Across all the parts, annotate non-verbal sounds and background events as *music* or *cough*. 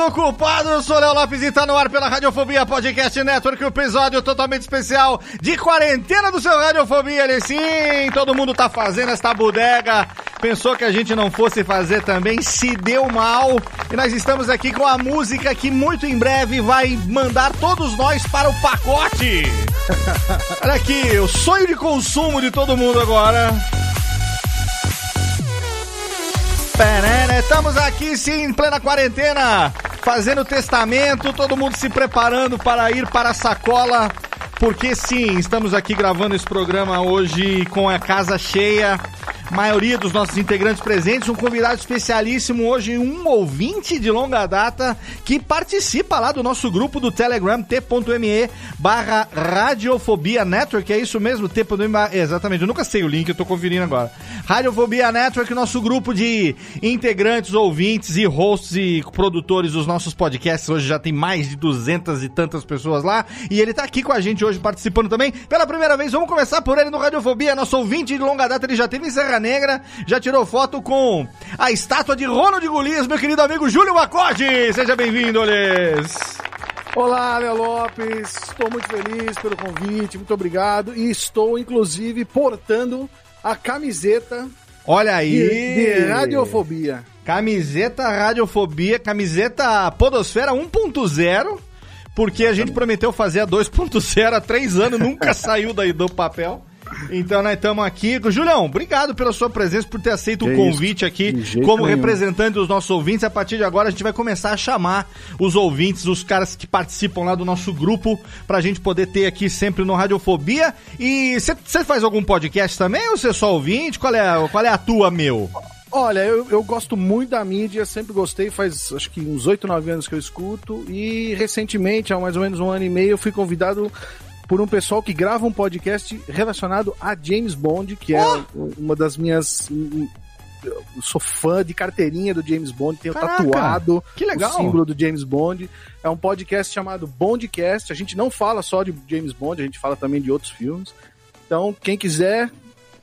Desocupado! Eu sou Léo Lopes e tá no ar pela Radiofobia Podcast Network, o episódio totalmente especial de quarentena do seu Radiofobia. Ele sim, todo mundo tá fazendo esta bodega. Pensou que a gente não fosse fazer também, se deu mal. E nós estamos aqui com a música que muito em breve vai mandar todos nós para o pacote. *laughs* Olha aqui, o sonho de consumo de todo mundo agora. Perene, Estamos aqui sim, em plena quarentena, fazendo testamento, todo mundo se preparando para ir para a sacola, porque sim, estamos aqui gravando esse programa hoje com a casa cheia, maioria dos nossos integrantes presentes, um convidado especialíssimo hoje, um ouvinte de longa data que participa lá do nosso grupo do Telegram, t.me barra Radiofobia Network, é isso mesmo? T.me, exatamente, eu nunca sei o link, eu tô conferindo agora. Radiofobia Network, nosso grupo de integrantes, ouvintes e hosts e produtores dos nossos podcasts, hoje já tem mais de duzentas e tantas pessoas lá, e ele tá aqui com a gente hoje participando também, pela primeira vez, vamos começar por ele no Radiofobia, nosso ouvinte de longa data, ele já teve em Serra Negra, já tirou foto com a estátua de Ronald Golias, meu querido amigo Júlio Macode, seja bem-vindo, Oles! Olá, Léo Lopes. Estou muito feliz pelo convite, muito obrigado. E estou, inclusive, portando a camiseta Olha aí! de, de radiofobia. Camiseta Radiofobia, camiseta Podosfera 1.0, porque a gente prometeu fazer a 2.0 há três anos, nunca *laughs* saiu daí do papel. Então nós estamos aqui. Julião, obrigado pela sua presença, por ter aceito Que o convite isso, aqui como nenhum. representante dos nossos ouvintes. A partir de agora a gente vai começar a chamar os ouvintes, os caras que participam lá do nosso grupo, pra gente poder ter aqui sempre no Radiofobia. E você faz algum podcast também ou você é só ouvinte? Qual é, qual é a tua, meu? Olha, eu, eu gosto muito da mídia, sempre gostei, faz acho que uns 8, 9 anos que eu escuto. E recentemente, há mais ou menos um ano e meio, eu fui convidado por um pessoal que grava um podcast relacionado a James Bond, que é uma das minhas. Eu sou fã de carteirinha do James Bond, tenho Caraca, tatuado que legal. o símbolo do James Bond. É um podcast chamado Bondcast. A gente não fala só de James Bond, a gente fala também de outros filmes. Então, quem quiser,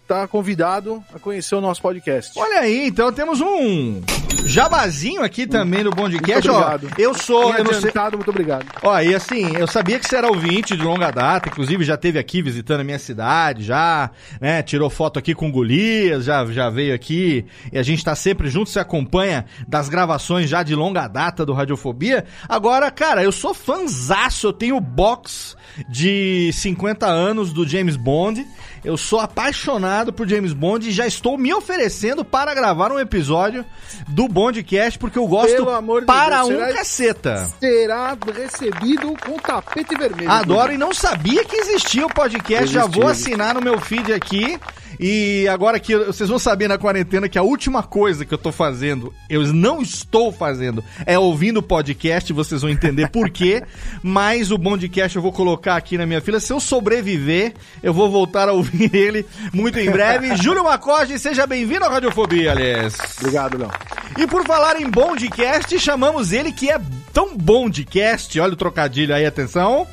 tá convidado a conhecer o nosso podcast. Olha aí, então temos um jabazinho aqui também no Bondcast. Muito Ó, obrigado. eu sou, eu sei, muito obrigado. Ó, e assim, eu sabia que você era ouvinte de longa data, inclusive já teve aqui visitando a minha cidade, já, né, tirou foto aqui com Golias, já, já veio aqui, e a gente tá sempre junto, se acompanha das gravações já de longa data do Radiofobia. Agora, cara, eu sou fanzaço, eu tenho box de 50 anos do James Bond, eu sou apaixonado por James Bond e já estou me oferecendo para gravar um episódio do Bondcast, porque eu gosto para Deus, um será- caceta. Será recebido com tapete vermelho. Adoro e não sabia que existia o podcast. Já vou Existia. assinar no meu feed aqui. E agora que vocês vão saber na quarentena que a última coisa que eu tô fazendo, eu não estou fazendo, é ouvindo o podcast. Vocês vão entender por quê. *laughs* Mas o Bondcast eu vou colocar aqui na minha fila. Se eu sobreviver, eu vou voltar a ouvir *laughs* ele muito em breve. *laughs* Júlio Macoge, seja bem-vindo à Radiofobia, aliás. Obrigado, Léo. E por falar em Bondcast, chamamos ele que é tão bom de cast, olha o trocadilho aí, atenção.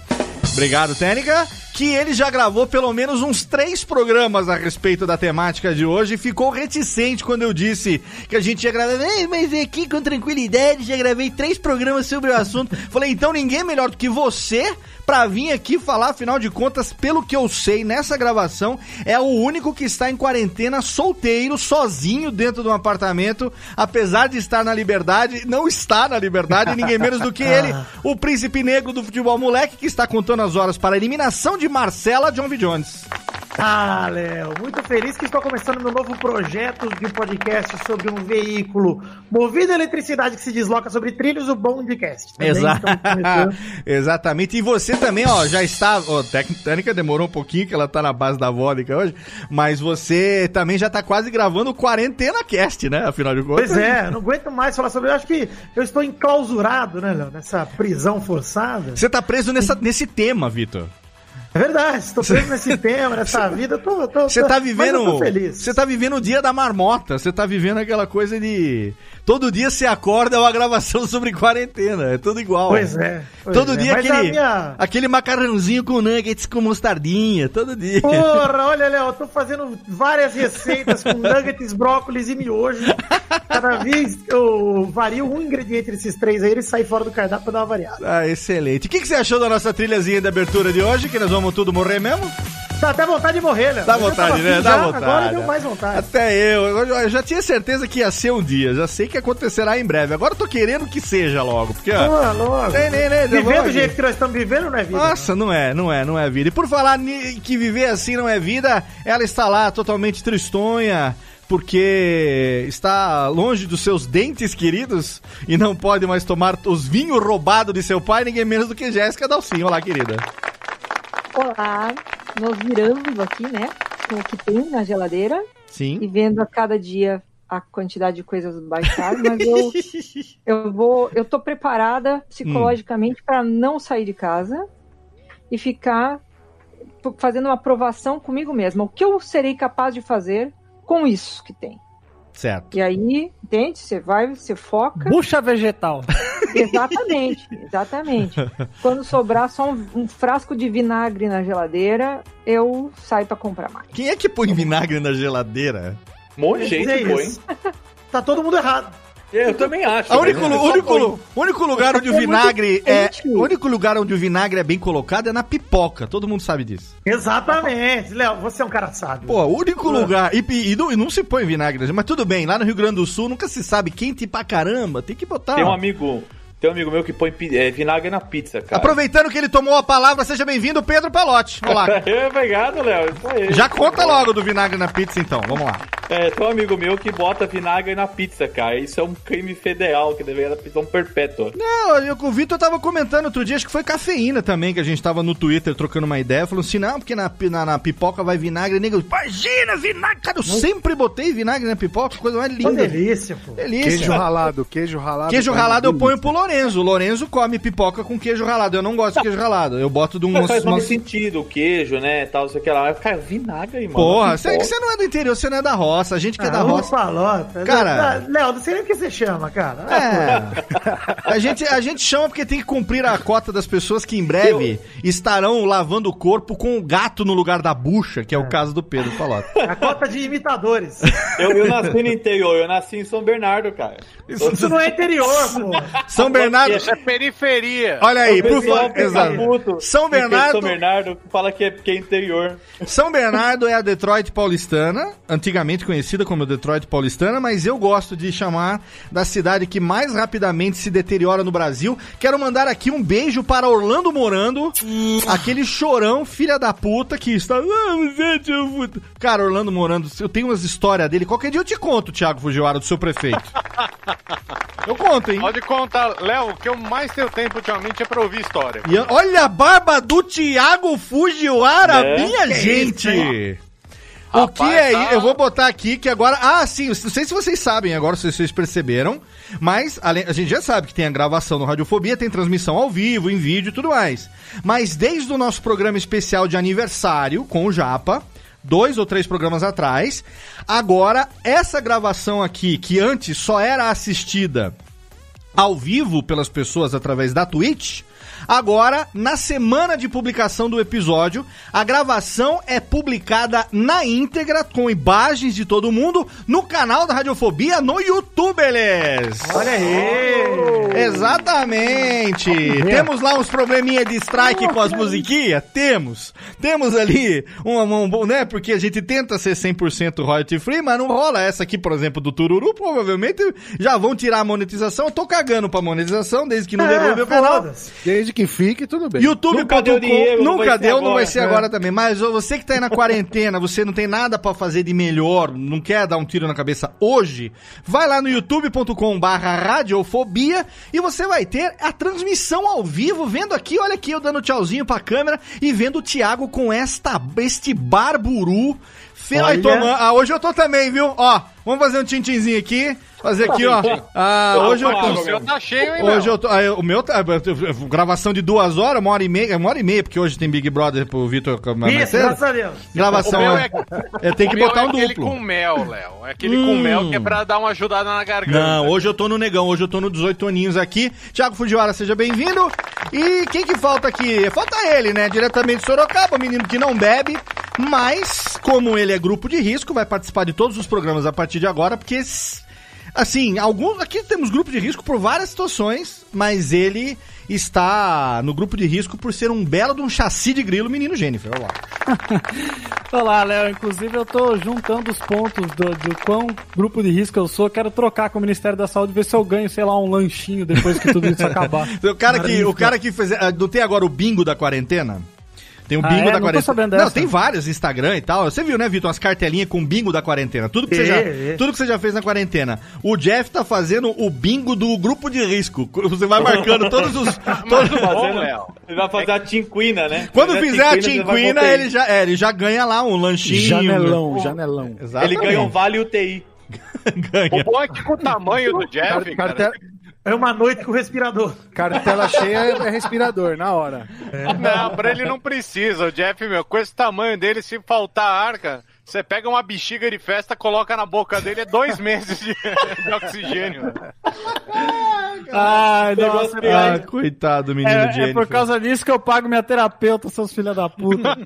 Obrigado, Técnica. Que ele já gravou pelo menos uns três programas a respeito da temática de hoje e ficou reticente quando eu disse que a gente ia gravar. "Ei, mas aqui com tranquilidade, já gravei três programas sobre o assunto. Falei, então ninguém é melhor do que você pra vir aqui falar, afinal de contas, pelo que eu sei, nessa gravação, é o único que está em quarentena solteiro, sozinho dentro de um apartamento, apesar de estar na liberdade, não está na liberdade, ninguém menos do que *laughs* ele, o príncipe negro do futebol moleque, que está contando as horas para a eliminação de Marcela John V. Jones. Ah, Léo, muito feliz que estou começando meu novo projeto de podcast sobre um veículo movido a eletricidade que se desloca sobre trilhos, o Bondcast. Exa. *laughs* Exatamente. E você também, ó, já está. Ó, técnica demorou um pouquinho, que ela tá na base da vodka hoje. Mas você também já tá quase gravando o Quarentena Cast, né? Afinal de contas. Pois é, não aguento mais falar sobre. Eu acho que eu estou enclausurado, né, Léo, nessa prisão forçada. Você tá preso nessa, nesse tema, Vitor. É verdade, estou preso nesse *laughs* tema, nessa vida. Tô, tô, Você tá vivendo. tô feliz. Você tá vivendo o dia da marmota. Você tá vivendo aquela coisa de. Todo dia você acorda é uma gravação *laughs* sobre quarentena. É tudo igual. Pois é. pois Todo é. dia Mas aquele, minha- aquele macarrãozinho com nuggets com mostardinha. Todo dia. Porra, *laughs* olha, Léo, eu tô fazendo várias receitas com nuggets, brócolis e miojo. Cada vez eu vario um ingrediente desses três aí, ele sai fora do cardápio pra dar uma variada. Ah, excelente. O que, que você achou da nossa trilhazinha de abertura de hoje? Que nós vamos tudo morrer mesmo? Dá até vontade de morrer, Léo. Dá Eu vontade, né? afim Dá já, vontade. Agora deu mais vontade. Até eu. Eu já tinha certeza que ia ser um dia. Já sei que acontecerá em breve. Agora eu tô querendo que seja logo. Porque, ó. Pô, logo. Nem, nem, nem, Viver do jeito que nós estamos vivendo não é vida. Nossa, não é, não é, não é vida. E por falar que viver assim não é vida, ela está lá totalmente tristonha, porque está longe dos seus dentes queridos e não pode mais tomar os vinhos roubados de seu pai, ninguém menos do que Jéssica Dalcinho. Olá, querida. Olá, nós viramos aqui, né? Com o que tem na geladeira e Sim. vendo a cada dia a quantidade de coisas baixar, mas eu, *laughs* eu vou, eu tô preparada psicologicamente para não sair de casa e ficar fazendo uma aprovação comigo mesma. O que eu serei capaz de fazer com isso que tem? Certo. E aí, entende? Você vai, você foca. Bucha vegetal. *laughs* Exatamente, exatamente. Quando sobrar só um, um frasco de vinagre na geladeira, eu saio para comprar mais. Quem é que põe vinagre na geladeira? Um monte de gente põe. Tá todo mundo errado. Eu também acho. O único, Só único, único lugar onde o vinagre é. O único lugar onde o vinagre é bem colocado é na pipoca. Todo mundo sabe disso. Exatamente. Léo, você é um cara sábio. Pô, o único lugar. E, e- e não, e não se põe vinagre, mas tudo bem, lá no Rio Grande do Sul nunca se sabe quente pra caramba, tem que botar. Tem um amigo. Tem um amigo meu que põe é, vinagre na pizza, cara. Aproveitando que ele tomou a palavra, seja bem-vindo, Pedro Palotti. Vamos lá. *laughs* É, Obrigado, Léo. Isso aí. Já conta logo do vinagre na pizza, então. Vamos lá. É, tem um amigo meu que bota vinagre na pizza, cara. Isso é um crime federal, que deveria dar prisão perpétua. Não, eu, o Vitor tava comentando outro dia, acho que foi cafeína também, que a gente tava no Twitter trocando uma ideia, falou assim, não, porque na, na, na pipoca vai vinagre, nego, imagina, vinagre, cara, eu sempre botei vinagre na pipoca, coisa mais Que linda. delícia, pô. Delícia. Queijo ralado, queijo ralado. Queijo ralado eu ponho pro Lorenzo. O Lorenzo come pipoca com queijo ralado. Eu não gosto de queijo ralado. Eu boto de um. Mas faz mais sentido, o queijo, né, tal, sei o que lá. Cara, vinagre, mano. Porra, Que você, bosta. você não é do interior, você não é da roça. A gente que é da Ah, roça. palota. Cara- Léo, não sei nem o que você chama, cara. Ah, É. *laughs* A gente, a gente chama porque tem que cumprir a cota das pessoas que em breve estarão lavando o corpo com o gato no lugar da bucha, que é o caso do Pedro Palota. a cota de imitadores. Eu, eu nasci no interior, eu nasci em São Bernardo, cara. Isso não é interior, pô. São Bernardo. Isso é periferia. Olha aí, por favor. Exato. São Bernardo- São Bernardo fala que é, que é interior. São Bernardo é a Detroit paulistana, antigamente conhecida como Detroit paulistana, mas eu gosto de chamar da cidade que mais rapidamente se deteriora no Brasil. Quero mandar aqui um beijo para Orlando Morando, aquele chorão, filha da puta, que está. "Ah, Cara, Orlando Morando, eu tenho umas histórias dele. Qualquer dia eu te conto, Thiago Fujiwara, do seu prefeito. Eu conto, hein? Pode contar, Léo, o que eu mais tenho tempo ultimamente é pra ouvir história. E olha a barba do Thiago Fujiwara, Né? minha Que gente! isso, o que Rapaz, é tá- isso? Eu vou botar aqui que agora. Ah, sim, não sei se vocês sabem agora, se vocês perceberam. Mas além- a gente já sabe que tem a gravação no Radiofobia, tem transmissão ao vivo, em vídeo e tudo mais. Mas desde o nosso programa especial de aniversário com o Japa, dois ou três programas atrás, agora essa gravação aqui, que antes só era assistida ao vivo pelas pessoas através da Twitch. Agora, na semana de publicação do episódio, a gravação é publicada na íntegra, com imagens de todo mundo, no canal da Radiofobia no YouTube, eles! Olha aí! Exatamente! Temos lá uns probleminha de strike com as musiquinhas? Temos! Temos ali um, um, né? Porque a gente tenta ser 100% royalty free, mas não rola. Essa aqui, por exemplo, do Tururu, provavelmente já vão tirar a monetização. Eu tô cagando pra monetização, desde que não É, derrube o canal. Desde que fique, tudo bem. YouTube.com Nunca deu dinheiro, não nunca vai ser deu, não agora. vai ser É. agora também. Mas você que tá aí na quarentena, você não tem nada pra fazer de melhor, não quer dar um tiro na cabeça hoje, vai lá no youtube.com barra radiofobia e você vai ter a transmissão ao vivo, vendo aqui, olha aqui, eu dando tchauzinho pra câmera e vendo o Thiago com esta, este barburu. Fe... Ai, Olha. toma- Ah, hoje eu tô também, viu? Ó, vamos fazer um tintinzinho aqui. Fazer aqui, ó. Ah, hoje eu tô. O seu tá cheio, hein, Hoje eu tô. ah, eu- o meu tá. eu- Gravação de duas horas, uma hora e meia. Uma hora e meia, porque hoje tem Big Brother pro Vitor Isso, graças a Deus. Gravação. O meu é, é- eu tenho que o meu botar é um aquele duplo. com mel, Léo. É aquele com Hum. mel que é pra dar uma ajudada na garganta. Não, hoje eu tô no negão, hoje eu tô no 18 aninhos aqui. Thiago Fujiwara, seja bem-vindo. E quem que falta aqui? Falta ele, né? Diretamente de Sorocaba, menino que não bebe, mas como ele é grupo de risco, vai participar de todos os programas a partir de agora, porque assim, alguns aqui temos grupo de risco por várias situações, mas ele está no grupo de risco por ser um belo de um chassi de grilo, menino Jennifer. Olha lá. *laughs* Olá, Léo. Inclusive, eu tô juntando os pontos do, do quão grupo de risco eu sou. Quero trocar com o Ministério da Saúde, ver se eu ganho, sei lá, um lanchinho depois que tudo isso *laughs* acabar. O cara que, o cara que fez. ah, Não tem agora o bingo da quarentena? Tem o Ah, bingo é? da Não tô quarentena. Não, tem vários Instagram e tal. Você viu, né, Vitor? Umas cartelinhas com bingo da quarentena. Tudo que, você já, É, é. tudo que você já fez na quarentena. O Jeff tá fazendo o bingo do grupo de risco. Você vai marcando todos os. *laughs* todos- Fazendo, ele vai fazer a tinquina, né? Quando fizer a tinquina, ele já, é, ele já ganha lá um lanchinho. Janelão, janelão. Exatamente. Ele ganha um vale UTI. *laughs* ganha. O bom é que com o tamanho do Jeff, Car- cara, É uma noite com respirador. Cartela cheia é respirador, na hora. Não, pra ele não precisa. O Jeff, meu, com esse tamanho dele, se faltar ar, cara, você pega uma bexiga de festa, coloca na boca dele, é dois meses de, de oxigênio. Ai, nossa, Ah, coitado do menino é, é por causa disso que eu pago minha terapeuta, seus filha da puta.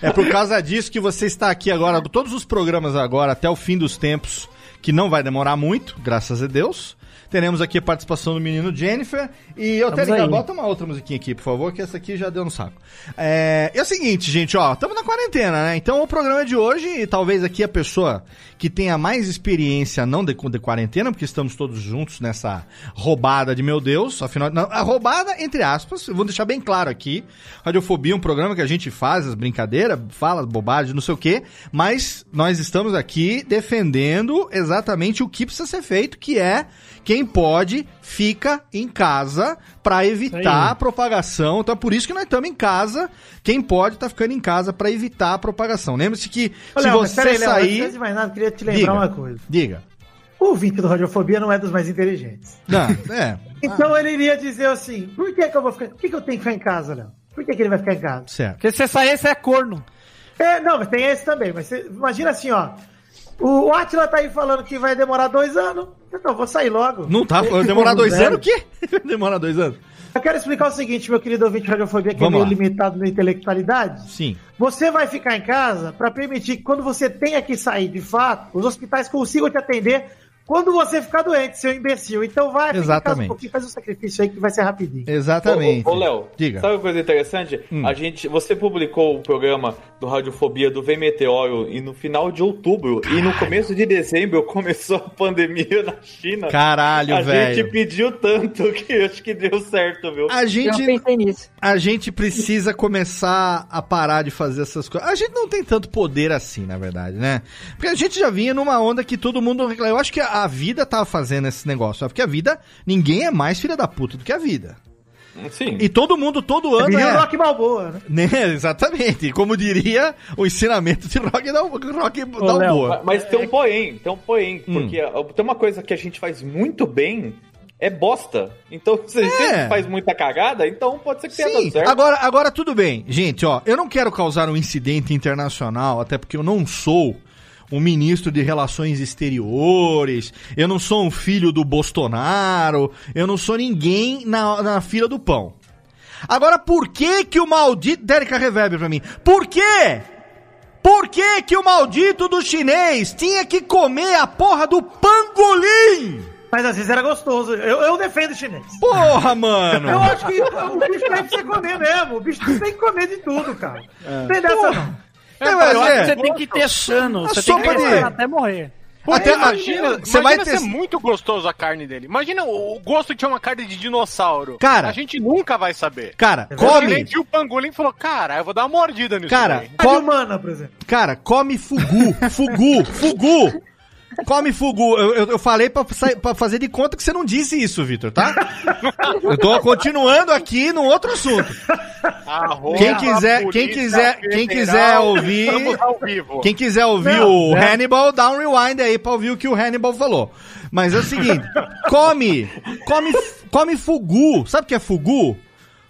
É por causa disso que você está aqui agora, todos os programas agora, até o fim dos tempos, que não vai demorar muito, graças a Deus. Teremos aqui a participação do menino Jennifer. E eu até ligar, bota uma outra musiquinha aqui, por favor, que essa aqui já deu no saco. É, é o seguinte, gente, ó, estamos na quarentena, né? Então o programa de hoje, e talvez aqui a pessoa que tenha mais experiência não de, de quarentena, porque estamos todos juntos nessa roubada de meu Deus, afinal, não, a roubada, entre aspas, vou deixar bem claro aqui, Radiofobia é um programa que a gente faz as brincadeiras, fala bobagem, não sei o quê, mas nós estamos aqui defendendo exatamente o que precisa ser feito, que é quem pode fica em casa para evitar Aí. a propagação. Então é por isso que nós estamos em casa. Quem pode tá ficando em casa para evitar a propagação. Lembre-se que Ô, se Léo, você peraí, Léo, sair, Antes de mais nada, queria te lembrar Diga. uma coisa. diga. O ouvinte do Radiofobia não é dos mais inteligentes. Não, *laughs* é, Então ele iria dizer assim: por que, que eu vou ficar. Por que, que eu tenho que ficar em casa, Léo? Por que, que ele vai ficar em casa? certo. Porque se você sair, você é corno. É, não, mas tem esse também. Mas você, imagina assim, ó. O, o Atila tá aí falando que vai demorar dois anos. Então eu vou sair logo. Não tá, demorar dois anos? O quê? *laughs* demorar dois anos? Eu quero explicar o seguinte, meu querido ouvinte de Radiofobia, que Vamos é lá. meio limitado na intelectualidade. Sim. Você vai ficar em casa para permitir que quando você tenha que sair de fato, os hospitais consigam te atender quando você ficar doente, seu imbecil. Então vai, Exatamente. um pouquinho, faz um sacrifício aí que vai ser rapidinho. Exatamente. Ô, ô, Léo, Diga. sabe uma coisa interessante? Hum. A gente, você publicou o programa do Radiofobia do Vem Meteoro e no final de outubro e no começo de dezembro *laughs* começou a pandemia na China. Caralho, a velho. gente pediu tanto que acho que deu certo, viu? A gente, pensei nisso. a gente precisa começar a parar de fazer essas coisas. A gente não tem tanto poder assim, na verdade, né? Porque a gente já vinha numa onda que todo mundo. Eu acho que a vida tava fazendo esse negócio. Porque a vida, ninguém é mais filha da puta do que a vida. Sim. E todo mundo, todo ano Viu é... Rock Balboa, né? *laughs* Né, exatamente. Como diria o ensinamento de Rock, Dal- rock Balboa. Ma- Mas tem um porém, tem um porém, Hum. porque tem uma coisa que a gente faz muito bem, é bosta. Então, se a gente É. faz muita cagada, então pode ser que tenha Sim, dado certo. agora, agora tudo bem. Gente, ó, eu não quero causar um incidente internacional, até porque eu não sou um ministro de relações exteriores, eu não sou um filho do Bolsonaro, eu não sou ninguém na, na fila do pão. Agora, por que que o maldito... Dérica Reverb pra mim. Por quê? Por que que o maldito do chinês tinha que comer a porra do pangolim? Mas às vezes era gostoso. Eu, eu defendo o chinês. Porra, mano. Eu acho que o bicho tem você comer mesmo. O bicho tem que comer de tudo, cara. Não tem dessa, não. É, mas eu acho é. você tem que testando. A Você tem que sopa de- até morrer. Pô, Até- imagina, você vai ter- ser muito gostoso a carne dele. Imagina o o gosto de ter uma carne de dinossauro. Cara. a gente nunca vai saber. Cara, O come... viu o pangolim e falou: Cara, eu vou dar uma mordida nisso. Cara, daí." Carne come, humana, por exemplo. cara, come fugu, fugu, fugu. Come fugu. Eu, eu, eu falei pra, pra fazer de conta que você não disse isso, Vitor, tá? Eu tô continuando aqui num outro assunto. Quem quiser, quem quiser, quem quiser ouvir, quem quiser ouvir Não, o né? Hannibal, dá um rewind aí pra ouvir o que o Hannibal falou. Mas é o seguinte, come, come, come fugu. Sabe o que é fugu?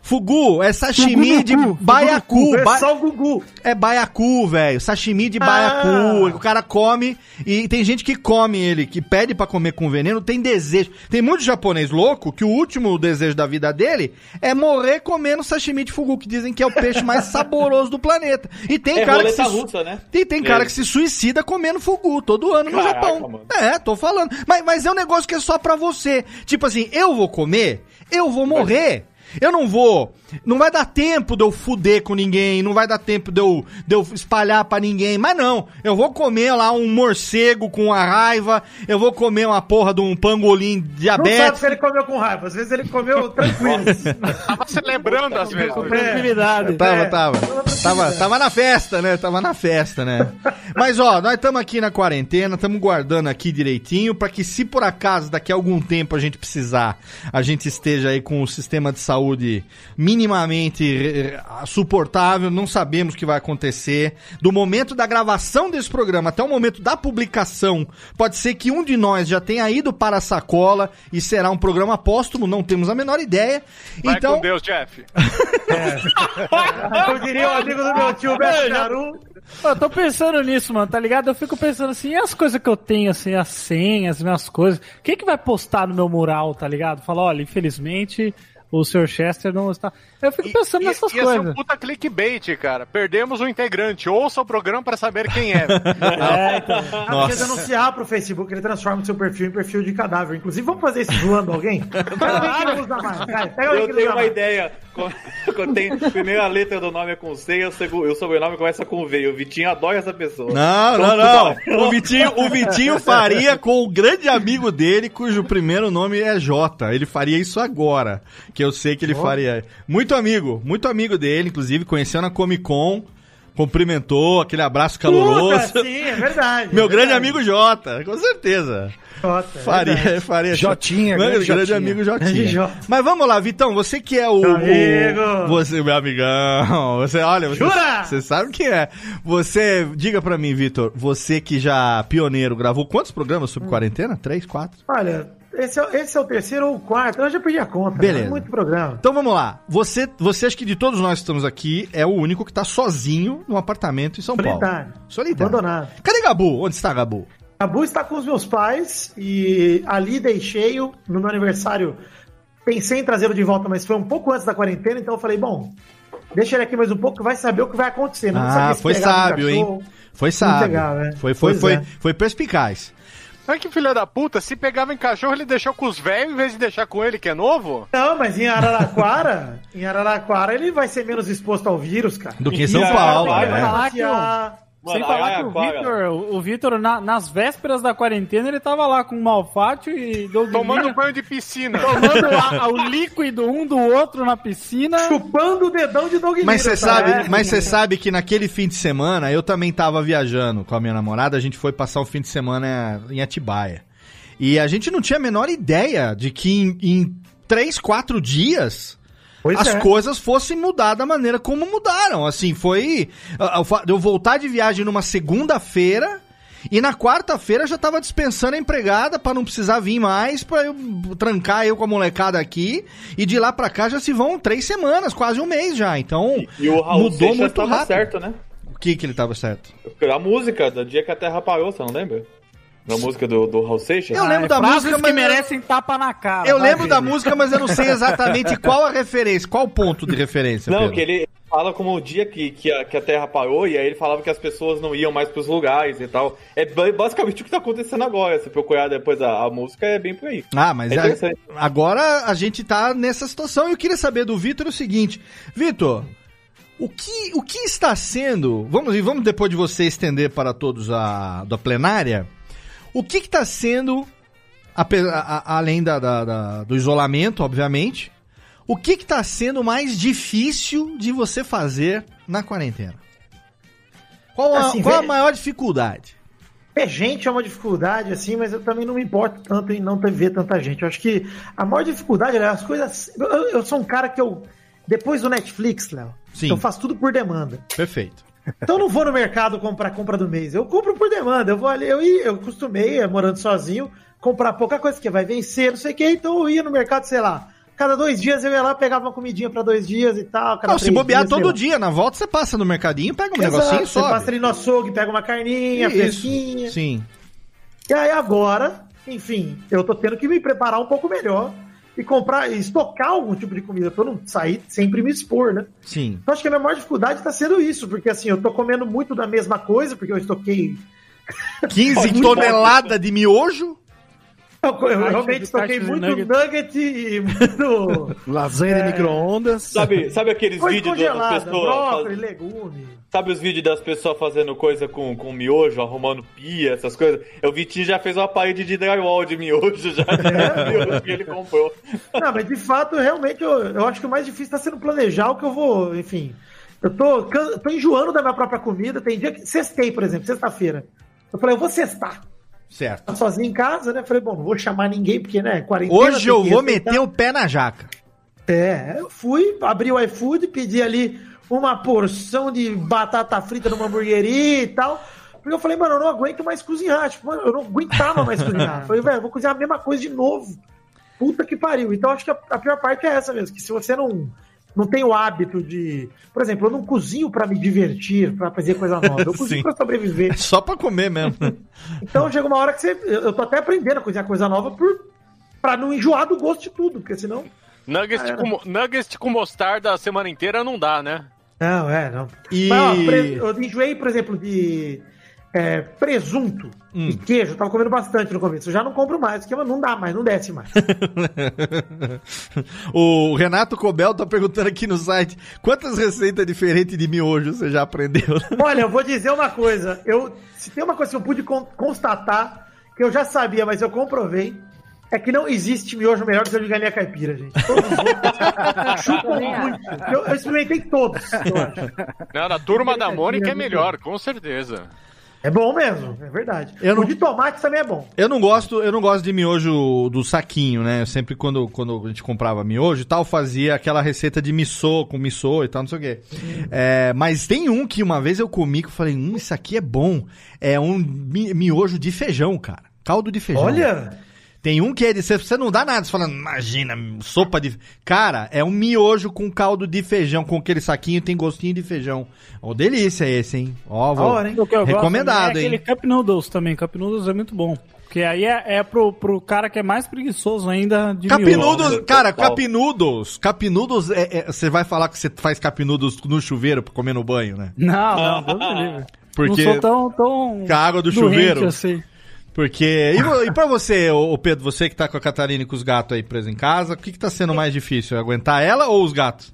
Fugu é sashimi de baiacu. É ba- só o Gugu. É baiacu, velho. Sashimi de baiacu. Ah. O cara come e tem gente que come ele, que pede pra comer com veneno, tem desejo. Tem muito japonês louco que o último desejo da vida dele é morrer comendo sashimi de fugu, que dizem que é o peixe mais *laughs* saboroso do planeta. E tem É cara que se russa, né? e tem cara É. que se suicida comendo fugu todo ano no Caraca, Japão. mano. É, tô falando. Mas, mas é um negócio que é só pra você. Tipo assim, eu vou comer, eu vou morrer. Eu não vou. Não vai dar tempo de eu fuder com ninguém, não vai dar tempo de eu, de eu espalhar pra ninguém. Mas não, eu vou comer lá um morcego com a raiva, eu vou comer uma porra de um pangolim Não sabe se ele comeu com raiva. Às vezes ele comeu *laughs* tranquilo. Tava celebrando às vezes. É. Tranquilidade. Tava, É. tava. Tava, tava na festa, né? Tava na festa, né? Mas, ó, nós estamos aqui na quarentena, estamos guardando aqui direitinho para que se por acaso daqui a algum tempo a gente precisar, a gente esteja aí com o sistema de saúde minimamente suportável, não sabemos o que vai acontecer. Do momento da gravação desse programa até o momento da publicação, pode ser que um de nós já tenha ido para a sacola e será um programa póstumo, não temos a menor ideia. Vai então, com Deus, Jeff. *laughs* Eu diria o amigo do meu tio, Beto. Eu tô pensando nisso, mano, tá ligado? Eu fico pensando assim, e as coisas que eu tenho, assim, as senhas, as minhas coisas. Quem que vai postar no meu mural, tá ligado? Fala, olha, infelizmente o Sr. Chester não está. Eu fico pensando nessas ia ser um coisas. puta clickbait, cara. Perdemos um integrante. Ouça o programa pra saber quem é. *laughs* É, então. Ah, anunciar pro Facebook, ele transforma o seu perfil em perfil de cadáver. Inclusive, vamos fazer isso zoando alguém? *laughs* Alguém Eu tenho uma ideia. Quando tem, a primeira letra do nome é com C e o e sobrenome começa com V. O Vitinho adora essa pessoa. Não, não, não. O Vitinho, o Vitinho faria com o grande amigo dele, cujo primeiro nome é Jota. Ele faria isso agora. Que eu sei que ele faria. Muito amigo, muito amigo dele, inclusive, conheceu na Comic Con. Cumprimentou, aquele abraço caloroso. Puta, sim, é verdade. Meu é grande verdade. amigo Jota, com certeza. Jota, é Faria, verdade. faria. Jotinha, Meu grande grande, Jotinha. amigo Jotinha. Jota. Mas vamos lá, Vitão, você que é o. Meu o- amigo. você, meu amigão. Você, olha, você, Jura? você sabe quem é. Você, diga pra mim, Vitor, você que já pioneiro, gravou quantos programas Hum. sobre quarentena? Três, quatro? Olha, esse é, esse é o terceiro ou o quarto. Eu já perdi a conta. Beleza. É muito programa. Então vamos lá. Você, você acha que de todos nós que estamos aqui é o único que tá sozinho num apartamento em São Solitário. Paulo. Solitário. Abandonado. Cadê Gabu? Onde está Gabu? Gabu está com os meus pais e ali deixei-o no meu aniversário. Pensei em trazê-lo de volta, mas foi um pouco antes da quarentena, então eu falei, bom, deixa ele aqui mais um pouco que vai saber o que vai acontecer. Não Ah, foi sábio, hein? Foi sábio. pegar, né? Foi, foi, Pois foi, é. foi perspicaz. Olha que filha da puta, se pegava em cachorro, ele deixou com os velhos em vez de deixar com ele, que é novo? Não, mas em Araraquara, em Araraquara ele vai ser menos exposto ao vírus, cara. Do que em São Paulo, vai né? Passear. Sem Mano, falar a- que o a- Vitor, o Vitor, na- nas vésperas da quarentena, ele tava lá com o Malfátio e Tomando banho de piscina. tomando a- o líquido um do outro na piscina. Chupando o dedão de Doug Mas você sabe, mas você sabe que naquele fim de semana eu também tava viajando com a minha namorada, a gente foi passar o fim de semana em Atibaia. E a gente não tinha a menor ideia de que em, em três, quatro dias Pois as é. coisas fossem mudar da maneira como mudaram. Assim, foi. a- a- o fa- Eu voltar de viagem numa segunda-feira. E na quarta-feira já tava dispensando a empregada pra não precisar vir mais, pra eu trancar eu com a molecada aqui. E de lá pra cá já se vão três semanas, quase um mês já. Então E o Raul mudou Seixas muito tava rápido. certo, né? O que que ele tava certo? A música do dia que a Terra parou, você não lembra? Da música do, do Raul Seixas? Eu lembro da frases música, que mas- merecem tapa na cara. Eu vai, lembro da música, mas eu não sei exatamente *laughs* qual a referência, qual o ponto de referência. Não, Pedro. que ele fala como o dia que, que, a, que a Terra parou, e aí ele falava que as pessoas não iam mais pros lugares e tal. É ba- basicamente o que tá acontecendo agora. Se procurar depois a, a música, é bem por aí. Ah, mas É a- agora a gente tá nessa situação e eu queria saber do Vitor o seguinte. Vitor, o que, o que está sendo. Vamos, e vamos depois de você estender para todos a da plenária. O que está sendo, a- a- além da, da- da- do isolamento, obviamente, o que está sendo mais difícil de você fazer na quarentena? Qual a, Assim, qual a vê- maior dificuldade? Ter gente é uma dificuldade, assim, mas eu também não me importo tanto em não ter ver tanta gente. Eu acho que a maior dificuldade é as coisas. Eu, eu sou um cara que eu. Depois do Netflix, Léo, eu faço tudo por demanda. Perfeito. Então eu não vou no mercado comprar compra do mês. Eu compro por demanda. Eu vou ali, eu, ia- eu costumei, eh, morando sozinho, comprar pouca coisa que vai vencer, não sei o quê. Então eu ia no mercado, sei lá. Cada dois dias eu ia lá, pegava uma comidinha pra dois dias e tal. Não, se bobear dias, todo dia, na volta você passa no mercadinho, pega um Exato, negocinho e Você sobe. passa ali no açougue, pega uma carninha, Isso. fresquinha. Sim. E aí agora, enfim, eu tô tendo que me preparar um pouco melhor e comprar, e estocar algum tipo de comida pra eu não sair sempre me expor, né? Sim. Então acho que a minha maior dificuldade tá sendo isso, porque assim, eu tô comendo muito da mesma coisa, porque eu estoquei. *laughs* 15 toneladas de miojo. Eu, eu realmente de- de muito nugget. nugget e muito. Lasanha de É. micro-ondas. Sabe, sabe aqueles vídeos congelada, pessoas. brócolis, faz- legume. Sabe os vídeos das pessoas fazendo coisa com, com miojo, arrumando pia, essas coisas? Eu vi já fez uma parede de drywall de miojo já. *laughs* É? de miojo que ele comprou. Não, mas de fato, realmente, eu, eu acho que o mais difícil tá sendo planejar o que eu vou, enfim. Eu tô, tô enjoando da minha própria comida. Tem dia que. Sextei, por exemplo, sexta-feira. Eu falei, eu vou sextar. Certo. Tá sozinho em casa, né? Falei, bom, não vou chamar ninguém, porque, né, quarentena. Hoje eu vou respeitar. meter o pé na jaca. É, eu fui, abri o iFood, pedi ali uma porção de batata frita numa hamburgueria e tal. Porque eu falei, mano, eu não aguento mais cozinhar. Tipo, mano, eu não aguentava mais cozinhar. *laughs* Eu falei, velho, vou cozinhar a mesma coisa de novo. Puta que pariu. Então acho que a, a pior parte é essa mesmo, que se você não, não tem o hábito de. Por exemplo, eu não cozinho pra me divertir, pra fazer coisa nova. Eu *laughs* cozinho pra sobreviver. É *laughs* só pra comer mesmo. Então chega uma hora que você. Eu tô até aprendendo a cozinhar coisa nova por, pra não enjoar do gosto de tudo, porque senão. Nuggets, Ah, com, mo- nuggets com mostarda a semana inteira não dá, né? Não, é, não. E- Mas, ó, pre- eu enjoei, por exemplo, de é, presunto Hum. e queijo. Eu tava comendo bastante no começo. Eu já não compro mais, porque não dá mais, não desce mais. *laughs* o Renato Cobel tá perguntando aqui no site quantas receitas diferentes de miojo você já aprendeu. *laughs* Olha, eu vou dizer uma coisa. Eu, se tem uma coisa que eu pude con- constatar, que eu já sabia, mas eu comprovei, é que não existe miojo melhor que o de galinha caipira, gente. Todos os outros *laughs* chupam acho. muito. Eu, eu experimentei todos, eu acho. Não, na turma da Mônica é melhor, com certeza. É bom mesmo, é verdade. Eu não- O de tomate também é bom. Eu não gosto, eu não gosto de miojo do saquinho, né? Eu sempre quando, quando a gente comprava miojo e tal, fazia aquela receita de missô, com missô e tal, não sei o quê. É, mas tem um que uma vez eu comi que eu falei, hum, isso aqui é bom. É um mi- miojo de feijão, cara. Caldo de feijão. Olha, Tem um que é de, você- você não dá nada, você fala, imagina, sopa de... Cara, é um miojo com caldo de feijão, com aquele saquinho, tem gostinho de feijão. Ó, delícia esse, hein? Ó, vou... hora, hein? Gosto Recomendado, também é hein? aquele Cup Noodles também. Cup Noodles é muito bom. Porque aí é, é pro, pro cara que é mais preguiçoso ainda de. Capinudos, cara, capinudos. Capinudos, é, é- você vai falar que você faz capinudos no chuveiro pra comer no banho, né? Não, não, *laughs* me livre. Porque Não sou tão, tão com a água do chuveiro. assim. Porque. E, e pra você, ô Pedro, você que tá com a Catarina e com os gatos aí presos em casa, o que, que tá sendo mais difícil? Aguentar ela ou os gatos?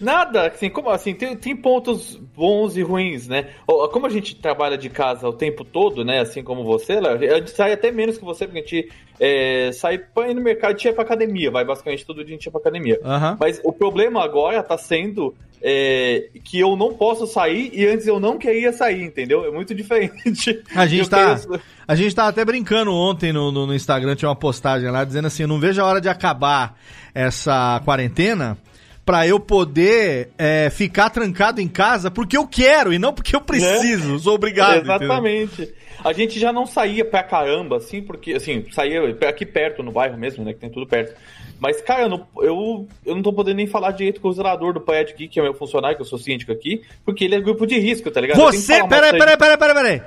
Nada, assim, como assim, tem, tem pontos bons e ruins, né? Como a gente trabalha de casa o tempo todo, né? Assim como você, Léo, a gente sai até menos que você, porque a gente é, sai pra ir no mercado, gente ia pra academia, vai basicamente todo dia a gente ia pra academia. Aham. Mas o problema agora tá sendo é, que eu não posso sair e antes eu não queria sair, entendeu? É muito diferente. A gente *laughs* tá. A gente tava até brincando ontem no, no, no Instagram, tinha uma postagem lá dizendo assim: eu não vejo a hora de acabar essa quarentena pra eu poder é, ficar trancado em casa porque eu quero e não porque eu preciso. Sou obrigado. entendeu? Né? Exatamente. A gente já não saía pra caramba, assim, porque, assim, saía aqui perto, no bairro mesmo, né, que tem tudo perto. Mas, cara, eu não, eu, eu não tô podendo nem falar direito com o zelador do prédio aqui, que é meu funcionário, que eu sou síndico aqui, porque ele é grupo de risco, tá ligado? Você. Peraí, peraí, peraí, peraí, peraí.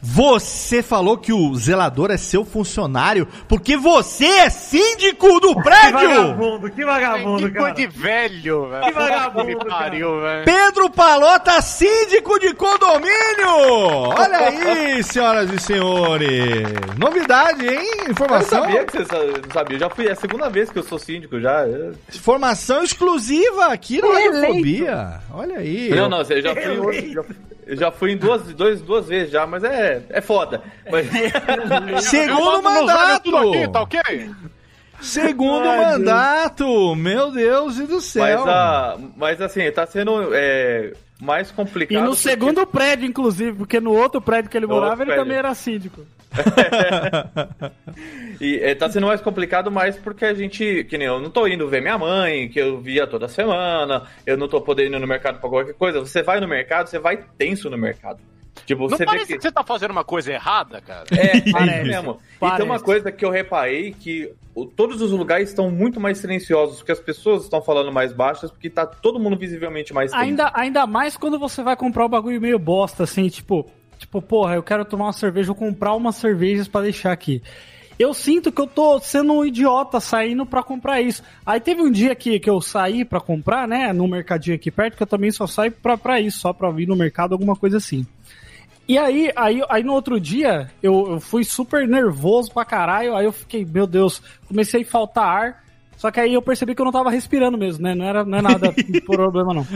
Você falou que o zelador é seu funcionário porque você é síndico do Que prédio! vagabundo, que vagabundo, Que cara. coisa de velho, velho. Que vagabundo, pariu, velho. Pedro Palota, síndico de condomínio! Olha *laughs* aí, senhoras e senhores! Novidade, hein? Eu não Informação, sabia que você não sabia. Eu já fui, é a segunda vez que eu sou síndico já. informação exclusiva aqui no. Radiofobia. Olha aí. Não, não, eu já fui, em outro- já- eu já fui em duas, dois, duas vezes já, mas é, é foda. Mas, *laughs* Segundo mandato! aqui, tá ok? Segundo Ai, mandato! Meu Deus do mas, céu! a, mas assim, tá sendo é, mais complicado. E no porque- segundo prédio, inclusive, porque no outro prédio que ele No morava, ele prédio. também era síndico. *laughs* E é, tá sendo mais complicado mais porque a gente, que nem eu não tô indo ver minha mãe, que eu via toda semana, eu não tô podendo ir no mercado pra qualquer coisa. Você vai no mercado, você vai tenso no mercado. Tipo, Não parece que... que você tá fazendo uma coisa errada, cara? É, *laughs* Parece. mesmo. E Parece. tem uma coisa que eu reparei que todos os lugares estão muito mais silenciosos, porque as pessoas estão falando mais baixas, porque tá todo mundo visivelmente mais tenso. Ainda, ainda mais quando você vai comprar um bagulho meio bosta, assim, tipo, tipo, porra, eu quero tomar uma cerveja, vou comprar umas cervejas pra deixar aqui. Eu sinto que eu tô sendo um idiota saindo pra comprar isso. Aí teve um dia que, que eu saí pra comprar, né, no mercadinho aqui perto, que eu também só saio pra, pra isso, só pra vir no mercado, alguma coisa assim. E aí, aí, aí no outro dia, eu, eu fui super nervoso pra caralho, aí eu fiquei, meu Deus, comecei a faltar ar. Só que aí eu percebi que eu não tava respirando mesmo, né? Não era, não é nada *laughs* problema, não.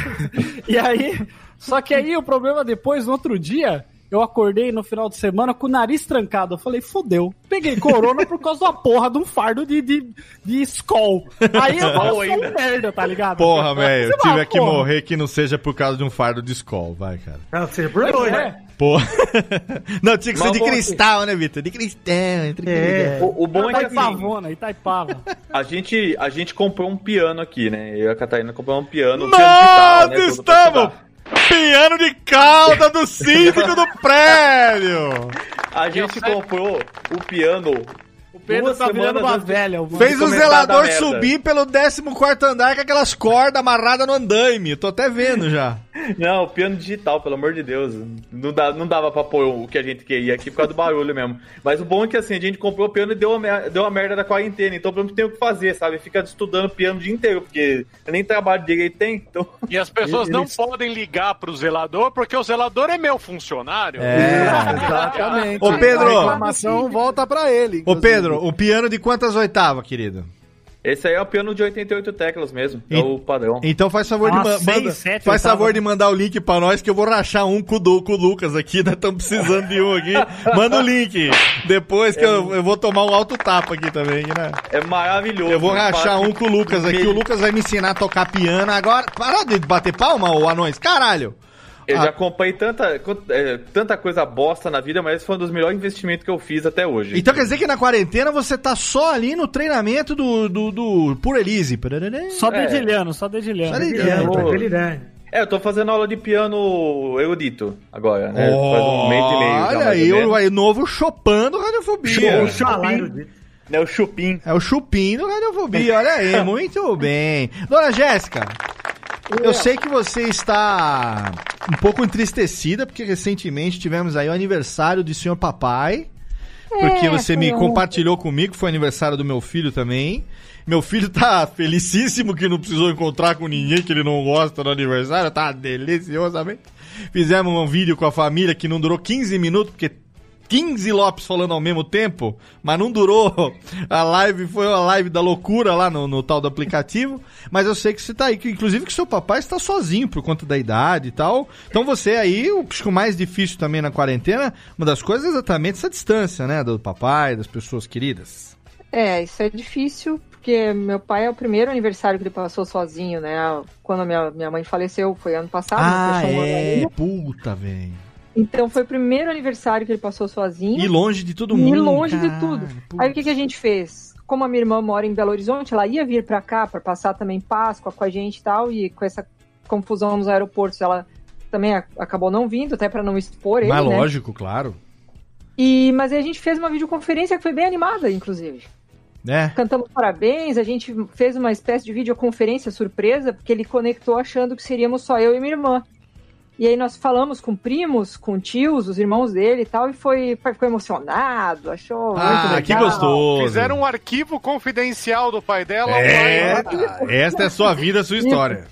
*laughs* e aí, só que aí o problema depois, no outro dia, eu acordei no final de semana com o nariz trancado. Eu falei, fodeu. Peguei corona por causa da porra de um fardo de, de, de Skol. Aí eu, eu sou um merda, tá ligado? Porra, velho, Você eu fala, tiver que porra, morrer que não seja por causa de um fardo de escola, vai, cara. Não, você por dois, né? Porra. *laughs* Não, tinha que ser Mas de bom, cristal, né, Vitor? De cristal, entre É. O, o bom é que assim, Itaipava. a gente, a gente comprou um piano aqui, né? Eu e a Catarina compramos um piano. um piano digital, Nós né, estamos! Piano de cauda do síndico do prédio! A gente comprou o piano. Pedro tá virando uma velha. mano. Fez o a zelador subir pelo 14 andar com aquelas cordas amarradas no andaime. Tô até vendo já. *laughs* Não, o piano digital, pelo amor de Deus. Não, dá, não dava pra pôr o que a gente queria aqui por causa do barulho *laughs* mesmo. Mas o bom é que assim, a gente comprou o piano e deu uma, mer- deu merda da quarentena. Então não tem o que fazer, sabe? Fica estudando piano o dia inteiro, porque nem trabalho direito tem. Então. *laughs* E as pessoas não podem ligar pro zelador, porque o zelador é meu funcionário. É. Exatamente. Ô, Pedro. A reclamação volta pra ele. Ô, inclusive. Pedro, o piano de quantas oitavas, querido? Esse aí é o piano de 88 teclas mesmo. É E- o padrão. Então faz favor de, Nossa, ma- seis, manda- sete faz favor de mandar o link pra nós que eu vou rachar um com com o Lucas aqui, *laughs* nós estamos precisando de um aqui. Manda o link. Depois que eu, eu vou tomar um alto tapa aqui também, né? É maravilhoso. Eu vou rachar Fácil. um com o Lucas aqui. O Lucas vai me ensinar a tocar piano agora. Para de bater palma, ô anões. Caralho. Eu Ah. já comprei tanta, é, tanta coisa bosta na vida, mas esse foi um dos melhores investimentos que eu fiz até hoje. Então quer dizer que na quarentena você tá só ali no treinamento do, do, do Puro Elise. Só É. dedilhando, só dedilhando. Só dedilhando. Tá delirante. É, eu tô fazendo aula de piano erudito agora, né? Faz um mês e meio já, Olha aí, o, aí, novo Chopin do Radiofobia. Chupim. erudito. É o chupim. É o Chupim do Radiofobia, olha aí, *laughs* muito bem. Dona Jéssica, eu sei que você está um pouco entristecida, porque recentemente tivemos aí o aniversário do senhor papai. Porque É, você me compartilhou comigo, foi aniversário do meu filho também. Meu filho tá felicíssimo que não precisou encontrar com ninguém que ele não gosta no aniversário, tá deliciosamente. Fizemos um vídeo com a família que não durou 15 minutos, porque 15 Lopes falando ao mesmo tempo, mas não durou. A live foi uma live da loucura lá no, no tal do aplicativo. Mas eu sei que você tá aí, que, inclusive que seu papai está sozinho por conta da idade e tal. Então você aí, o que o mais difícil também na quarentena, uma das coisas é exatamente essa distância, né? Do papai, das pessoas queridas. É, isso é difícil, porque meu pai é o primeiro aniversário que ele passou sozinho, né? Quando a minha, minha mãe faleceu, foi ano passado. Ah, um ano é. ainda. Puta, velho. Então foi o primeiro aniversário que ele passou sozinho. E longe de todo E mundo. longe de cara. tudo. Aí o que, que a gente fez? Como a minha irmã mora em Belo Horizonte, ela ia vir pra cá pra passar também Páscoa com a gente e tal, e com essa confusão nos aeroportos, ela também acabou não vindo, até pra não expor ele, Mas né? lógico, claro. E, mas aí a gente fez uma videoconferência que foi bem animada, inclusive. Né? Cantamos parabéns, a gente fez uma espécie de videoconferência surpresa, porque ele conectou achando que seríamos só eu e minha irmã. E aí nós falamos com primos, com tios, os irmãos dele e tal, e foi, ficou emocionado, achou Ah, muito que legal. gostoso. Fizeram um arquivo confidencial do pai dela. É, online. esta é a sua vida, a sua história.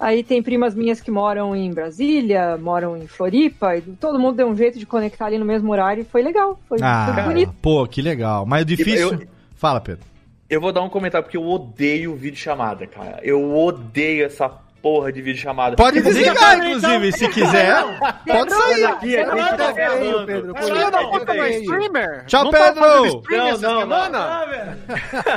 Aí tem primas minhas que moram em Brasília, moram em Floripa, e todo mundo deu um jeito de conectar ali no mesmo horário e foi legal, foi, foi Ah, bonito. pô, que legal. Mas o difícil. Eu- Fala, Pedro. Eu vou dar um comentário porque eu odeio vídeo chamada, cara. Eu odeio essa porra de vídeo chamada. Pode Fica desligar, inclusive, então. se quiser. *laughs* Pode sair. Aqui, aqui, Não, tá não, gravando. Pedro, Não, Filho da não, puta não, não. streamer. Tchau, Não tá Pedro. Não, essa não, semana?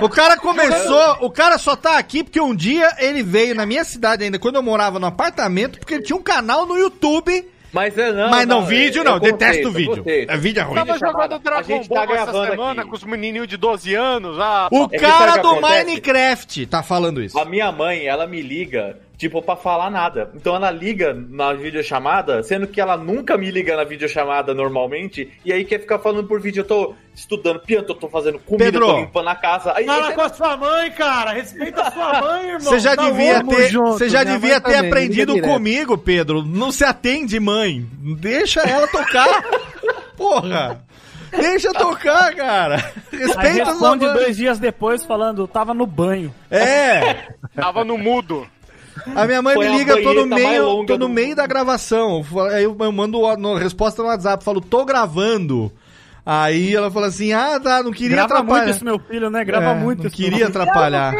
O cara começou, o cara só tá aqui porque um dia ele veio na minha cidade ainda, quando eu morava no apartamento, porque ele tinha um canal no YouTube. Mas é não. mas não, vídeo é- não, é detesto conceito, vídeo. conceito. É vídeo é ruim. Tava jogando Dragon gente Ball tá essa gravando semana aqui. com os menininhos de 12 anos. Ah, O É cara do acontece? Minecraft tá falando isso. A minha mãe, ela me liga, tipo, pra falar nada. Então ela liga na videochamada, sendo que ela nunca me liga na videochamada normalmente, e aí quer ficar falando por vídeo. Eu tô estudando piano, eu tô fazendo comida, Pedro. tô limpando a casa. Aí, Fala aí com a sua mãe, cara. Respeita a sua mãe, irmão. Você já Tá devia ter, junto, você já devia ter também, aprendido comigo, Pedro. Não se atende, mãe. Deixa ela tocar. *laughs* Porra. Deixa tocar, cara. Respeita a sua responde mãe. dois dias depois falando, tava no banho. É. tava no mudo. A minha mãe Foi me liga, tô no meio, tô no do meio da gravação. Aí eu, mando a no- resposta no WhatsApp, falo, tô gravando. Aí ela fala assim, ah, tá, não queria Grava atrapalhar. muito esse meu filho, né? Grava É, muito Não esse queria meu atrapalhar.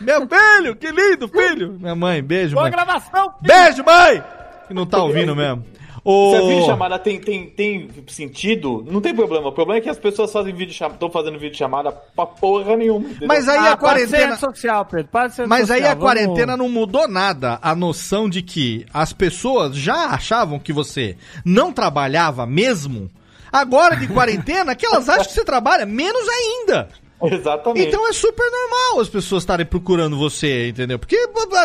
Meu filho, que lindo, filho. Minha mãe, beijo, Boa mãe. gravação, filho. Beijo, mãe! Que não tá ouvindo mesmo. Ô, Se a videochamada tem, tem, tem sentido, não tem problema. O problema é que as pessoas fazem vídeo estão fazendo videochamada pra porra nenhuma. entendeu? Mas aí Ah, a para de ser quarentena. social, Pedro. Para de ser rede Mas aí social, a quarentena vamos- não mudou nada. A noção de que as pessoas já achavam que você não trabalhava mesmo. Agora de quarentena, que elas acham que você trabalha menos ainda. *laughs* Exatamente. Então é super normal as pessoas estarem procurando você, entendeu? Porque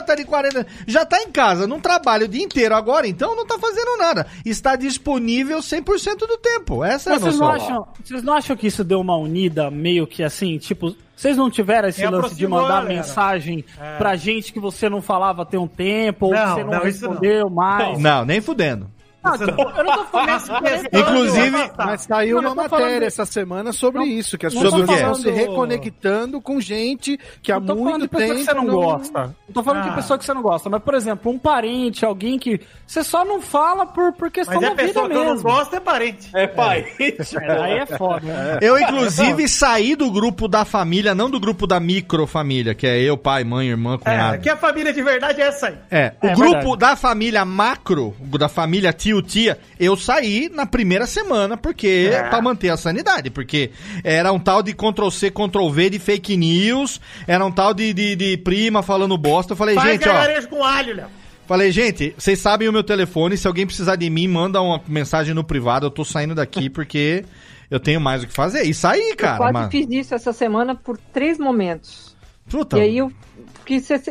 tá de 40, já tá em casa, não trabalha o dia inteiro agora, então não tá fazendo nada. Está disponível 100% do tempo. Essa é a Mas vocês não, noção. acham, vocês não acham que isso deu uma unida meio que assim, tipo, vocês não tiveram esse E lance de mandar galera. mensagem pra gente que você não falava tem um tempo, ou Não, que você não, não, isso não. respondeu mais? Não, nem fudendo. Ah, eu não tô falando *laughs* isso. Inclusive, Mas saiu uma falando matéria de- essa semana sobre Não, isso, que as pessoas estão se reconectando com gente que há Não tô falando muito de pessoa que você não, gosta. Não tô falando Ah. de pessoa que você não gosta, mas, por exemplo, um parente, alguém que você só não fala por, por questão Mas é da vida pessoa que eu não mesmo. gosto, é parente. É pai. É, aí é foda. né? Eu, inclusive, saí do grupo da família, não do grupo da microfamília, que é eu, pai, mãe, irmã, É, cunhado. que a família de verdade é essa aí. É, o É grupo verdade. da família macro, da família tio, tia, eu saí na primeira semana, porque, É. pra manter a sanidade, porque era um tal de Ctrl-C, Ctrl-V de fake news, era um tal de, de, de prima falando bosta, eu falei, Faz gente, ó, com alho, Léo. falei, gente, vocês sabem o meu telefone, se alguém precisar de mim, manda uma mensagem no privado, eu tô saindo daqui *laughs* porque eu tenho mais o que fazer, e saí, Eu cara, quase mano. fiz isso essa semana por três momentos. Puta, E aí eu,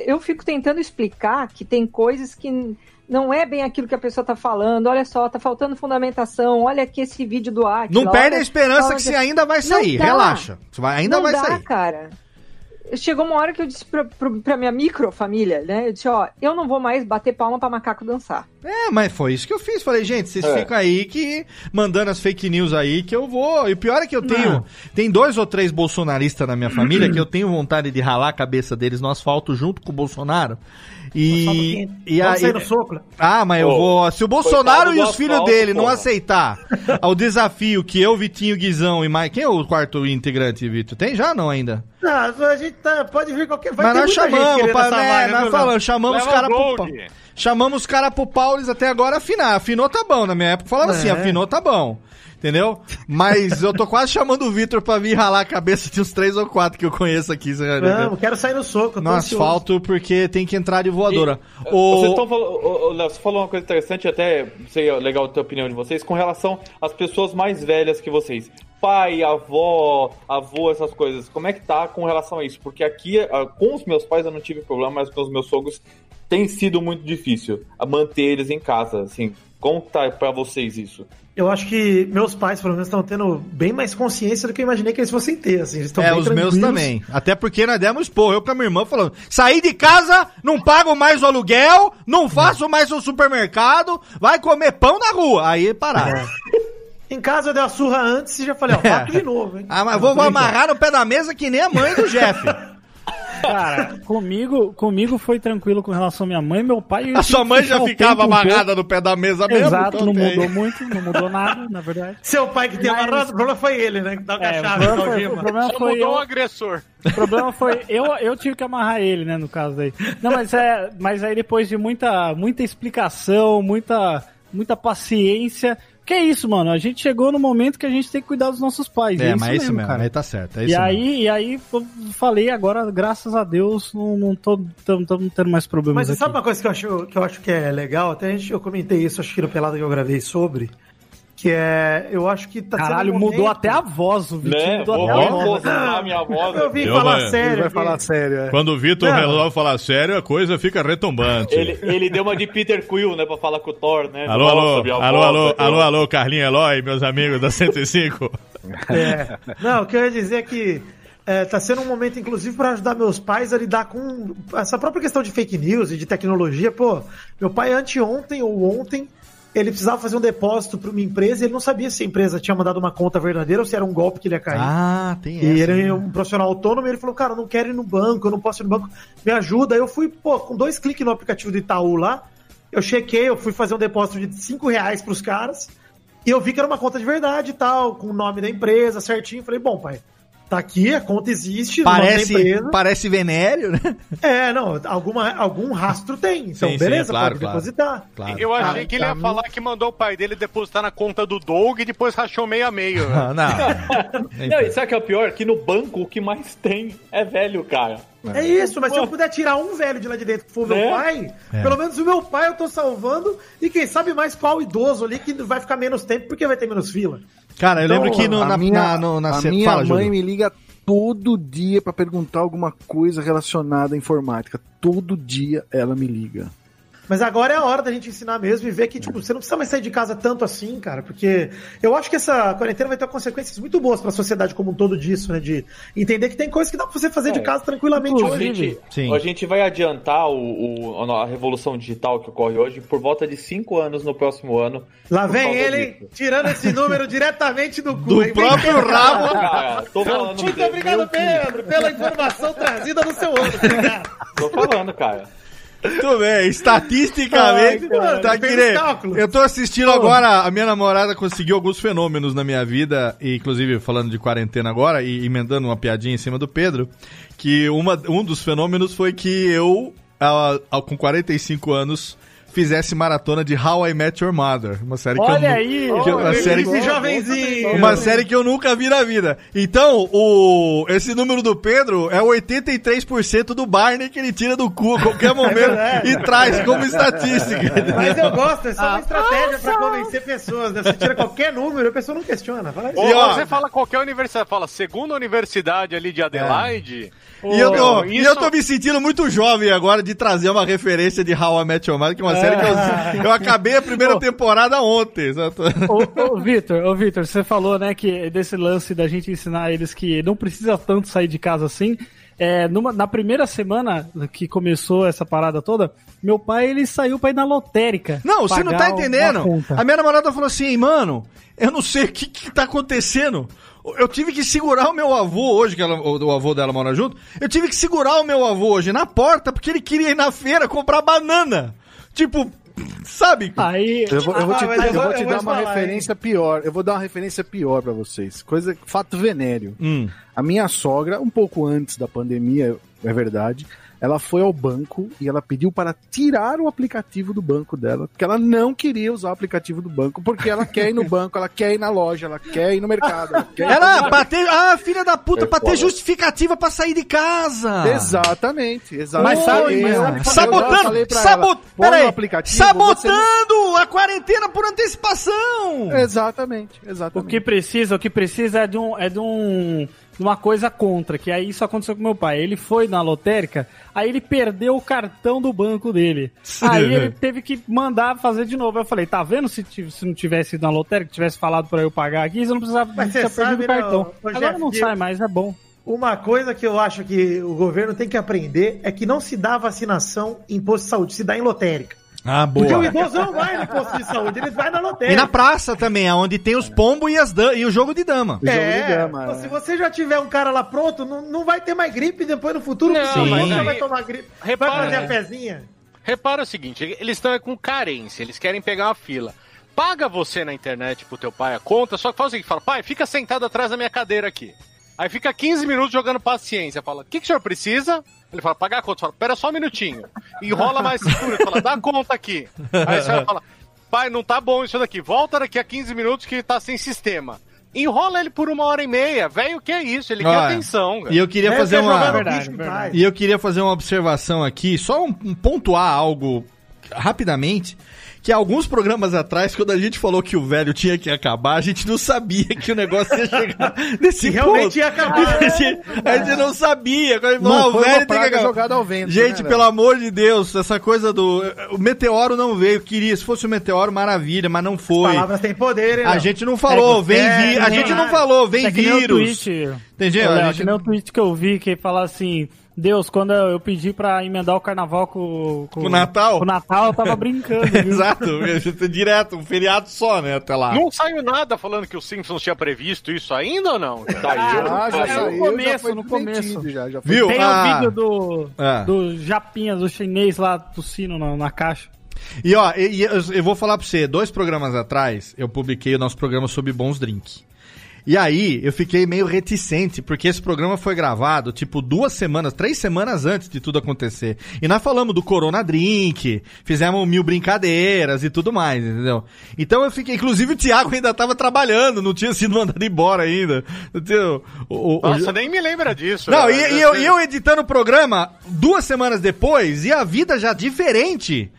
eu fico tentando explicar que tem coisas que não é bem aquilo que a pessoa tá falando. Olha só, tá faltando fundamentação. Olha aqui esse vídeo do Atila. não perde a esperança que você ainda vai Não sair, dá. relaxa, você vai, ainda não vai dá, sair. cara. Chegou uma hora que eu disse pra, pra minha microfamília, né? Eu disse, ó, eu não vou mais bater palma pra macaco dançar. É, mas foi isso que eu fiz. Falei, gente, vocês É. ficam aí que mandando as fake news aí que eu vou. E o pior é que eu tenho. Tem dois ou três bolsonaristas na minha família que eu tenho vontade de ralar a cabeça deles no asfalto junto com o Bolsonaro. E. e aí, soco. né? ah, mas eu vou. Se o Bolsonaro e os filhos dele não porra. aceitar o desafio que eu, Vitinho, Guizão e mais. Quem é o quarto integrante, Vitor? Tem já não ainda? Não, a gente tá, pode vir qualquer. Vai mas ter nós muita gente chamamos, pra, né, vaga, nós falamos, chamamos os caras pro. Pau. Chamamos os caras pro Paulis até agora afinar. Afinou tá bom. Na minha época falava assim, É. afinou tá bom. Entendeu? Mas eu tô quase chamando o Vitor pra vir ralar a cabeça de uns três ou quatro que eu conheço aqui. você já viu? Não, quero sair no soco. no ansioso. asfalto, porque tem que entrar de voadora. E, O- Vocês estão falando, ô, ô, Léo, você falou uma coisa interessante, até sei legal a tua opinião de vocês, com relação às pessoas mais velhas que vocês. Pai, avó, avô, essas coisas. Como é que tá com relação a isso? Porque aqui, ah, com os meus pais eu não tive problema, mas com os meus sogros tem sido muito difícil a manter eles em casa, assim. Como tá pra vocês isso? Eu acho que meus pais, pelo menos, estão tendo bem mais consciência do que eu imaginei que eles fossem ter. Assim, eles É, os meus também. Até porque nós demos porra. Eu com a minha irmã falando: saí de casa, não pago mais o aluguel, não faço mais o supermercado, vai comer pão na rua. Aí pararam. Em casa eu dei a surra antes e já falei, ó, fato de novo, hein? Ah, mas vou, vou amarrar no pé da mesa que nem a mãe do Jeff. *laughs* Cara, comigo, comigo foi tranquilo com relação à minha mãe, meu pai. A sua mãe já um ficava um amarrada pouco- no pé da mesa mesmo. Exato, então não tem. mudou muito, não mudou nada, na verdade. Seu pai que tem Mas- amarrado, o problema foi ele, né? Que dá com a É, o chave problema foi- algema. o problema Só foi mudou eu- o agressor. O problema foi eu, eu tive que amarrar ele, né, no caso aí. Não, mas é, mas aí depois de muita muita explicação, muita muita paciência, que é isso, mano? A gente chegou no momento que a gente tem que cuidar dos nossos pais. É, é mas é isso mesmo, cara. aí tá certo. É E isso mesmo. aí, e aí eu falei agora, graças a Deus, não, não tô tamo, tamo tendo mais problemas Mas aqui. sabe uma coisa que eu, acho, que eu acho que é legal? Até a gente, eu comentei isso, acho que no Pelado que eu gravei sobre. Que é. Eu acho que tá Caralho, sendo um mudou até a voz, o Vitinho Né? mudou Vou até a voz. reposicionar minha voz. Eu vim Eu, falar mano, sério. Ele vai falar sério, é. Quando o Vitor resolve falar sério, a coisa fica retumbante. Ele, ele deu uma de Peter Quill, né, pra falar com o Thor, né? Alô, Nossa, alô, alô, alô, né, alô, alô, Carlinhos Eloy, meus amigos da 105. É. Não, o que eu ia dizer é que é, tá sendo um momento, inclusive, para ajudar meus pais a lidar com essa própria questão de fake news e de tecnologia. Pô, meu pai anteontem ou ontem, ele precisava fazer um depósito para uma empresa e ele não sabia se a empresa tinha mandado uma conta verdadeira ou se era um golpe que ele ia cair. Ah, tem E essa. ele é né? um profissional autônomo e ele falou, cara, eu não quero ir no banco, eu não posso ir no banco, me ajuda. Aí eu fui, pô, com dois cliques no aplicativo do Itaú lá, eu chequei, eu fui fazer um depósito de 5 reais pros caras, e eu vi que era uma conta de verdade e tal, com o nome da empresa certinho. Falei, bom, pai, tá aqui, a conta existe, Parece, parece Venério, né? É, não, alguma, algum rastro tem. Então, Sim, sim, beleza, claro, pode claro. depositar. Claro. Eu achei Ah, que ele ia tá. falar que mandou o pai dele depositar na conta do Doug e depois rachou meio a meio. Ah, *laughs* não. Não, e sabe o que é o pior? Que no banco o que mais tem é velho, cara. É isso, mas se eu puder tirar um velho de lá de dentro que for Né? meu pai, É. pelo menos o meu pai eu tô salvando, e quem sabe mais qual idoso ali que vai ficar menos tempo porque vai ter menos fila. Cara, eu Então, lembro que no, a na, minha, na, no- na a minha Fala, mãe Júlio. me liga todo dia pra perguntar alguma coisa relacionada à informática. Todo dia ela me liga. Mas agora é a hora da gente ensinar mesmo e ver que, tipo, você não precisa mais sair de casa tanto assim, cara, porque eu acho que essa quarentena vai ter consequências muito boas pra sociedade como um todo disso, né? De entender que tem coisas que dá pra você fazer de É. casa tranquilamente A hoje. gente, Sim. a gente vai adiantar o, o- a revolução digital que ocorre hoje por volta de 5 anos no próximo ano. Lá vem ele, disso. tirando esse *laughs* número diretamente do cu. Do hein? Próprio rabo. Cara, tô falando, Muito obrigado, Pedro, pela informação trazida no seu. Obrigado. tô falando, cara. Muito bem, estatisticamente, Ai, cara, tá querendo. cálculos. Eu tô assistindo agora, a minha namorada conseguiu alguns fenômenos na minha vida, e inclusive falando de quarentena agora, e emendando uma piadinha em cima do Pedro, que uma, um dos fenômenos foi que eu, a- a- com 45 anos, fizesse maratona de How I Met Your Mother, uma série que eu Olha nu- aí! que eu- uma série. Esse jovenzinho. Uma série que eu nunca vi na vida. Então, o esse número do Pedro é 83% do Barney que ele tira do cu a qualquer *laughs* momento verdade. e traz como estatística. Mas eu gosto, é só Ah, uma estratégia pra convencer pessoas. né? Você tira qualquer número, a pessoa não questiona. Fala E, ó, você fala qualquer universidade, fala segunda universidade ali de Adelaide. E eu, tô, Ô, e isso- eu tô me sentindo muito jovem agora de trazer uma referência de How I Met Your Mother, que é uma série que eu, eu acabei a primeira temporada ontem. Ô, Vitor, ô Vitor, você falou, né, que desse lance da gente ensinar eles que não precisa tanto sair de casa assim. é, numa- na primeira semana que começou essa parada toda, meu pai ele saiu pra ir na lotérica. Não, você não tá entendendo. A minha namorada falou assim, mano, eu não sei o que, que tá acontecendo. Eu tive que segurar o meu avô hoje, que ela- o, o avô dela mora junto. Eu tive que segurar o meu avô hoje na porta porque ele queria ir na feira comprar banana. Tipo, sabe? Aí, Eu vou, eu vou te, Ah, eu eu vou- vou eu te vou dar uma falar, referência pior. Eu vou dar uma referência pior pra vocês. Coisa, fato venéreo. Hum. A minha sogra, um pouco antes da pandemia, é verdade, ela foi ao banco e ela pediu para tirar o aplicativo do banco dela, porque ela não queria usar o aplicativo do banco, porque ela quer ir no banco, ela quer ir na loja, ela quer ir no mercado. Ela quer Ela, pra ter, ah, filha da puta, É pra ter justificativa pra sair de casa. Exatamente, exatamente. Mas sabe- mas sabe- Sabotando, sabot, ela, aplicativo, você sabotando a quarentena por antecipação. não- Exatamente, O exatamente. que precisa, o que precisa é de um, é de um uma coisa contra, que aí isso aconteceu com meu pai. Ele foi na lotérica, aí ele perdeu o cartão do banco dele. Aí ele *laughs* teve que mandar fazer de novo. Eu falei, tá vendo se, se não tivesse ido na lotérica, tivesse falado pra eu pagar aqui, você não precisava Mas não você sabe, o cartão. não, ô, Agora Jeff, não sai mais, é bom. Uma coisa que eu acho que o governo tem que aprender é que não se dá vacinação em posto de saúde, se dá em lotérica. Ah, Porque o boa. idoso não vai no posto de saúde, ele vai na E lotérica. na praça também, onde tem os pombos e, as e o jogo de dama. O jogo É, de dama, pô, é. se você já tiver um cara lá pronto, não, não vai ter mais gripe depois no futuro. Não, você aí- vai tomar gripe. Repara, vai fazer a pezinha. Repara o seguinte, eles estão com carência, eles querem pegar uma fila. Paga você na internet pro teu pai a conta, só que faz o seguinte, fala, pai, fica sentado atrás da minha cadeira aqui. Aí fica 15 minutos jogando paciência, fala, o que, que o senhor precisa? Ele fala, pagar a conta, fala, pera só um minutinho. Enrola mais seguro, fala, dá a conta aqui. Aí você fala, pai, não tá bom isso daqui, volta daqui a 15 minutos que tá sem sistema. Enrola ele por uma hora e meia, velho, o que é isso? Ele quer Olha, atenção, cara. E eu queria fazer ter uma. Verdade, em verdade. E eu queria fazer uma observação aqui, só um, um pontuar algo rapidamente. Que alguns programas atrás, quando a gente falou que o velho tinha que acabar, a gente não sabia que o negócio ia chegar *laughs* nesse Que realmente ponto. ia acabar. *laughs* A gente, a gente não sabia. Quando Não falou, o velho tem que acabar. jogada ao vento, Gente, né, pelo amor de Deus, essa coisa do. O meteoro não veio, queria. Se fosse o meteoro, maravilha, mas não foi. Palavras têm poder, hein? A Léo? gente não falou, É, vem é, vi... A gente é. não falou, vem É vírus. Entendeu? A gente- que nem o tweet que eu vi que fala assim: Deus, quando eu pedi pra emendar o carnaval com, Com o Natal? Com o Natal, eu tava brincando. *laughs* viu? Exato, direto, um feriado só, né, até lá. Não saiu nada falando que o Simpsons tinha previsto isso ainda ou não? Saiu. Ah, já É, no saiu, já começo, foi no começo. Já, já foi Viu? Tem Ah. o vídeo do, É. do Japinha, do chinês lá tossindo na, na caixa. E ó, e- e eu, eu vou falar pra você, dois programas atrás, eu publiquei o nosso programa sobre bons drinks. E aí, eu fiquei meio reticente, porque esse programa foi gravado, tipo, duas semanas, três semanas antes de tudo acontecer. E nós falamos do Corona Drink, fizemos mil brincadeiras e tudo mais, entendeu? Então eu fiquei, inclusive o Thiago ainda tava trabalhando, não tinha sido mandado embora ainda. Entendeu? O, o- Nossa, o- nem me lembra disso. Não, né? e, e eu, e eu editando o programa duas semanas depois, e a vida já diferente.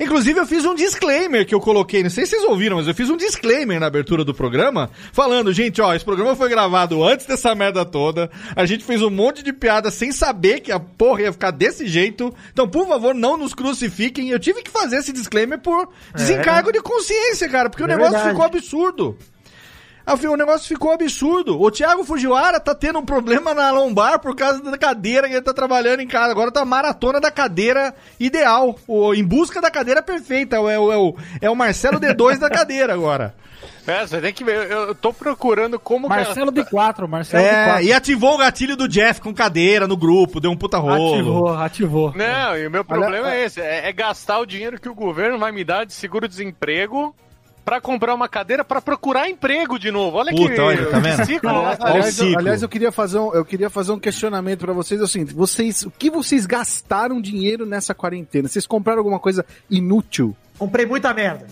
Inclusive, eu fiz um disclaimer que eu coloquei, não sei se vocês ouviram, mas eu fiz um disclaimer na abertura do programa, falando, gente, ó, esse programa foi gravado antes dessa merda toda, a gente fez um monte de piada sem saber que a porra ia ficar desse jeito, então, por favor, não nos crucifiquem. Eu tive que fazer esse disclaimer por desencargo de consciência, cara, porque o É negócio verdade. ficou absurdo. O negócio ficou absurdo. O Thiago Fujiwara tá tendo um problema na lombar por causa da cadeira que ele tá trabalhando em casa. Agora tá maratona da cadeira ideal. O, em busca da cadeira perfeita. É o, é o, é o Marcelo D2 da cadeira agora. É, você tem que ver. Eu, eu tô procurando como que- Marcelo D4, Marcelo É, D4. e ativou o gatilho do Jeff com cadeira no grupo. Deu um puta rolo. Ativou, ativou. Não, e o meu problema é esse: é, é gastar o dinheiro que o governo vai me dar de seguro-desemprego pra comprar uma cadeira pra procurar emprego de novo. Olha Puta, que olha, tá vendo? ciclo Olha lazarento. Aliás, eu, aliás, eu queria fazer um, eu queria fazer um questionamento pra vocês, é o seguinte, vocês, o que vocês gastaram dinheiro nessa quarentena? Vocês compraram alguma coisa inútil? Comprei muita merda.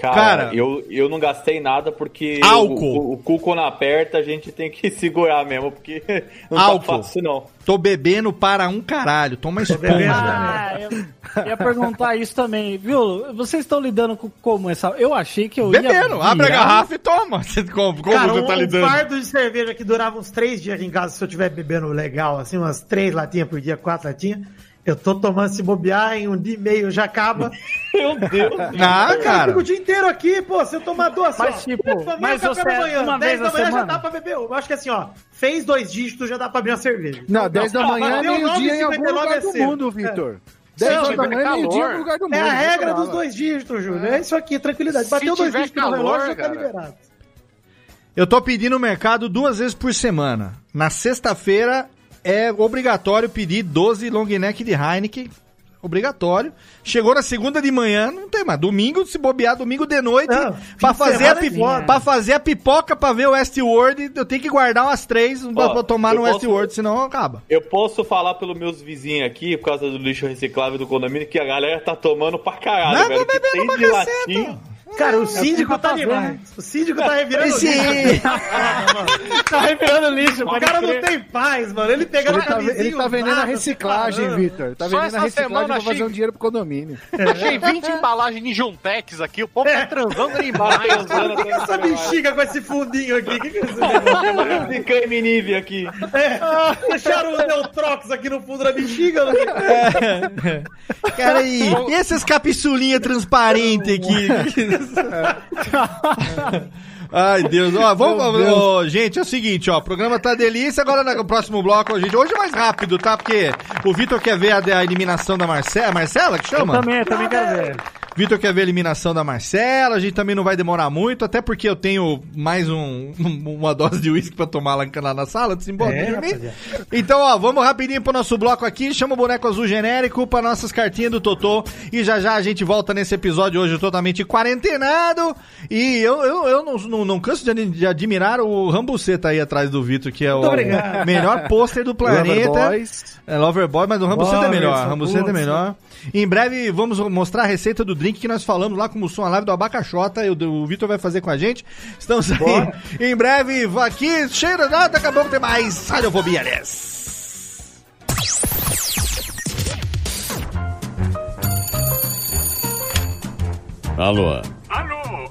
Cara, Cara. eu, eu não gastei nada porque Álcool. O, o, o cu quando aperta a gente tem que *laughs* segurar mesmo, porque não Álcool. tá fácil não. Tô bebendo para um caralho. Toma bebendo. esponja. Ah, eu ia perguntar isso também, viu? Vocês estão lidando com como essa. Eu achei que eu ia. Bebendo. Abre a garrafa e toma. *laughs* Como, como Cara, você um, tá um lidando? fardo de cerveja que durava uns três dias aqui em casa, se eu estiver bebendo legal, assim, umas três latinhas por dia, quatro latinhas, Eu tô tomando se bobear em um dia e meio já acaba. *laughs* Meu Deus. Ah, Eu cara. fico o dia inteiro aqui, pô. Se eu tomar duas Mas, só, tipo, mas é café você- da manhã, uma 10 vez da manhã já semana? dá pra beber. Eu acho que assim, ó, fez dois dígitos já dá pra abrir uma cerveja. Não, 10 da manhã é meio-dia em algum 9,59 lugar é do mundo, Vitor. É. 10 Não, horas da manhã é meio-dia algum lugar do mundo. É a regra dos dois dígitos, Júlio. É isso aqui, tranquilidade. Se Bateu dois dígitos no calor, relógio, já tá cara. liberado. Eu tô pedindo no mercado duas vezes por semana. Na sexta-feira é obrigatório pedir 12 long neck de Heineken. Obrigatório. Chegou na segunda de manhã, não tem mais. Domingo, se bobear, domingo de noite, de fazer a semana é pra fazer a pipoca pra ver o Westworld, eu tenho que guardar umas três pra, Ó, pra tomar no posso- Westworld, senão acaba. Eu posso falar pelos meus vizinhos aqui, por causa do lixo reciclável do condomínio, que a galera tá tomando pra caralho, Não, velho. tô Que bebendo tem pra de caceta. Cara, o síndico tá demais. O síndico tá revirando lixo. *laughs* Tá revirando lixo, O cara não tem paz, mano. Ele pegando Ele tá, camisinha ele tá vendendo a reciclagem, separando. Vitor. Tá vendendo a reciclagem pra fazer um dinheiro pro condomínio. Achei 20 embalagens de Juntex aqui, o povo tá transando ali embaixo. *laughs* Transando O que que é essa bexiga com esse fundinho aqui? O que, que é vai. Esse creme Nive aqui. É, deixaram o Neutrox aqui no fundo da bexiga? Não? Cara, e, e essas capsulinhas transparentes aqui? *laughs* É. *laughs* Ai, Deus. Ó, vamos, ó, gente, é o seguinte, ó. O programa tá delícia. Agora no próximo bloco, gente. Hoje é mais rápido, tá? Porque o Vitor quer ver a, a eliminação da Marcela. Marcela que Eu chama? também, eu também quero ver. Vitor quer ver a eliminação da Marcela. A gente também não vai demorar muito, até porque eu tenho mais um, uma dose de uísque pra tomar lá, lá na sala. Antes de embora É. Então, ó, vamos rapidinho pro nosso bloco aqui. Chama o boneco azul genérico pra nossas cartinhas do Totô. E já já a gente volta nesse episódio hoje totalmente quarentenado. E eu, eu, eu não, não, não canso de, de admirar o Rambuceta aí atrás do Vitor, que é o melhor pôster do planeta. Boys. É Loverboy, mas o Rambuceta é melhor. Rambuceta é melhor. Em breve vamos mostrar a receita do drink que nós falamos lá com o Mussum, a live do Abacaxota. O, o Vitor vai fazer com a gente. Estamos aí. Em breve, aqui, cheiro nada, acabou que tem mais radiofobia, aliás. Alô,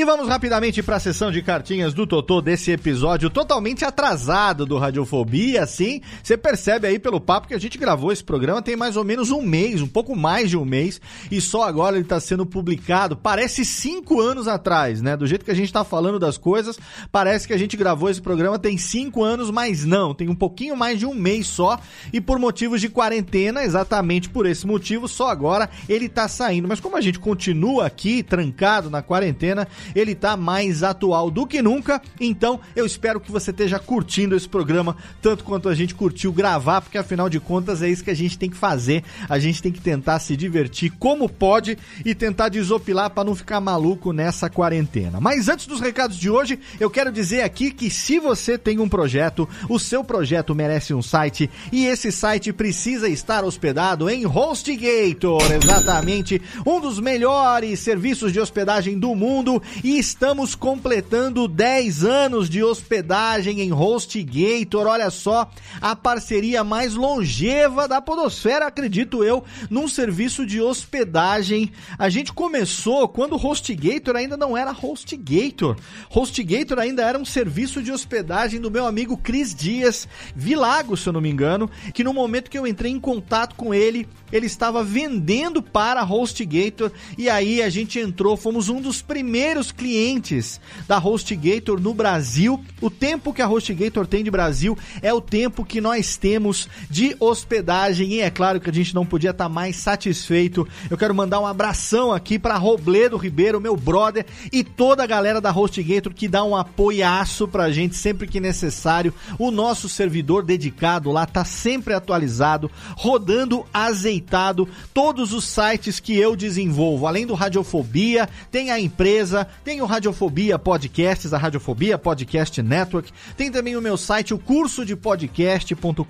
E vamos rapidamente para a sessão de cartinhas do Totô desse episódio totalmente atrasado do Radiofobia, assim. Você percebe aí pelo papo que a gente gravou esse programa tem mais ou menos um mês, um pouco mais de um mês, e só agora ele está sendo publicado. Parece cinco anos atrás, né? Do jeito que a gente está falando das coisas, parece que a gente gravou esse programa tem cinco anos, mas não, tem um pouquinho mais de um mês só, e por motivos de quarentena, exatamente por esse motivo, só agora ele tá saindo. Mas como a gente continua aqui, trancado na quarentena, ele tá mais atual do que nunca. Então, eu espero que você esteja curtindo esse programa tanto quanto a gente curtiu gravar, porque afinal de contas é isso que a gente tem que fazer. A gente tem que tentar se divertir como pode e tentar desopilar para não ficar maluco nessa quarentena. Mas antes dos recados de hoje, eu quero dizer aqui que se você tem um projeto, o seu projeto merece um site e esse site precisa estar hospedado em HostGator, exatamente, um dos melhores serviços de hospedagem do mundo e estamos completando 10 anos de hospedagem em HostGator. Olha só, a parceria mais longeva da podosfera, acredito eu, num serviço de hospedagem. A gente começou quando o HostGator ainda não era HostGator. HostGator ainda era um serviço de hospedagem do meu amigo Cris Dias, Vilago, se eu não me engano, que no momento que eu entrei em contato com ele, ele estava vendendo para HostGator e aí a gente entrou, fomos um dos primeiros clientes da HostGator no Brasil. O tempo que a HostGator tem de Brasil é o tempo que nós temos de hospedagem e é claro que a gente não podia estar mais satisfeito. Eu quero mandar um abração aqui para Robledo Ribeiro, meu brother, e toda a galera da HostGator que dá um apoiaço pra gente sempre que necessário. O nosso servidor dedicado lá tá sempre atualizado, rodando azeitado todos os sites que eu desenvolvo. Além do Radiofobia, tem a empresa, tem o Radiofobia Podcasts, a Radiofobia Podcast Network, tem também o meu site, o curso de podcast.com.br.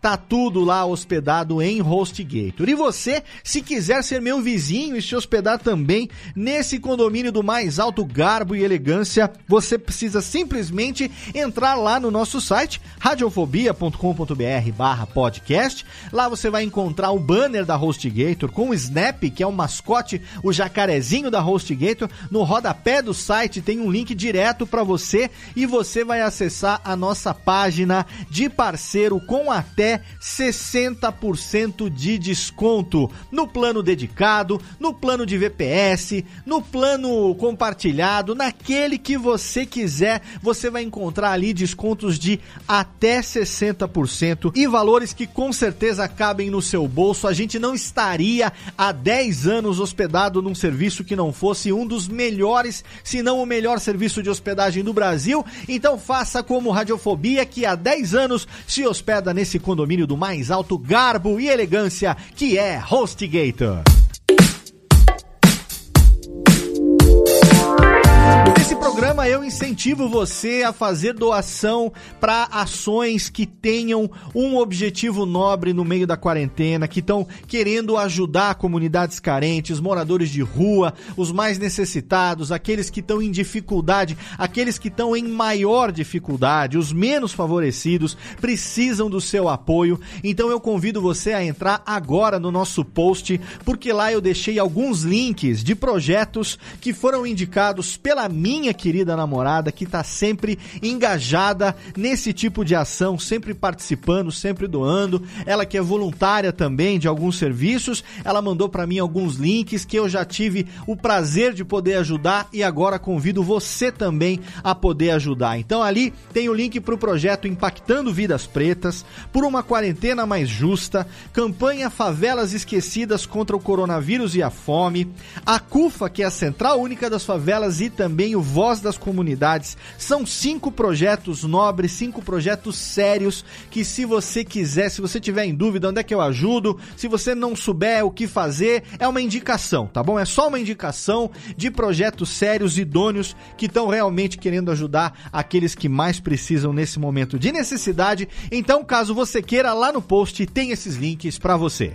Tá tudo lá hospedado em HostGator. E você, se quiser ser meu vizinho e se hospedar também nesse condomínio do mais alto garbo e elegância, você precisa simplesmente entrar lá no nosso site, radiofobia.com.br barra podcast. Lá você vai encontrar o banner da HostGator com o Snap, que é o mascote, o jacarezinho da HostGator. No rodapé do site tem um link direto para você e você vai acessar a nossa página de parceiro com até 60% de desconto no plano dedicado, no plano de VPS, no plano compartilhado, naquele que você quiser, você vai encontrar ali descontos de até 60% e valores que com certeza cabem no seu bolso. A gente não estaria há 10 anos hospedado num serviço que não fosse um dos se não o melhor serviço de hospedagem do Brasil. Então faça como Radiofobia, que há 10 anos se hospeda nesse condomínio do mais alto garbo e elegância, que é HostGator. Nesse programa eu incentivo você a fazer doação para ações que tenham um objetivo nobre no meio da quarentena, que estão querendo ajudar comunidades carentes, moradores de rua, os mais necessitados, aqueles que estão em dificuldade, aqueles que estão em maior dificuldade, os menos favorecidos, precisam do seu apoio. Então eu convido você a entrar agora no nosso post, porque lá eu deixei alguns links de projetos que foram indicados pela minha querida namorada que tá sempre engajada nesse tipo de ação, sempre participando, sempre doando. Ela que é voluntária também de alguns serviços, ela mandou para mim alguns links que eu já tive o prazer de poder ajudar e agora convido você também a poder ajudar. Então ali tem o link para o projeto Impactando Vidas Pretas, por uma quarentena mais justa, campanha Favelas Esquecidas contra o Coronavírus e a Fome, a CUFA, que é a Central Única das Favelas e também o Voz das Comunidades. São cinco projetos nobres, cinco projetos sérios que se você quiser, se você tiver em dúvida onde é que eu ajudo, se você não souber o que fazer, é uma indicação, tá bom? É só uma indicação de projetos sérios, idôneos, que estão realmente querendo ajudar aqueles que mais precisam nesse momento de necessidade. Então, caso você queira, lá no post tem esses links para você.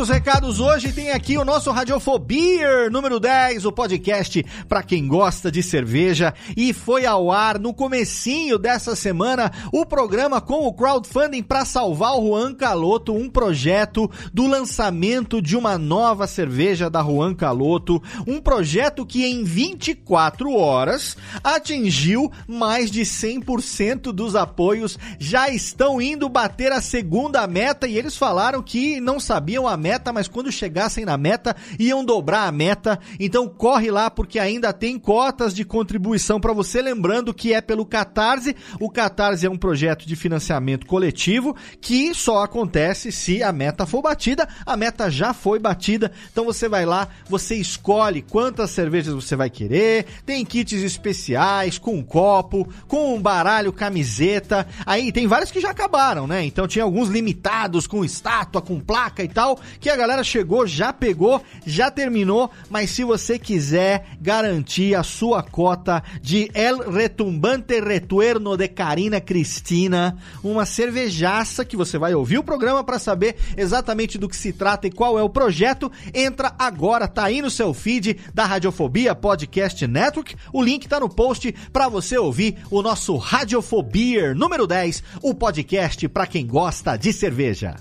Muitos recados hoje. Tem aqui o nosso Radiofobia número 10, o podcast para quem gosta de cerveja. E foi ao ar no comecinho dessa semana o programa com o crowdfunding para salvar o Juan Caloto, um projeto do lançamento de uma nova cerveja da Juan Caloto. Um projeto que em 24 horas atingiu mais de 100% dos apoios. Já estão indo bater a segunda meta e eles falaram que não sabiam a meta, mas quando chegassem na meta iam dobrar a meta. Então corre lá porque ainda tem cotas de contribuição para você, lembrando que é pelo Catarse. O Catarse é um projeto de financiamento coletivo que só acontece se a meta for batida. A meta já foi batida, então você vai lá, você escolhe quantas cervejas você vai querer. Tem kits especiais com copo, com um baralho, camiseta. Aí tem vários que já acabaram, né? Então tinha alguns limitados com estátua, com placa e tal que a galera chegou, já pegou, já terminou, mas se você quiser garantir a sua cota de El Retumbante Retuerno de Carina Cristina, uma cervejaça que você vai ouvir o programa para saber exatamente do que se trata e qual é o projeto, entra agora, tá aí no seu feed da Radiofobia Podcast Network. O link tá no post para você ouvir o nosso Radiofobia número 10, o podcast para quem gosta de cerveja.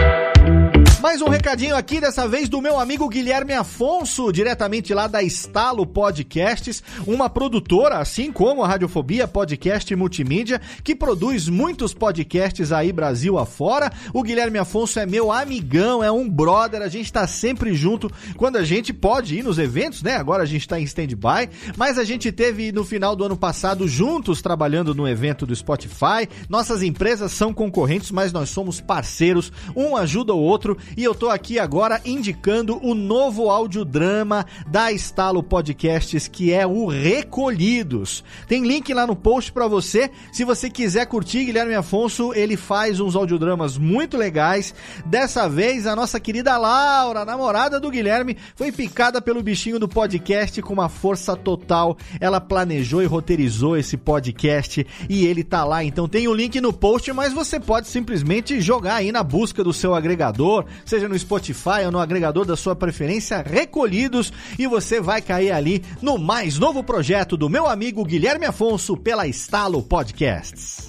Thank you. Mais um recadinho aqui, dessa vez do meu amigo Guilherme Afonso, diretamente lá da Estalo Podcasts, uma produtora, assim como a Radiofobia Podcast Multimídia, que produz muitos podcasts aí Brasil afora. O Guilherme Afonso é meu amigão, é um brother, a gente tá sempre junto quando a gente pode ir nos eventos, né? Agora a gente tá em stand-by, mas a gente teve no final do ano passado juntos trabalhando no evento do Spotify. Nossas empresas são concorrentes, mas nós somos parceiros, um ajuda o outro e eu tô aqui agora indicando o novo audiodrama da Estalo Podcasts, que é o Recolhidos. Tem link lá no post para você. Se você quiser curtir, Guilherme Afonso, ele faz uns audiodramas muito legais. Dessa vez, a nossa querida Laura, namorada do Guilherme, foi picada pelo bichinho do podcast com uma força total. Ela planejou e roteirizou esse podcast e ele tá lá. Então tem o link no post, mas você pode simplesmente jogar aí na busca do seu agregador, seja no Spotify ou no agregador da sua preferência, recolhidos, e você vai cair ali no mais novo projeto do meu amigo Guilherme Afonso pela Estalo Podcasts.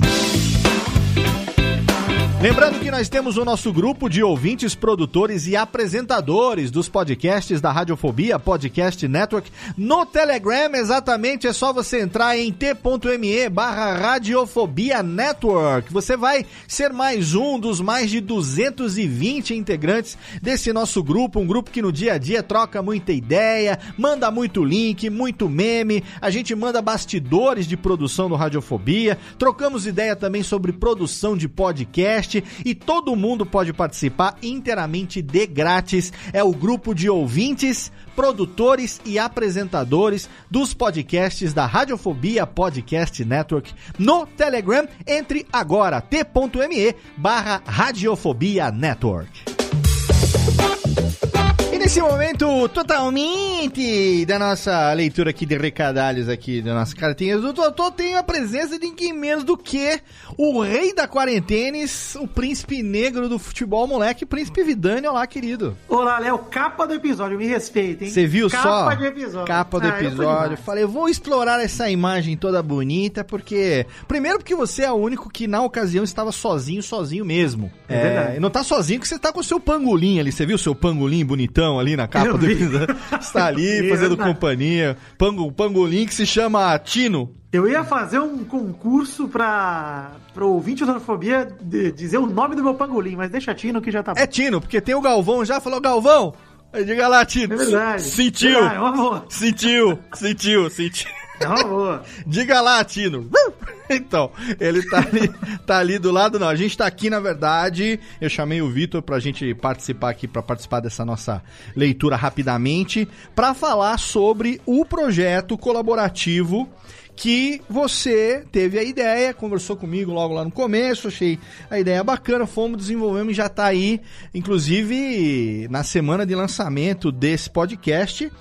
Lembrando que nós temos o nosso grupo de ouvintes, produtores e apresentadores dos podcasts da Radiofobia Podcast Network no Telegram. Exatamente, é só você entrar em t.me barra Radiofobia Network. Você vai ser mais um dos mais de 220 integrantes desse nosso grupo, um grupo que no dia a dia troca muita ideia, manda muito link, muito meme. A gente manda bastidores de produção do Radiofobia, trocamos ideia também sobre produção de podcast e todo mundo pode participar inteiramente de grátis. É o grupo de ouvintes, produtores e apresentadores dos podcasts da Radiofobia Podcast Network no Telegram. Entre agora t.me barra Radiofobia Network. E nesse momento totalmente da nossa leitura aqui de recadalhos aqui das nossas cartinhas, o Totô tem a presença de ninguém menos do que o rei da quarentenes, o príncipe negro do futebol, moleque, príncipe Vidani, olá, querido. Olá, Léo, capa do episódio, me respeita, hein? Você viu capa só? Capa do episódio. Capa do Ah, eu episódio. demais. Falei, vou explorar essa imagem toda bonita, porque. Primeiro, porque você é o único que na ocasião estava sozinho, sozinho mesmo. É verdade. Não tá sozinho, que você tá com o seu pangolim ali. Você viu o seu pangolim bonitão ali na capa do episódio? Está ali *laughs* É fazendo companhia. Pango, pangolim que se chama Tino. Eu ia fazer um concurso pra, pra ouvinte da de- dizer o nome do meu pangolim, mas deixa Tino que já tá bom. É Tino, porque tem o Galvão já, falou Galvão. Diga lá, Tino. É verdade. Sentiu. É. Sentiu, sentiu, sentiu. É uma boa. Diga lá, Tino. *laughs* Então, ele tá ali, tá ali do lado, não. A gente tá aqui, na verdade. Eu chamei o Vitor pra gente participar aqui, pra participar dessa nossa leitura rapidamente, pra falar sobre o projeto colaborativo que você teve a ideia, conversou comigo logo lá no começo, achei a ideia bacana, fomos, desenvolvemos e já tá aí, inclusive na semana de lançamento desse podcast,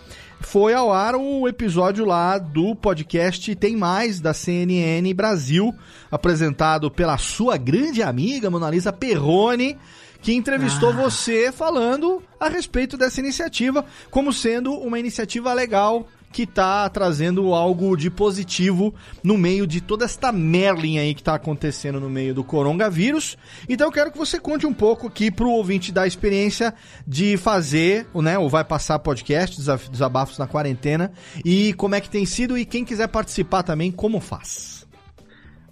foi ao ar o episódio lá do podcast Tem Mais, da CNN Brasil, apresentado pela sua grande amiga, Monalisa Perrone, que entrevistou você falando a respeito dessa iniciativa, como sendo uma iniciativa legal que tá trazendo algo de positivo no meio de toda esta merlin aí que tá acontecendo no meio do coronavírus. Então eu quero que você conte um pouco aqui pro ouvinte da experiência de fazer, né, o Vai Passar Podcast, Desabafos na Quarentena, e como é que tem sido e quem quiser participar também, como faz.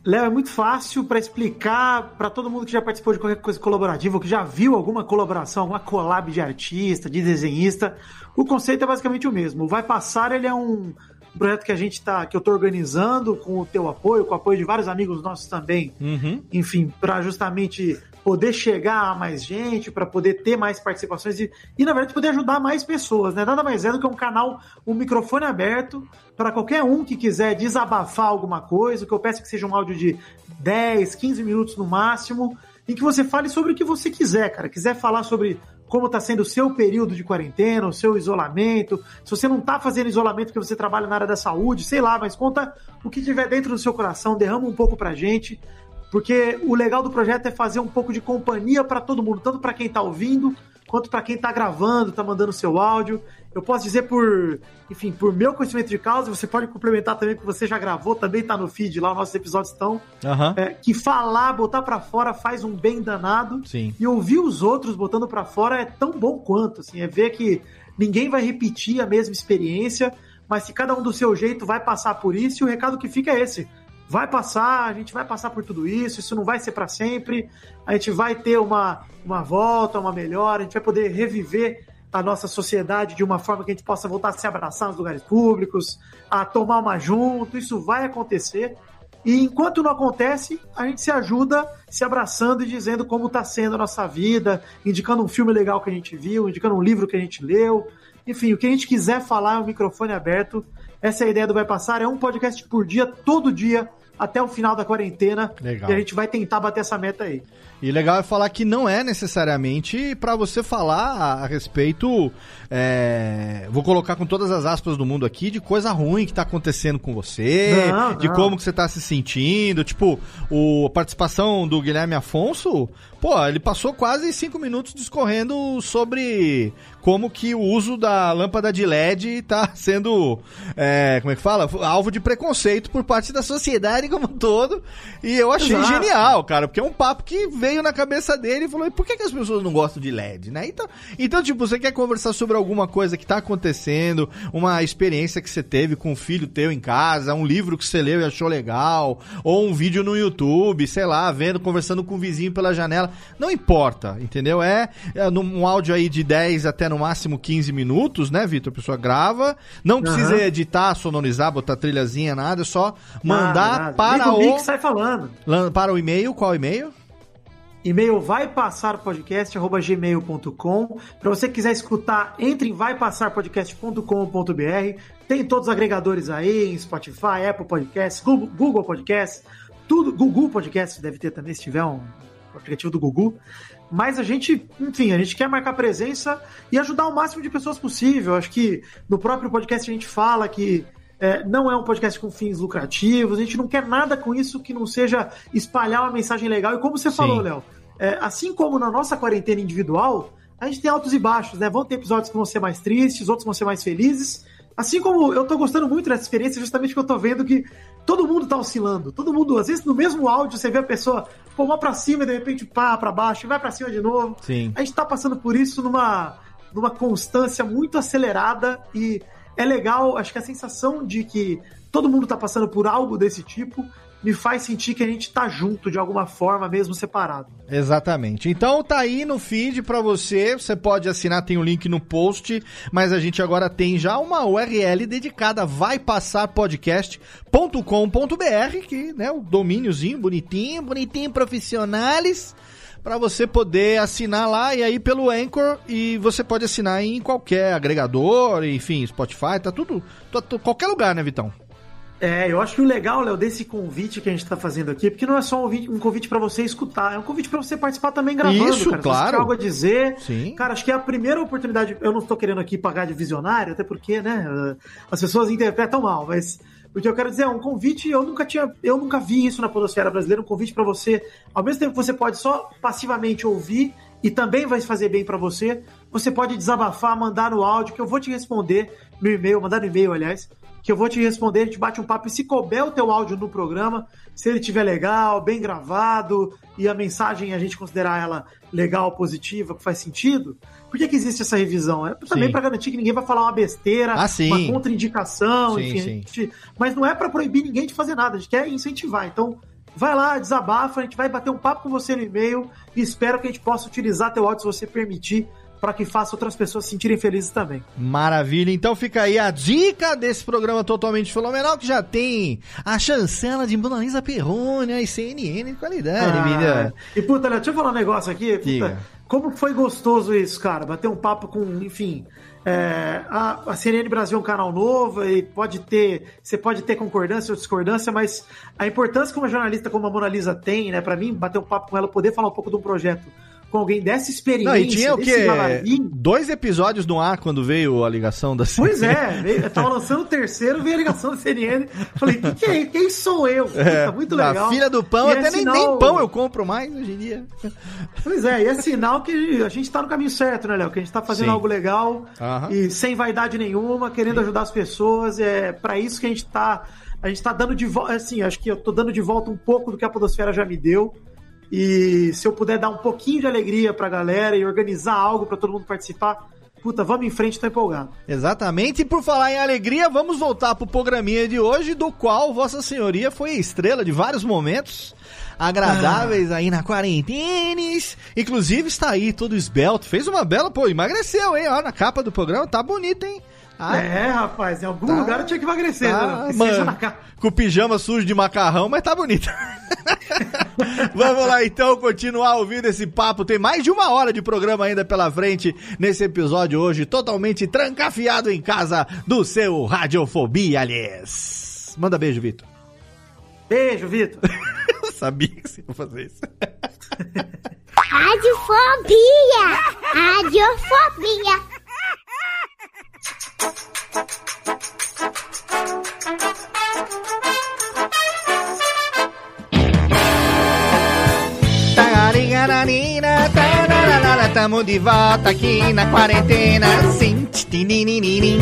Léo, é muito fácil pra explicar pra todo mundo que já participou de qualquer coisa colaborativa, ou que já viu alguma colaboração, alguma collab de artista, de desenhista. O conceito é basicamente o mesmo. O Vai Passar, ele é um projeto que a gente tá, que eu tô organizando com o teu apoio, com o apoio de vários amigos nossos também, Uhum. enfim, para justamente poder chegar a mais gente, para poder ter mais participações e, e, na verdade, poder ajudar mais pessoas, né? Nada mais é do que um canal, um microfone aberto para qualquer um que quiser desabafar alguma coisa, que eu peço que seja um áudio de 10, 15 minutos no máximo, em que você fale sobre o que você quiser, cara. Quiser falar sobre como está sendo o seu período de quarentena, o seu isolamento, se você não está fazendo isolamento porque você trabalha na área da saúde, sei lá, mas conta o que tiver dentro do seu coração, derrama um pouco pra gente, porque o legal do projeto é fazer um pouco de companhia para todo mundo, tanto para quem está ouvindo, quanto para quem está gravando, está mandando seu áudio. eu posso dizer por, enfim, por meu conhecimento de causa, você pode complementar também, que você já gravou, também tá no feed lá, nossos episódios estão. Aham. É, que falar, botar pra fora faz um bem danado. Sim. E ouvir os outros botando pra fora é tão bom quanto, assim, é ver que ninguém vai repetir a mesma experiência, mas se cada um do seu jeito vai passar por isso, e o recado que fica é esse. Vai passar, a gente vai passar por tudo isso, isso não vai ser pra sempre, a gente vai ter uma, uma volta, uma melhora, a gente vai poder reviver a nossa sociedade de uma forma que a gente possa voltar a se abraçar nos lugares públicos, a tomar uma junto, isso vai acontecer. E enquanto não acontece, a gente se ajuda se abraçando e dizendo como está sendo a nossa vida, indicando um filme legal que a gente viu, indicando um livro que a gente leu. Enfim, o que a gente quiser falar é o microfone aberto. Essa é a ideia do Vai Passar. É um podcast por dia, todo dia, até o final da quarentena. Legal. E a gente vai tentar bater essa meta aí. E legal é falar que não é necessariamente pra você falar a, a respeito. é, vou colocar com todas as aspas do mundo aqui de coisa ruim que tá acontecendo com você, Não, de não. como que você tá se sentindo. Tipo, o, a participação do Guilherme Afonso, pô, ele passou quase cinco minutos discorrendo sobre como que o uso da lâmpada de LED tá *laughs* sendo, é, como é que fala? Alvo de preconceito por parte da sociedade como um todo. E eu achei Exato. genial, cara, porque é um papo que veio na cabeça dele e falou: e por que, que as pessoas não gostam de LED, né? Então, então, tipo, você quer conversar sobre alguma coisa que tá acontecendo, uma experiência que você teve com um filho teu em casa, um livro que você leu e achou legal, ou um vídeo no YouTube, sei lá, vendo, conversando com o vizinho pela janela. Não importa, entendeu? É, é num um áudio aí de 10 até no máximo 15 minutos, né, Vitor? A pessoa grava, não precisa Aham. editar, sonorizar, botar trilhazinha, nada, é só mandar Nada, nada. para Liga o o. sai falando. lan- Para o e-mail, qual e-mail? E-mail vai passar podcast@gmail.com. Para você quiser escutar, entre em vaipassarpodcast.com.br. Tem todos os agregadores aí, Spotify, Apple Podcasts, Google Podcasts, tudo, Google Podcasts deve ter também se tiver um aplicativo do Google. Mas a gente, enfim, a gente quer marcar presença e ajudar o máximo de pessoas possível. Acho que no próprio podcast a gente fala que é, não é um podcast com fins lucrativos, a gente não quer nada com isso que não seja espalhar uma mensagem legal. E como você falou, Léo, é, assim como na nossa quarentena individual, a gente tem altos e baixos, né? Vão ter episódios que vão ser mais tristes, outros vão ser mais felizes. Assim como eu tô gostando muito dessa experiência, justamente porque eu tô vendo que todo mundo tá oscilando. Todo mundo, às vezes no mesmo áudio, você vê a pessoa pô, uma pra cima e de repente pá, pra baixo, e vai pra cima de novo. Sim. A gente tá passando por isso numa, numa constância muito acelerada e é legal, acho que a sensação de que todo mundo tá passando por algo desse tipo me faz sentir que a gente tá junto de alguma forma, mesmo separado. Exatamente. Então tá aí no feed pra você, você pode assinar, tem o link no post, mas a gente agora tem já uma URL dedicada vai passar podcast.com.br, que né, o domíniozinho bonitinho, bonitinho profissionais para você poder assinar lá e aí pelo Anchor e você pode assinar em qualquer agregador, enfim, Spotify, tá tudo, tá, qualquer lugar, né, Vitão? É, eu acho que o legal, Léo, desse convite que a gente tá fazendo aqui, porque não é só um, vi- convite pra você escutar, é um convite pra você participar também gravando, Isso, cara. Se você claro. tiver algo a dizer. Sim. Cara, acho que é a primeira oportunidade. Eu não estou querendo aqui pagar de visionário, até porque, né, as pessoas interpretam mal, mas o que eu quero dizer é um convite, eu nunca tinha, eu nunca vi isso na podosfera brasileira, um convite pra você, ao mesmo tempo que você pode só passivamente ouvir e também vai fazer bem pra você, você pode desabafar, mandar no áudio que eu vou te responder no e-mail, mandar no e-mail, aliás, que eu vou te responder, a gente bate um papo e se couber o teu áudio no programa, se ele tiver legal, bem gravado e a mensagem a gente considerar ela legal, positiva, que faz sentido, por que, que existe essa revisão? É também para garantir que ninguém vai falar uma besteira, Ah, uma contraindicação, Sim, enfim. sim. gente- mas não é para proibir ninguém de fazer nada, a gente quer incentivar. Então, vai lá, desabafa, a gente vai bater um papo com você no e-mail e espero que a gente possa utilizar teu áudio se você permitir, para que faça outras pessoas se sentirem felizes também. Maravilha, então fica aí a dica desse programa totalmente fenomenal que já tem a chancela de Mona Lisa Perrone e CNN de qualidade, Ah, vida. E puta, deixa eu falar um negócio aqui. Puta, como foi gostoso isso, cara? Bater um papo com, enfim. é, a, a CNN Brasil é um canal novo e pode ter. Você pode ter concordância ou discordância, mas a importância que uma jornalista como a Mona Lisa tem, né, pra mim, bater um papo com ela, poder falar um pouco de um projeto com alguém dessa experiência. Não, e tinha o quê? Dois episódios no ar quando veio a ligação da Pois é, veio- eu tava lançando o terceiro, veio a ligação da CNN. Falei, quem, que é? quem sou eu? Puta, muito legal. Filha do pão, E até é nem, sinal- nem pão eu compro mais hoje em dia. Pois é, e é sinal que a gente tá no caminho certo, né, Léo? Que a gente tá fazendo Sim. algo legal Aham. e sem vaidade nenhuma, querendo ajudar as pessoas. É para isso que a gente tá. A gente tá dando de volta. Assim, acho que eu tô dando de volta um pouco do que a Podosfera já me deu. E se eu puder dar um pouquinho de alegria pra galera e organizar algo pra todo mundo participar, puta, vamos em frente, tô empolgado. Exatamente, e por falar em alegria, vamos voltar pro programinha de hoje, do qual Vossa Senhoria foi estrela de vários momentos agradáveis aí na quarentena. Inclusive está aí todo esbelto, fez uma bela, pô, emagreceu, hein? Ó, na capa do programa, tá bonito, hein? Ah, É, rapaz, em algum Tá. lugar eu tinha que emagrecer, Tá, né? Mano. seja na cara. com o pijama sujo de macarrão, mas tá bonito. *laughs* Vamos lá então continuar ouvindo esse papo. Tem mais de uma hora de programa ainda pela frente nesse episódio hoje, totalmente trancafiado em casa do seu Radiofobia, aliás. Manda beijo, Vitor. Beijo, Vitor. *laughs* Eu sabia que você ia fazer isso. Radiofobia! Radiofobia! Tararara, Tamo de volta aqui na quarentena. Sim, tininininim.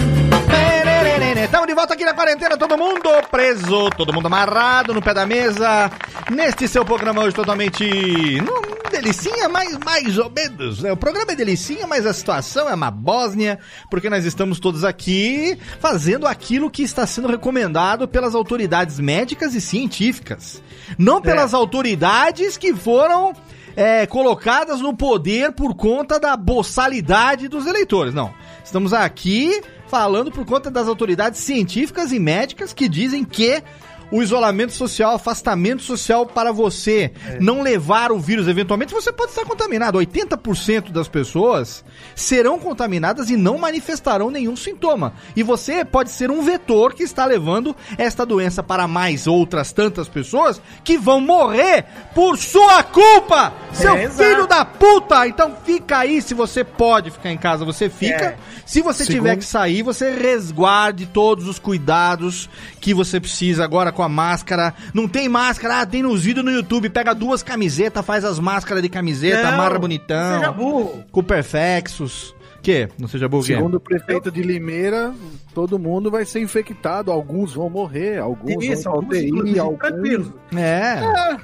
Perererene. Tamo de volta aqui na quarentena, todo mundo preso, todo mundo amarrado no pé da mesa. Neste seu programa hoje totalmente. Não, delicinha, mas mais ou menos. né? O programa é delicinha, mas a situação é uma bósnia, porque nós estamos todos aqui fazendo aquilo que está sendo recomendado pelas autoridades médicas e científicas. Não pelas autoridades que foram é, colocadas no poder por conta da boçalidade dos eleitores. Não. Estamos aqui falando por conta das autoridades científicas e médicas que dizem que o isolamento social, afastamento social para você não levar o vírus, eventualmente você pode estar contaminado. 80% das pessoas serão contaminadas e não manifestarão nenhum sintoma. E você pode ser um vetor que está levando esta doença para mais outras tantas pessoas que vão morrer por sua culpa! Seu É, filho da puta! Então fica aí, se você pode ficar em casa, você fica. É. Se você Segundo- tiver que sair, você resguarde todos os cuidados que você precisa agora com a máscara. Não tem máscara, ah, tem nos vídeos no YouTube. Pega duas camisetas, faz as máscaras de camiseta, Não, amarra bonitão. Seja burro. Com perfexos. Que? Não seja burro? Segundo o prefeito de Limeira, todo mundo vai ser infectado. Alguns vão morrer, alguns Isso, vão alguns, UTI, alguns... tranquilo. É. É,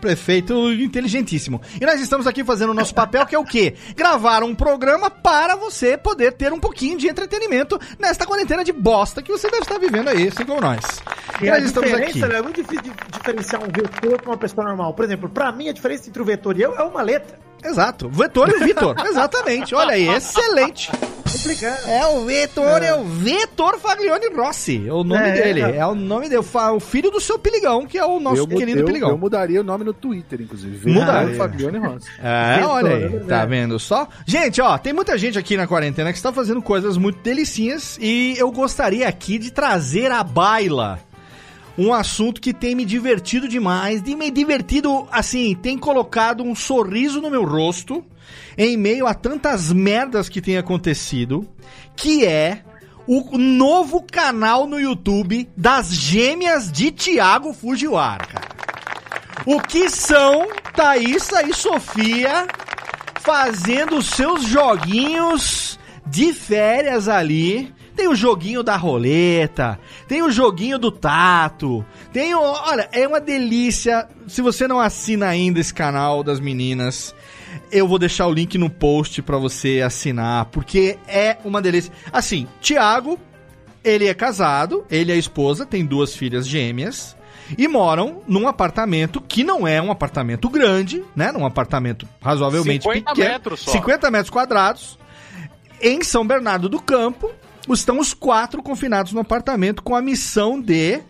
Prefeito inteligentíssimo. E nós estamos aqui fazendo o nosso papel, que é o quê? Gravar um programa para você poder ter um pouquinho de entretenimento nesta quarentena de bosta que você deve estar vivendo aí, assim como nós. E, E a nós estamos aqui. diferença, Léo, é muito difícil de diferenciar um vetor com uma pessoa normal. Por exemplo, pra mim a diferença entre o vetor e eu é uma letra. Exato. Vetor e o Vitor. *laughs* Exatamente. Olha aí, excelente. Complicado. É o Vitor, é. o Vitor Faglione Rossi. É o nome É, dele. é. É o nome dele. O filho do seu Piligão, que é o nosso eu, querido eu, Piligão. eu mudaria o nome no Twitter, inclusive. Mudaria. Vitor Fabione Rossi. É, Vitor, olha aí, é tá vendo só? Gente, ó, tem muita gente aqui na quarentena que está fazendo coisas muito delicinhas e eu gostaria aqui de trazer à baila um assunto que tem me divertido demais, de me divertido, assim, tem colocado um sorriso no meu rosto em meio a tantas merdas que tem acontecido, que é o novo canal no YouTube das gêmeas de Tiago Fujiwara. O que são Thaísa e Sofia fazendo seus joguinhos de férias ali. Tem o joguinho da roleta, tem o joguinho do tato, tem o. Olha, é uma delícia. Se você não assina ainda esse canal das meninas, eu vou deixar o link no post pra você assinar, porque é uma delícia. Assim, Thiago, ele é casado, ele e a esposa, tem duas filhas gêmeas. E moram num apartamento que não é um apartamento grande, né? Num apartamento razoavelmente 50 pequeno. metros só. 50 metros quadrados. Em São Bernardo do Campo, estão os quatro confinados no apartamento com a missão de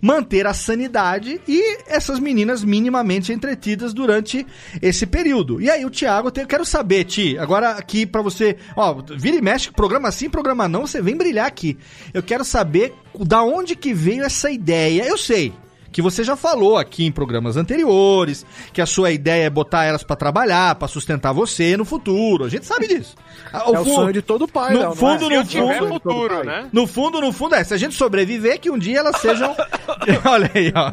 manter a sanidade e essas meninas minimamente entretidas durante esse período. E aí o Thiago, eu quero saber, Ti, agora aqui pra você, ó, vira e mexe, programa sim, programa não, você vem brilhar aqui. Eu quero saber da onde que veio essa ideia. Eu sei que você já falou aqui em programas anteriores, que a sua ideia é botar elas pra trabalhar, pra sustentar você no futuro. A gente sabe disso. Ah, É o sonho de todo pai, no não fundo, é? no tiver fundo, futuro, né? No fundo, no fundo é, se a gente sobreviver, que um dia elas sejam *laughs* Olha aí, ó.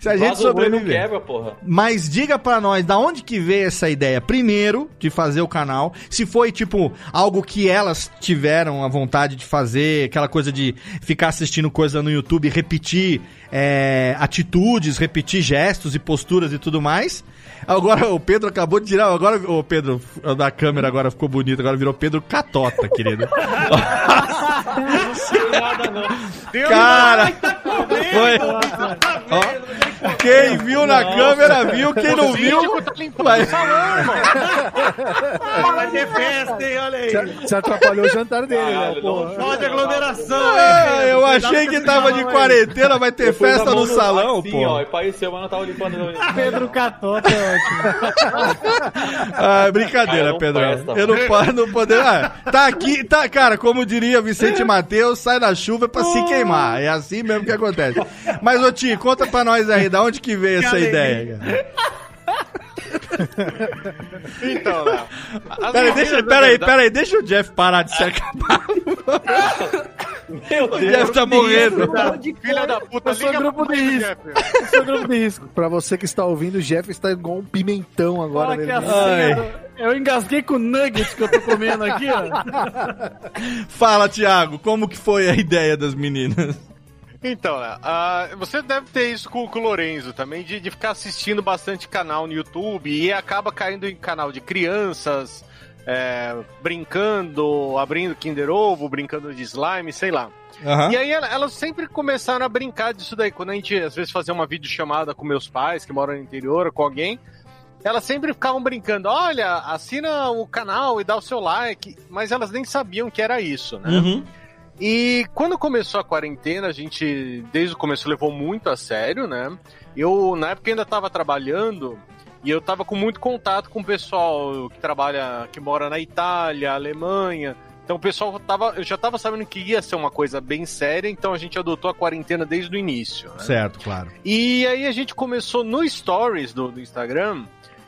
Se a gente não sobreviver. quebra, porra. Mas diga pra nós, da onde que veio essa ideia? Primeiro, de fazer o canal. Se foi, tipo, algo que elas tiveram a vontade de fazer, aquela coisa de ficar assistindo coisa no YouTube, repetir é, atitudes, repetir gestos e posturas e tudo mais. Agora, o Pedro acabou de tirar. Agora, o Pedro, da câmera agora ficou bonito. Agora virou Pedro Catota, querido. *laughs* Não sei nada, não. Cara, foi. Ó, quem viu na Nossa. câmera viu, quem não O viu. tá limpando vai- o salão, irmão. Vai ter festa, hein? Olha aí. Você- atrapalhou o jantar dele, Léo, porra. Pode aglomeração, Ah, hein? eu achei que tava de quarentena, vai ter festa no salão, assim, pô. ó, e pareceu, mas não tava limpando. Pedro Catota é ótimo. *laughs* Ah, brincadeira, presta, eu não posso não poder. Ah, tá aqui, tá, cara, como diria Vicente Matheus, sai na chuva pra se queimar. É assim mesmo que acontece. Mas, ô Ti, conta pra nós aí, da onde que veio essa ideia, cara? *laughs* Então, Léo. Peraí, deixa, peraí, peraí, deixa o Jeff parar de se *laughs* acabar. Meu O Jeff tá morrendo. Filha da puta, Eu sou grupo de risco. Eu sou grupo de risco. Pra você que está ouvindo, o Jeff está igual um pimentão agora. Que assim, eu, eu engasguei com o nuggets que eu tô comendo aqui, ó. Fala, Thiago, como que foi a ideia das meninas? Então, ah, você deve ter isso com, com o Lorenzo também, de, de ficar assistindo bastante canal no YouTube e acaba caindo em canal de crianças, é, brincando, abrindo Kinder Ovo, brincando de slime, sei lá. Aham. E aí ela- elas sempre começaram a brincar disso daí. Quando a gente, às vezes, fazia uma videochamada com meus pais, que moram no interior, ou com alguém, elas sempre ficavam brincando, olha, assina o canal e dá o seu like, mas elas nem sabiam que era isso, né? Uhum. E quando começou a quarentena, a gente, desde o começo, levou muito a sério, né? Eu, na época, ainda estava trabalhando e eu estava com muito contato com o pessoal que trabalha, que mora na Itália, Alemanha. Então o pessoal tava, eu já estava sabendo que ia ser uma coisa bem séria, então a gente adotou a quarentena desde o início. Né? Certo, claro. E aí a gente começou no Stories do, do Instagram.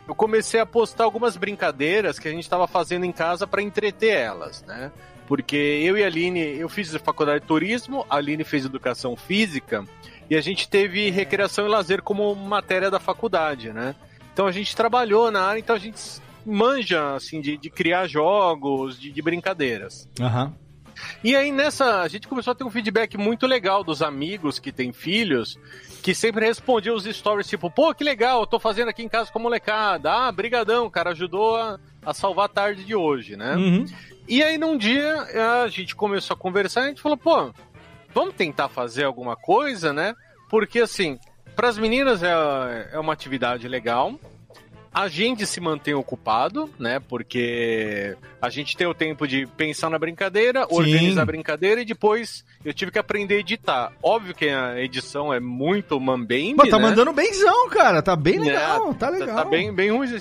Eu comecei a postar algumas brincadeiras que a gente estava fazendo em casa para entreter elas, né? Porque eu e a Aline, eu fiz faculdade de turismo, a Aline fez educação física e a gente teve recreação e lazer como matéria da faculdade, né? Então a gente trabalhou na área, então a gente manja assim de, de criar jogos, de, de brincadeiras. Aham. E aí nessa, a gente começou a ter um feedback muito legal dos amigos que têm filhos, que sempre respondiam os stories tipo, pô, que legal, eu tô fazendo aqui em casa com a molecada. Ah, brigadão, cara, ajudou a, a salvar a tarde de hoje, né? Uhum. E aí num dia a gente começou a conversar e a gente falou, pô, vamos tentar fazer alguma coisa, né? Porque assim, para as meninas é, é uma atividade legal. A gente se mantém ocupado, né? Porque a gente tem o tempo de pensar na brincadeira, Sim. organizar a brincadeira e depois eu tive que aprender a editar. Óbvio que a edição é muito mambembe, Pô, tá né? mandando benzão, cara. Tá bem legal, É, tá legal. Tá bem, bem ruim.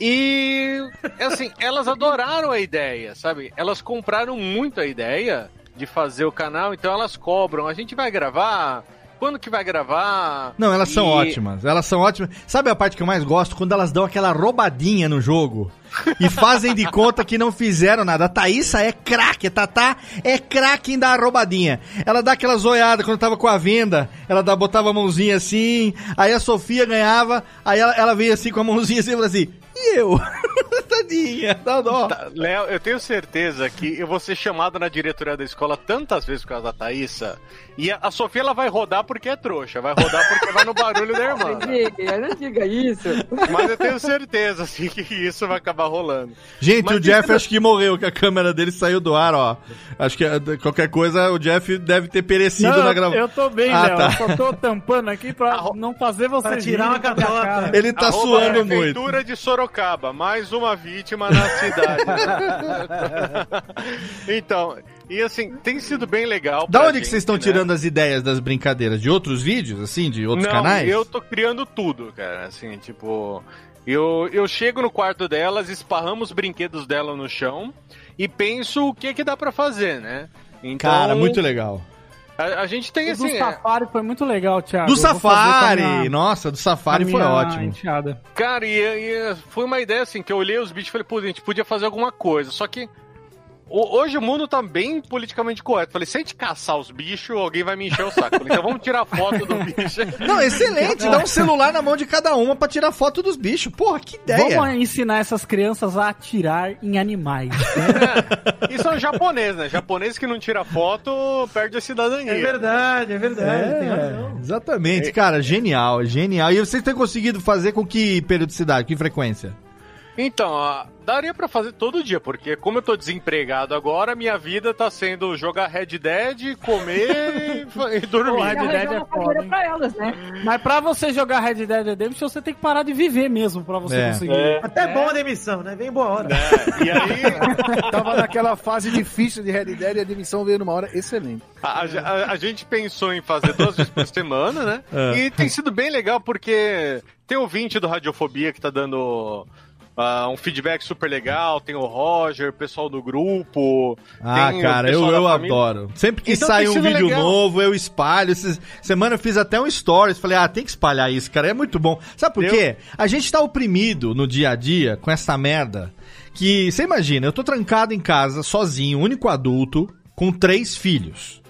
E, assim, elas adoraram a ideia, sabe? Elas compraram muito a ideia de fazer o canal, então elas cobram. A gente vai gravar? Quando que vai gravar? Não, elas são E- ótimas. Elas são ótimas. Sabe a parte que eu mais gosto? Quando elas dão aquela roubadinha no jogo. E fazem de conta que não fizeram nada. A Thaísa é craque, a Tatá é craque em dar a roubadinha. Ela dá aquela zoiada quando tava com a venda. Ela dá, botava a mãozinha assim. Aí a Sofia ganhava. Aí ela, ela veio assim com a mãozinha assim e falou assim: eu? *laughs* Tadinha, dá dó. Tá, Léo, eu tenho certeza que eu vou ser chamado na diretoria da escola tantas vezes por causa da Thaísa. E a, a Sofia ela vai rodar porque é trouxa, vai rodar porque vai no barulho da irmã. *laughs* Não diga, não diga isso. Mas eu tenho certeza, assim, que isso vai acabar rolando. Gente, Mas o Jeff acho que morreu, que a câmera dele saiu do ar, ó. Acho que eh, qualquer coisa o Jeff deve ter perecido Não, na gravação. eu tô bem, Ah, Léo. tá. Eu só tô tampando aqui pra não fazer você Pra tirar uma cara. Ele tá Arroba suando muito. Prefeitura de Sorocaba, mais uma vítima na cidade. *laughs* então, e assim, tem sido bem legal. Da pra onde que gente, vocês estão né? tirando as ideias das brincadeiras? De outros vídeos, assim? De outros Não, canais? eu tô criando tudo, cara. Assim, tipo, eu, eu chego no quarto delas, esparramo os brinquedos dela no chão e penso o que que dá pra fazer, né? Então, Cara, muito legal. A, a gente tem O assim. do é- Safari foi muito legal, Thiago. Do Eu Safari! minha- Nossa, do Safari foi ótimo. enteada. Cara, e, e foi uma ideia assim, que eu olhei os bichos e falei, pô, a gente podia fazer alguma coisa. Só que hoje o mundo tá bem politicamente correto. Falei, se a gente caçar os bichos, alguém vai me encher o saco. Falei, então vamos tirar foto do bicho. *laughs* Não, excelente. Dá um celular na mão de cada uma pra tirar foto dos bichos. Porra, que ideia. Vamos ensinar essas crianças a atirar em animais. *laughs* Isso é um japonês, né? Japonês que não tira foto perde a cidadania. É verdade, é verdade. tem razão. É, exatamente, cara, genial, genial. E vocês têm conseguido fazer com que periodicidade, que frequência? Então, daria pra fazer todo dia, porque como eu tô desempregado agora, minha vida tá sendo jogar Red Dead, comer e, *laughs* e dormir. Pô, Red Dead é uma foda, pra elas, né? Mas pra você jogar Red Dead Redemption, você tem que parar de viver mesmo pra você É. conseguir. É. Até bom a demissão, né? Vem boa hora. E aí, *laughs* Tava naquela fase difícil de Red Dead e a demissão veio numa hora excelente. a, a- a gente pensou em fazer duas vezes por semana, né? É. E tem sido bem legal porque tem ouvinte do Radiofobia que tá dando ah, um feedback super legal, tem o Roger, o pessoal do grupo. Ah, cara, eu, eu família. adoro. Sempre que Então sai um vídeo legal. novo, eu espalho. Essa semana eu fiz até um stories. Falei, ah, tem que espalhar isso, cara. É muito bom. Sabe por Eu- quê? A gente tá oprimido no dia a dia com essa merda. Que, você imagina, eu tô trancado em casa, sozinho, único adulto, com três filhos.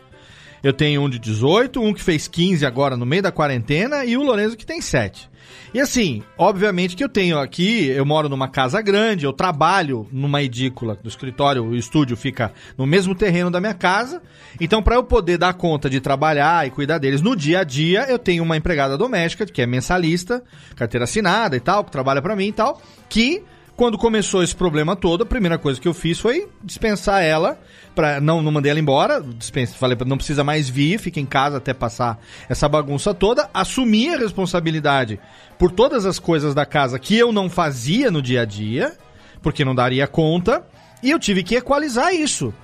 Eu tenho um de 18, um que fez 15 agora no meio da quarentena e o Lorenzo que tem 7. E assim, obviamente que eu tenho aqui, eu moro numa casa grande, eu trabalho numa edícula do escritório, o estúdio fica no mesmo terreno da minha casa. Então, para eu poder dar conta de trabalhar e cuidar deles no dia a dia, eu tenho uma empregada doméstica, que é mensalista, carteira assinada e tal, que trabalha para mim e tal, que quando começou esse problema todo, a primeira coisa que eu fiz foi dispensar ela, pra, não, não mandei ela embora, falei pra não precisa mais vir, fica em casa até passar essa bagunça toda, assumi a responsabilidade por todas as coisas da casa que eu não fazia no dia a dia, porque não daria conta, e eu tive que equalizar isso.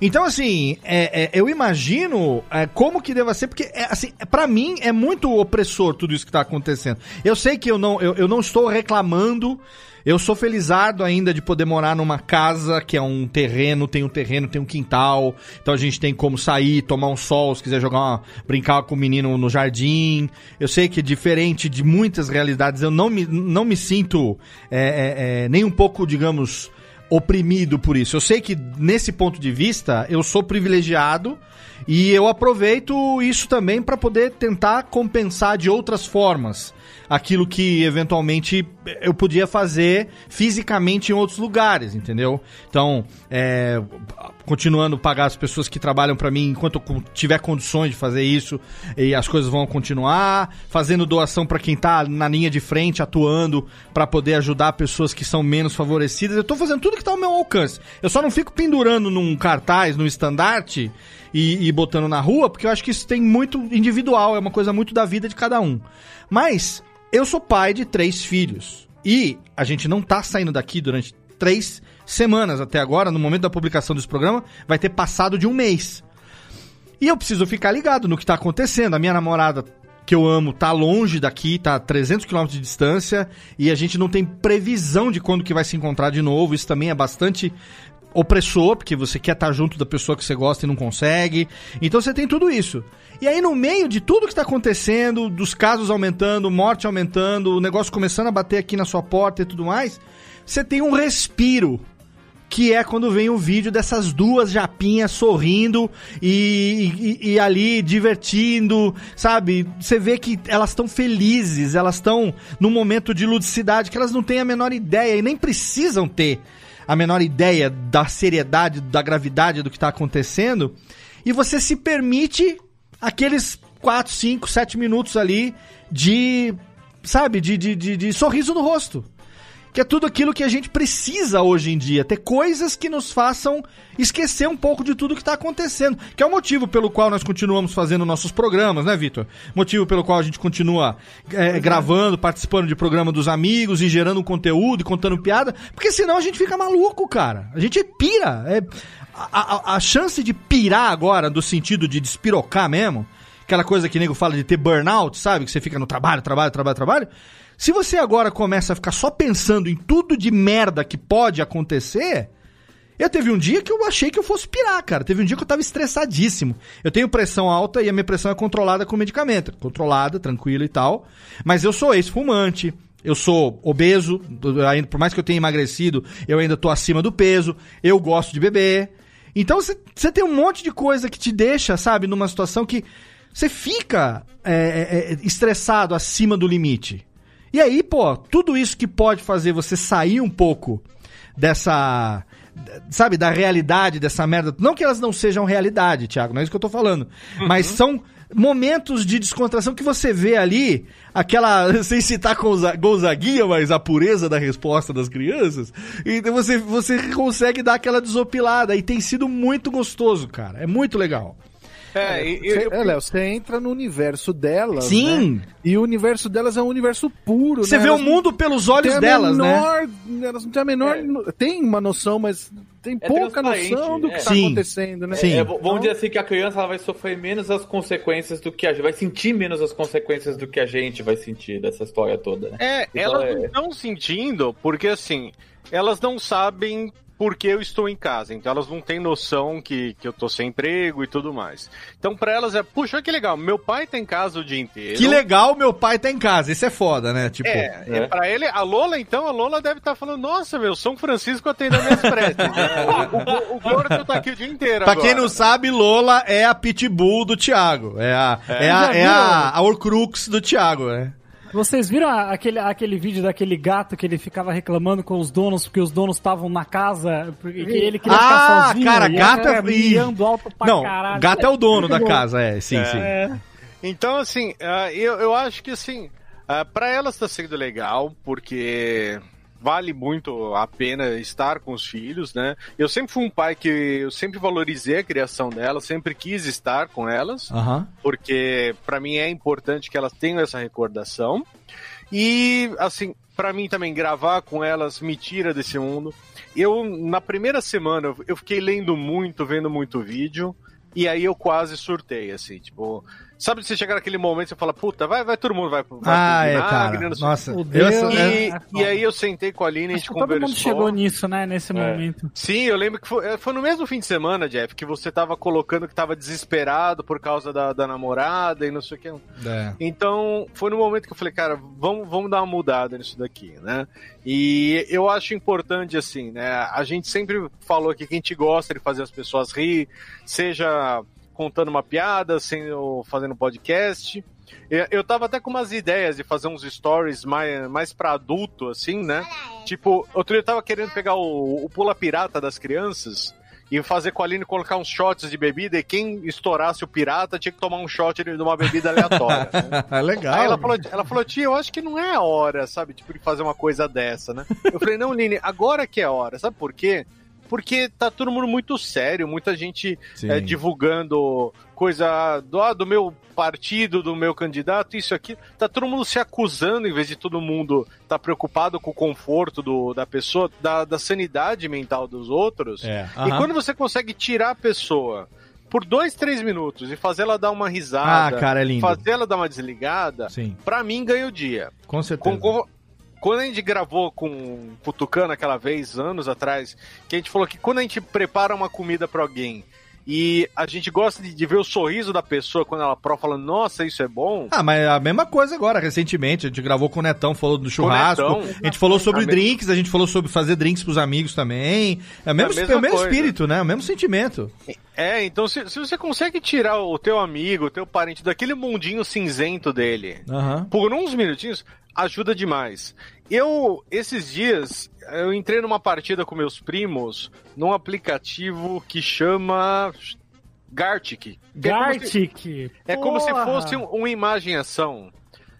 Então, assim, é, é, eu imagino é, como que deva ser, porque, é, assim, para mim é muito opressor tudo isso que tá acontecendo. Eu sei que eu não, eu, eu não estou reclamando, eu sou felizardo ainda de poder morar numa casa que é um terreno, tem um terreno, tem um quintal, então a gente tem como sair, tomar um sol, se quiser jogar uma, brincar com o menino no jardim. Eu sei que diferente de muitas realidades, eu não me, não me sinto é, é, é, nem um pouco, digamos, oprimido por isso. Eu sei que nesse ponto de vista eu sou privilegiado e eu aproveito isso também para poder tentar compensar de outras formas aquilo que eventualmente eu podia fazer fisicamente em outros lugares, entendeu? Então, é, continuando a pagar as pessoas que trabalham para mim enquanto eu tiver condições de fazer isso e as coisas vão continuar, fazendo doação para quem tá na linha de frente, atuando para poder ajudar pessoas que são menos favorecidas. Eu tô fazendo tudo que tá ao meu alcance. Eu só não fico pendurando num cartaz, num estandarte e, e botando na rua, porque eu acho que isso tem muito individual, é uma coisa muito da vida de cada um. Mas eu sou pai de três filhos e a gente não tá saindo daqui durante três semanas até agora. No momento da publicação desse programa, vai ter passado de um mês. E eu preciso ficar ligado no que tá acontecendo. A minha namorada, que eu amo, tá longe daqui, tá a 300 km de distância, e a gente não tem previsão de quando que vai se encontrar de novo. Isso também é bastante opressor, porque você quer estar junto da pessoa que você gosta e não consegue. Então você tem tudo isso. E aí, no meio de tudo que está acontecendo, dos casos aumentando, morte aumentando, o negócio começando a bater aqui na sua porta e tudo mais, você tem um respiro. Que é quando vem o vídeo dessas duas japinhas sorrindo e, e- e ali divertindo, sabe? Você vê que elas estão felizes, elas estão num momento de ludicidade que elas não têm a menor ideia e nem precisam ter a menor ideia da seriedade, da gravidade do que está acontecendo, e você se permite aqueles 4, 5, 7 minutos ali de, sabe, de, de, de, de sorriso no rosto. Que é tudo aquilo que a gente precisa hoje em dia. Ter coisas que nos façam esquecer um pouco de tudo que está acontecendo. Que é o motivo pelo qual nós continuamos fazendo nossos programas, né, Vitor? Motivo pelo qual a gente continua é, gravando, participando de programa dos amigos e gerando conteúdo e contando piada. Porque senão a gente fica maluco, cara. A gente pira. É, a, a- a chance de pirar agora, do sentido de despirocar mesmo, aquela coisa que nego fala de ter burnout, sabe? Que você fica no trabalho, trabalho, trabalho, trabalho. Se você agora começa a ficar só pensando em tudo de merda que pode acontecer, Eu teve um dia que eu achei que eu fosse pirar, cara. Teve um dia que eu tava estressadíssimo. Eu tenho pressão alta e a minha pressão é controlada com medicamento. Controlada, tranquila e tal. Mas eu sou ex-fumante. Eu sou obeso, ainda, por mais que eu tenha emagrecido, eu ainda tô acima do peso. Eu gosto de beber. Então você tem um monte de coisa que te deixa, sabe, numa situação que você fica é, é, é, estressado acima do limite. E aí, pô, tudo isso que pode fazer você sair um pouco dessa. Sabe, da realidade dessa merda. Não que elas não sejam realidade, Thiago, não é isso que eu tô falando. Mas são momentos de descontração que você vê ali, aquela, *laughs* sem citar Gonza- Gonzaguinha, mas a pureza da resposta das crianças, então você, você consegue dar aquela desopilada e tem sido muito gostoso, cara. É muito legal. É, Cê- é, Léo, você entra no universo delas, Sim. né? E o universo delas é um universo puro, Você né? vê Elas o mundo pelos olhos têm a delas, né? menor- Elas não têm a menor... Tem uma noção, mas tem É pouca noção do que é. está Sim. acontecendo, né? É, v- vamos dizer assim que a criança ela vai sofrer menos as consequências do que a gente, vai sentir menos as consequências do que a gente vai sentir dessa história toda, né? É, Então, elas é- não estão sentindo, porque assim, elas não sabem por que eu estou em casa, então elas não têm noção que, que eu tô sem emprego e tudo mais. Então pra elas é, puxa, que legal, meu pai tá em casa o dia inteiro. Que legal, meu pai tá em casa. Isso é foda, né? Tipo, É, é. pra ele, a Lola, então, a Lola deve estar falando, nossa, meu, São Francisco atende as minhas preces. né? *laughs* o, o, o gordo tá aqui o dia inteiro Pra agora. quem não sabe, Lola é a pitbull do Thiago. É a, É. é. a, é a, a Horcrux do Thiago, né? Vocês viram aquele, aquele vídeo daquele gato que ele ficava reclamando com os donos porque os donos estavam na casa porque que ele queria ficar Ah, sozinho? cara, e gato é- alto pra Não, caralho. gato é o dono da casa, é, sim, sim. Então, assim, ah, eu, eu acho que, assim, ah, pra elas tá sendo legal, porque vale muito a pena estar com os filhos, né? Eu sempre fui um pai que eu sempre valorizei a criação delas, sempre quis estar com elas, Aham. porque pra mim é importante que elas tenham essa recordação. E, assim, pra mim também gravar com elas me tira desse mundo. Eu, na primeira semana, eu fiquei lendo muito, vendo muito vídeo, e aí eu quase surtei, assim, tipo. Sabe você chegar naquele momento e você fala, puta, vai, vai, todo mundo vai, vai Ah, é, vinagre, cara. não sei Nossa, o eu sou- e, é- e aí eu sentei com a Aline, a gente que todo conversou. mundo chegou nisso, né, nesse momento. Sim, eu lembro que foi, foi no mesmo fim de semana, Jeff, que você tava colocando que tava desesperado por causa da, da namorada e não sei o que. É. Então, foi no momento que eu falei, cara, vamos, vamos dar uma mudada nisso daqui, né? E eu acho importante, assim, né? A gente sempre falou aqui que a gente gosta de fazer as pessoas rir, seja contando uma piada, sendo, fazendo podcast. Eu, tava até com umas ideias de fazer uns stories mais, mais pra adulto, assim, né? Tipo, outro dia eu tava querendo pegar o, o pula pirata das crianças e fazer com a Aline colocar uns shots de bebida e quem estourasse o pirata tinha que tomar um shot de uma bebida aleatória. né? *laughs* Legal. Aí ela falou, ela falou, tia, eu acho que não é a hora, sabe? Tipo, de fazer uma coisa dessa, né? Eu falei, não, Aline, agora que é a hora. Sabe por quê? Porque tá todo mundo muito sério, muita gente é, divulgando coisa do, ah, do meu partido, do meu candidato, isso aqui. Tá todo mundo se acusando, em vez de todo mundo tá preocupado com o conforto do, da pessoa, da, da sanidade mental dos outros. É, E aham. quando você consegue tirar a pessoa por dois, três minutos e fazer ela dar uma risada, Ah, cara, é lindo. fazer ela dar uma desligada, Sim. pra mim ganha o dia. Com certeza. Com- quando a gente gravou com o Tucano aquela vez, anos atrás, que a gente falou que quando a gente prepara uma comida pra alguém e a gente gosta de, de ver o sorriso da pessoa quando ela prova falando, nossa, isso é bom. Ah, mas a mesma coisa agora, recentemente. A gente gravou com o Netão, falou do churrasco. A gente falou sobre A mesma- drinks, a gente falou sobre fazer drinks pros amigos também. É o mesmo, mesma é o mesmo espírito, né? O mesmo sentimento. É, então se, se você consegue tirar o teu amigo, o teu parente daquele mundinho cinzento dele Aham. por uns minutinhos, ajuda demais. Eu, esses dias, eu entrei numa partida com meus primos num aplicativo que chama Gartic. Que é como se- Gartic. É como se fosse um- uma imagem-ação.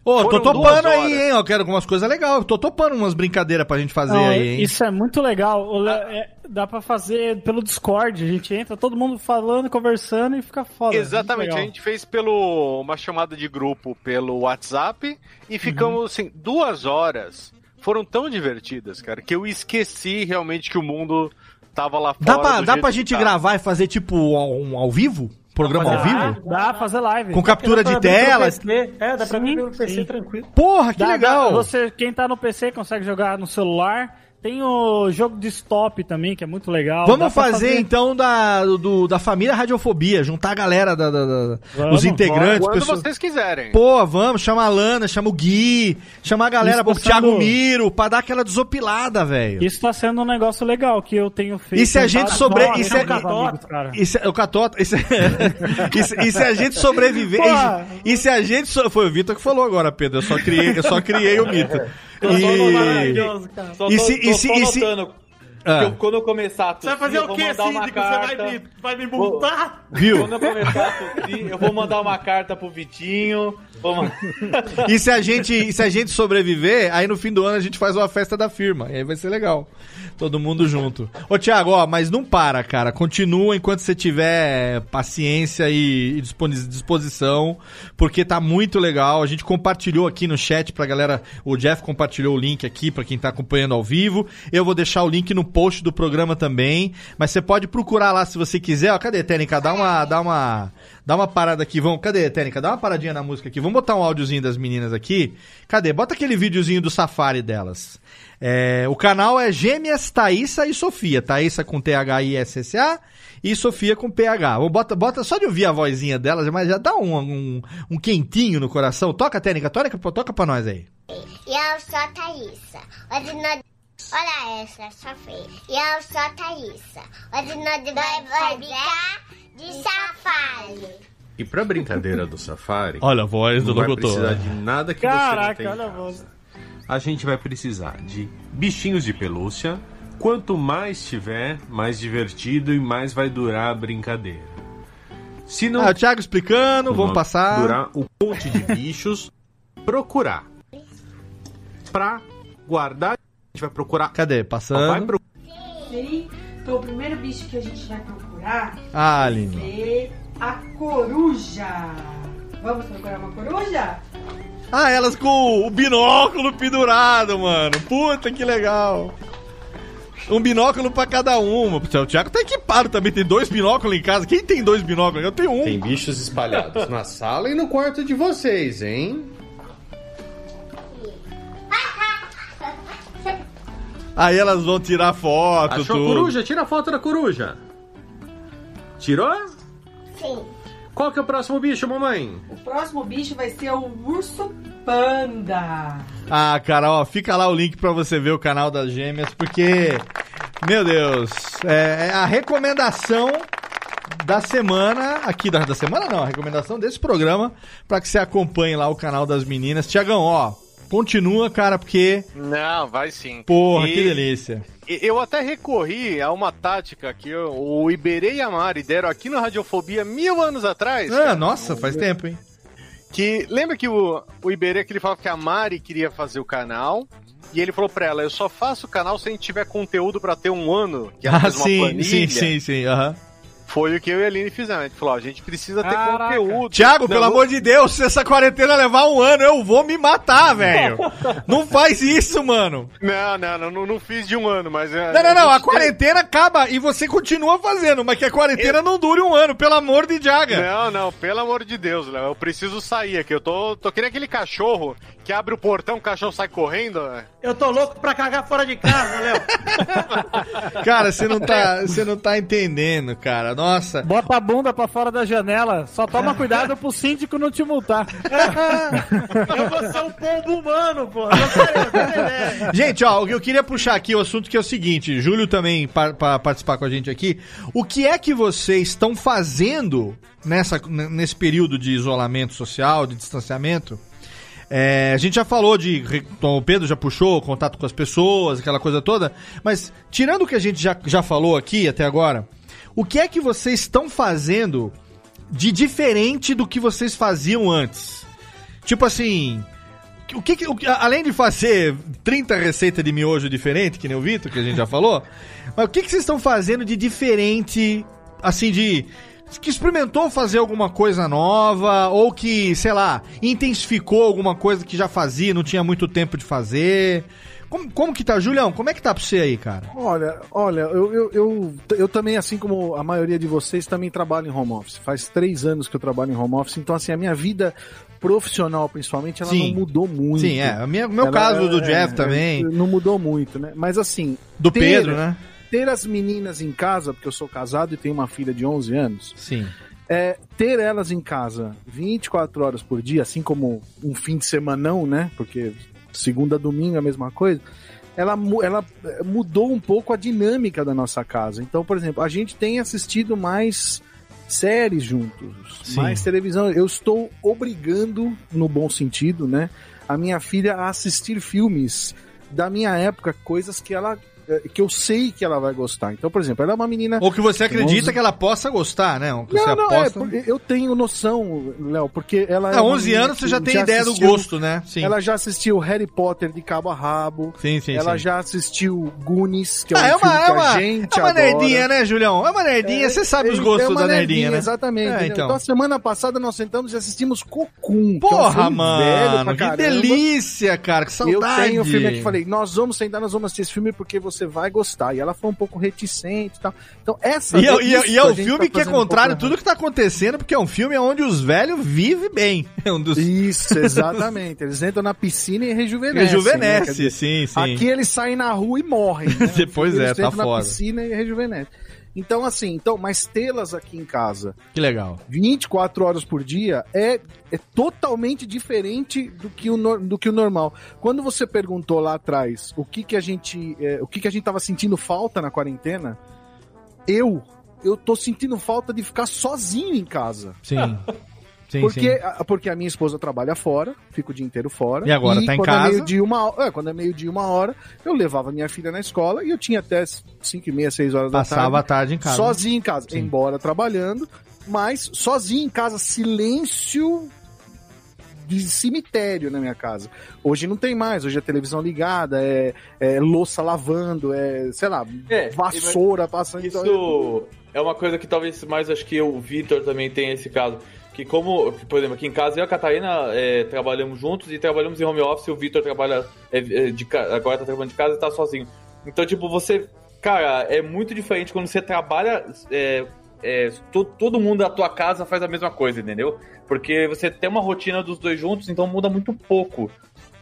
Ô, tô Foram topando aí, hein? Eu quero algumas coisas legais. Eu tô topando umas brincadeiras pra gente fazer Não, aí, hein? Isso é muito legal. O Le- é, dá pra fazer pelo Discord. A gente entra, todo mundo falando, conversando e fica foda. Exatamente, a gente fez pelo uma chamada de grupo pelo WhatsApp e ficamos assim, duas horas. Foram tão divertidas, cara, que eu esqueci realmente que o mundo tava lá fora. Dá pra, dá pra gente gravar e fazer tipo um ao vivo? Programa ao vivo? Dá pra fazer live. Com captura de tela? PC. É, dá pra Sim, pelo PC tranquilo. Porra, que Dá- legal! dá- você, quem tá no PC consegue jogar no celular. Tem o jogo de stop também, que é muito legal. Vamos pra fazer, então da, do, da família Radiofobia, juntar a galera, da, da- da- Vamos, os integrantes. Quando pessoas- vocês quiserem. Pô, vamos, chama a Lana, chama o Gui, chama a galera, Isso o tá Thiago sendo- Miro, pra dar aquela desopilada, velho. Isso tá sendo um negócio legal que eu tenho feito. E se a gente sobre. E se, e se- o Catota. E se, *laughs* e se- e se a gente sobreviver. Pô. E, se a gente. so- foi o Vitor que falou agora, Pedro. Eu só criei, eu só criei o mito. Só E- maravilhoso, cara. Só e tô- se- tô e se- só e se- Ah. que eu- quando eu começar a Você vai tossir, fazer eu o uma síndico? Você vai carta. me, vai me multar? Viu? Quando eu começar a tossir, eu vou mandar uma carta pro Vitinho. *laughs* E se a gente, se a gente sobreviver, aí no fim do ano a gente faz uma festa da firma. E aí vai ser legal. Todo mundo junto. Ô, Thiago, ó, mas não para, cara. Continua enquanto você tiver paciência e disposição, porque tá muito legal. A gente compartilhou aqui no chat pra galera. O Jeff compartilhou o link aqui pra quem tá acompanhando ao vivo. Eu vou deixar o link no post do programa também. Mas você pode procurar lá se você quiser. Ó, cadê, Técnica? Dá uma. Dá uma. Dá uma parada aqui, vamos. Cadê, Técnica? Dá uma paradinha na música aqui. Vamos botar um áudiozinho das meninas aqui. Cadê? Bota aquele videozinho do safari delas. É, o canal é Gêmeas Thaísa e Sofia. Thaísa com T-H-I-S-S-A e Sofia com P-H. Bota, bota só de ouvir a vozinha delas, mas já dá um, um, um quentinho no coração. Toca, Técnica, toca, toca pra nós aí. E eu sou a Thaísa. Hoje nós... Olha essa, Sofia. E eu sou a Thaísa. Hoje nós vai brincar de safari. E pra brincadeira do Safari. Olha a voz do não vai locutor. precisar de nada que você Caraca, não tem. olha a voz. A gente vai precisar de bichinhos de pelúcia. Quanto mais tiver, mais divertido e mais vai durar a brincadeira. Se não Ah, o Thiago explicando, vamos passar. durar um monte de bichos, procurar. Pra guardar, a gente vai procurar. Cadê? Vai Passando. pro... Sim. Então o primeiro bicho que a gente vai procurar Ah, Aline. é a coruja. Vamos procurar uma coruja? Ah, elas com o binóculo pendurado, mano. Puta que legal. Um binóculo pra cada uma. O Thiago tá equipado também, tem dois binóculos em casa. Quem tem dois binóculos? Eu tenho um. Tem bichos espalhados na sala e no quarto de vocês, hein? Aí elas vão tirar foto, Achou a tudo. coruja? Tira a foto da coruja. Tirou? Sim. Qual que é o próximo bicho, mamãe? O próximo bicho vai ser o urso panda. Ah, cara, ó, fica lá o link pra você ver o canal das gêmeas, porque, meu Deus, é, é a recomendação da semana, aqui da, da semana não, a recomendação desse programa, pra que você acompanhe lá o canal das meninas. Tiagão, ó, continua, cara, porque, Não, vai sim. porra, E- que delícia. Eu até recorri a uma tática que eu- o Iberê e a Mari deram aqui no Radiofobia mil anos atrás. Ah, cara. nossa, faz tempo, hein? Que lembra que o, o Iberê que ele falava que a Mari queria fazer o canal e ele falou pra ela: eu só faço o canal se a gente tiver conteúdo pra ter um ano. Que ela Ah, fez uma sim, planilha. sim, sim, sim, aham. Foi o que eu e a Aline fizemos. A gente falou: ó, a gente precisa ter Caraca. conteúdo. Tiago, Não, pelo amor de Deus, se essa quarentena levar um ano, eu vou me matar, velho. *laughs* Não faz isso, mano. Não, não, não, não, não fiz de um ano, mas. é, Não, não, não, a quarentena acaba e você continua fazendo, mas que a quarentena não dure um ano, pelo amor de Jaga. Não, não, pelo amor de Deus, Léo. Eu preciso sair aqui. Eu tô, tô querendo aquele cachorro que abre o portão, o cachorro sai correndo. né? Eu tô louco pra cagar fora de casa, Léo. *laughs* Cara, você não tá, você não tá entendendo, cara. Nossa. Bota a bunda pra fora da janela. Só toma cuidado pro síndico não te multar. *laughs* Eu vou ser um pombo humano, pô. Gente, ó, eu queria puxar aqui o assunto que é o seguinte, Júlio também para participar com a gente aqui. O que é que vocês estão fazendo nessa, nesse período de isolamento social, de distanciamento? É, a gente já falou de. O Pedro já puxou contato com as pessoas, aquela coisa toda. Mas, tirando o que a gente já, já falou aqui até agora, o que é que vocês estão fazendo de diferente do que vocês faziam antes? Tipo assim. O que, o além de fazer 30 receitas de miojo diferente, que nem o Vitor, que a gente já falou, *laughs* mas o que, que vocês estão fazendo de diferente, assim, de. que experimentou fazer alguma coisa nova, ou que, sei lá, intensificou alguma coisa que já fazia, não tinha muito tempo de fazer? Como, como que tá, Julião? Como é que tá pra você aí, cara? Olha, olha, eu, eu, eu, eu também, assim como a maioria de vocês, também trabalho em home office. Faz três anos que eu trabalho em home office, então assim, a minha vida profissional, principalmente, ela Sim. não mudou muito. Sim, é. O meu- Ela- caso do é, Jeff é, também. Não mudou muito, né? Mas assim. Do Pedro, né? Ter as meninas em casa, porque eu sou casado e tenho uma filha de 11 anos. Sim. É, ter elas em casa 24 horas por dia, assim como um fim de semanão, né? Porque segunda a domingo é a mesma coisa. Ela, ela eh, mudou um pouco a dinâmica da nossa casa. Então, por exemplo, a gente tem assistido mais séries juntos, Sim. mais televisão. Eu estou obrigando, no bom sentido, né? A minha filha a assistir filmes da minha época, coisas que ela. Eh, que eu sei que ela vai gostar. Então, por exemplo, ela é uma menina. Ou que você acredita 11 que ela possa gostar, né? Ou que não, você não, é, aposta. porque eu tenho noção, Léo, porque ela Ah, uma 11 menina anos você que já tem ideia do gosto, né? Sim. Ela já assistiu Harry Potter de cabo a rabo. Sim, sim, Ela sim. já assistiu Goonies, que é um Ah, é filme uma, que é uma, a gente é uma adora. nerdinha, né, Julião? É uma nerdinha, você sabe os É, gostos é da nerdinha, né? Exatamente. É, então. então. a semana passada nós sentamos e assistimos Cocoon. que é um Porra, mano, que delícia, cara, que saudade. Eu tenho o filme aqui, falei, nós vamos sentar, nós vamos assistir esse filme porque você vai gostar. E ela foi um pouco reticente e tal. Então, essa E é, e é- e é o gente filme tá que é um contrário a tudo que tá acontecendo, porque é um filme onde os velhos vivem bem. *laughs* É um dos... Isso, exatamente. Eles entram na piscina e rejuvenescem. Rejuvenesce, né? Dizer, sim, sim. Aqui eles saem na rua e morrem. Né? *laughs* Pois é, eles tá entram na piscina e rejuvenescem. Então, assim, então, mas tê-las aqui em casa Que legal. 24 horas por dia é, é totalmente diferente do que, o, do que o normal. Quando você perguntou lá atrás o que, que a gente. é, o que, que a gente tava sentindo falta na quarentena, eu. Eu tô sentindo falta de ficar sozinho em casa. Sim. *laughs* Sim, porque, sim. a- porque a minha esposa trabalha fora, fica o dia inteiro fora. E agora tá em quando casa? É meio dia, uma, hora- é, quando é meio dia, uma hora, eu levava minha filha na escola e eu tinha até 5 e meia, 6 horas da tarde. Passava a tarde em casa. Sozinho em casa, embora trabalhando, mas sozinho em casa, silêncio de cemitério na minha casa. Hoje não tem mais, hoje é televisão ligada, é, é louça lavando, é, sei lá, É, vassoura passando. então, Isso é uma coisa que talvez mais acho que o Vitor também tem esse caso. Que como, por exemplo, aqui em casa eu e a Catarina é, trabalhamos juntos e trabalhamos em home office, o Vitor trabalha é, é, de, agora tá trabalhando de casa e tá sozinho. Então, tipo, você. Cara, é muito diferente quando você trabalha. É, é, to- todo mundo da tua casa faz a mesma coisa, entendeu? Porque você tem uma rotina dos dois juntos, então muda muito pouco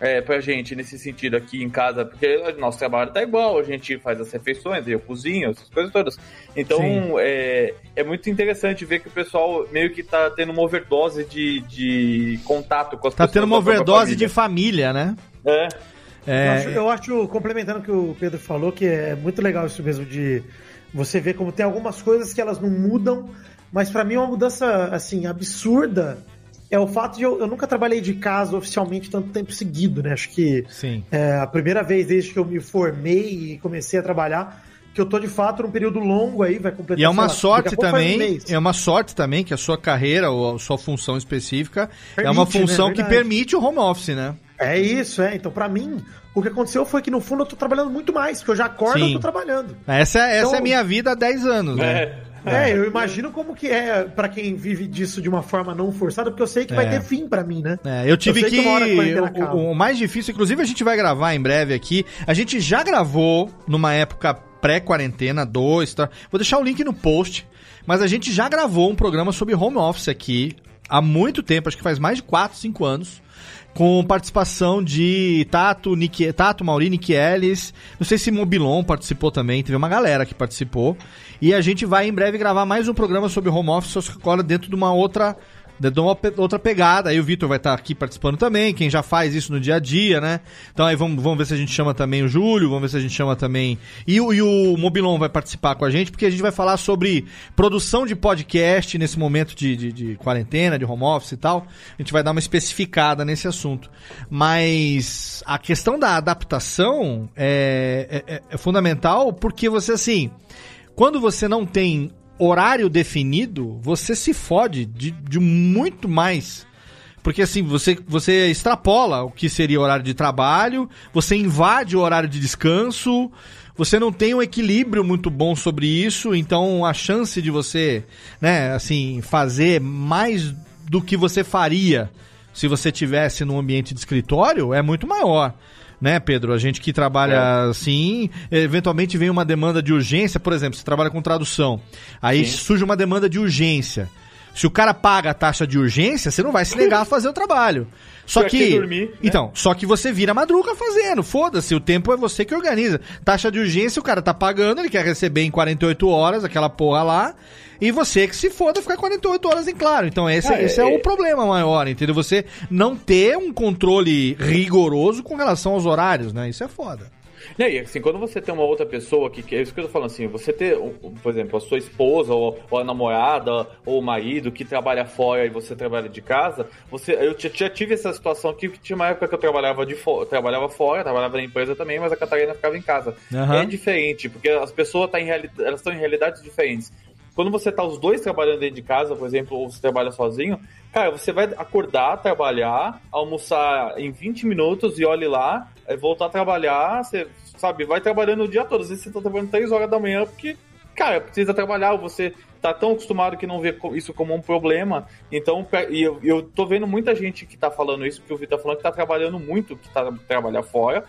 é, pra gente nesse sentido aqui em casa, porque nosso trabalho tá igual, a gente faz as refeições, eu cozinho, essas coisas todas. Então Sim. é, é muito interessante ver que o pessoal meio que tá tendo uma overdose de, de contato com as Tá pessoas. tendo uma overdose de família. família, né? É. É, Eu, acho, eu acho, complementando o que o Pedro falou, que é muito legal isso mesmo de você ver como tem algumas coisas que elas não mudam, mas pra mim uma mudança assim absurda é o fato de eu, eu nunca trabalhei de casa oficialmente tanto tempo seguido, né? Acho que Sim. é a primeira vez desde que eu me formei e comecei a trabalhar que eu tô de fato num período longo aí, vai completar E é uma lá, sorte um também, mês. é uma sorte também que a sua carreira ou a sua função específica é Permite, uma função né? que permite o home office, né? É isso, é. Então, pra mim, o que aconteceu foi que no fundo eu tô trabalhando muito mais, porque eu já acordo e Sim. eu tô trabalhando. Essa, essa Então- é a minha vida há 10 anos, né? É, eu imagino como que é pra quem vive disso de uma forma não forçada, porque eu sei que vai É. ter fim pra mim, né? É, eu tive sei que. quarentena acaba. o, o mais difícil, inclusive a gente vai gravar em breve aqui. A gente já gravou numa época pré-quarentena, dois, tá? Vou deixar o link no post. Mas a gente já gravou um programa sobre home office aqui há muito tempo, acho que faz mais de 4, 5 anos. Com participação de Tato, Nick, Tato Mauri, Nick Ellis. Não sei se Mobilon participou também. Teve uma galera que participou. E a gente vai em breve gravar mais um programa sobre home office, só que agora dentro de uma outra de uma outra pegada. Aí o Vitor vai estar aqui participando também, quem já faz isso no dia a dia, né? Então aí vamos, vamos ver se a gente chama também o Júlio, vamos ver se a gente chama também. E, o- e o Mobilon vai participar com a gente, porque a gente vai falar sobre produção de podcast nesse momento de, de, de quarentena, de home office e tal. A gente vai dar uma especificada nesse assunto. Mas a questão da adaptação é, é- é- é fundamental porque você, assim, quando você não tem horário definido, você se fode de, de muito mais. Porque assim, você, você extrapola o que seria horário de trabalho, você invade o horário de descanso, você não tem um equilíbrio muito bom sobre isso, então a chance de você, né, assim, fazer mais do que você faria se você tivesse num ambiente de escritório é muito maior. Né, Pedro? A gente que trabalha assim, eventualmente vem uma demanda de urgência, por exemplo, você trabalha com tradução. Aí Sim. surge uma demanda de urgência. Se o cara paga a taxa de urgência, você não vai se negar a fazer o trabalho. Só *laughs* que que. dormir, né? Então, só que você vira madruga fazendo. Foda-se, o tempo é você que organiza. Taxa de urgência, o cara tá pagando, ele quer receber em 48 horas aquela porra lá. E você que se foda ficar 48 horas em claro. Então, esse, Ah, esse é, é- o problema maior, entendeu? Você não ter um controle rigoroso com relação aos horários, né? Isso é foda. E assim, quando você tem uma outra pessoa que, é isso que eu tô falando assim, você ter, por exemplo, a sua esposa ou, ou a namorada ou o marido que trabalha fora e você trabalha de casa, você, eu já, tive essa situação aqui que tinha uma época que eu trabalhava de fora, trabalhava fora, trabalhava na empresa também, mas a Catarina ficava em casa. Aham. É diferente, porque as pessoas tá em elas estão em realidades diferentes. Quando você tá os dois trabalhando dentro de casa, por exemplo, ou você trabalha sozinho, cara, você vai acordar, trabalhar, almoçar em 20 minutos e olhe lá, aí voltar a trabalhar, você, sabe, vai trabalhando o dia todo. Às vezes você tá trabalhando 3 horas da manhã porque, cara, precisa trabalhar, ou você tá tão acostumado que não vê isso como um problema. Então, e eu, eu tô vendo muita gente que tá falando isso, que o Vitor tá falando que tá trabalhando muito, que tá trabalhar fora.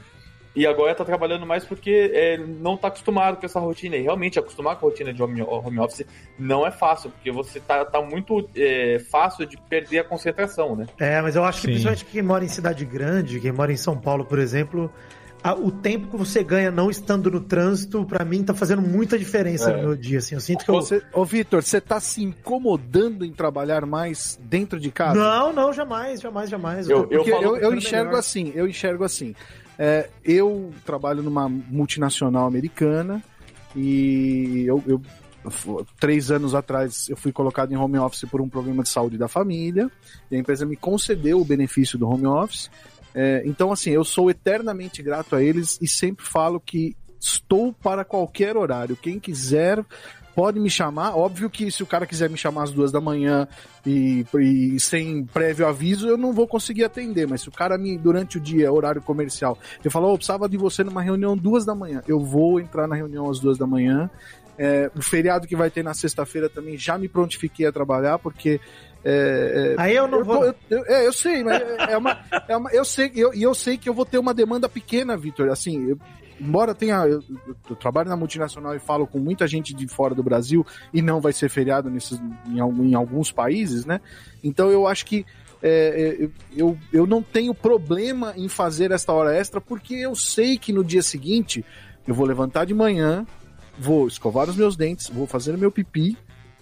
E agora tá trabalhando mais porque é, não tá acostumado com essa rotina. E realmente, acostumar com a rotina de home, home office não é fácil, porque você tá, tá muito é, fácil de perder a concentração, né? É, mas eu acho que Sim. principalmente quem mora em cidade grande, quem mora em São Paulo, por exemplo, a- o tempo que você ganha não estando no trânsito, pra mim, tá fazendo muita diferença É. no meu dia. Assim, eu sinto que eu. Você, ô, Vitor, você tá se incomodando em trabalhar mais dentro de casa? Não, não, jamais, jamais, jamais. Eu, Porque eu, eu, ficando enxergo melhor. assim, eu enxergo assim. É, eu trabalho numa multinacional americana e eu, eu- três anos atrás eu fui colocado em home office por um problema de saúde da família e a empresa me concedeu o benefício do home office. É, então, assim, eu sou eternamente grato a eles e sempre falo que estou para qualquer horário. Quem quiser pode me chamar. Óbvio que se o cara quiser me chamar às duas da manhã e, e sem prévio aviso, eu não vou conseguir atender. Mas se o cara me, durante o dia, horário comercial, eu falo, oh, precisava de você numa reunião duas da manhã, eu vou entrar na reunião às duas da manhã. É, o feriado que vai ter na sexta-feira também já me prontifiquei a trabalhar, porque. É, é, Aí eu não tô- vou- eu- eu- é, eu sei, mas é é uma, é uma- eu sei, eu, e eu sei que eu vou ter uma demanda pequena, Vitor. Assim, eu- embora tenha, eu, eu trabalho na multinacional e falo com muita gente de fora do Brasil e não vai ser feriado nesses, em, em alguns países, né? Então eu acho que é, é, eu, eu não tenho problema em fazer esta hora extra porque eu sei que no dia seguinte eu vou levantar de manhã, vou escovar os meus dentes, vou fazer o meu pipi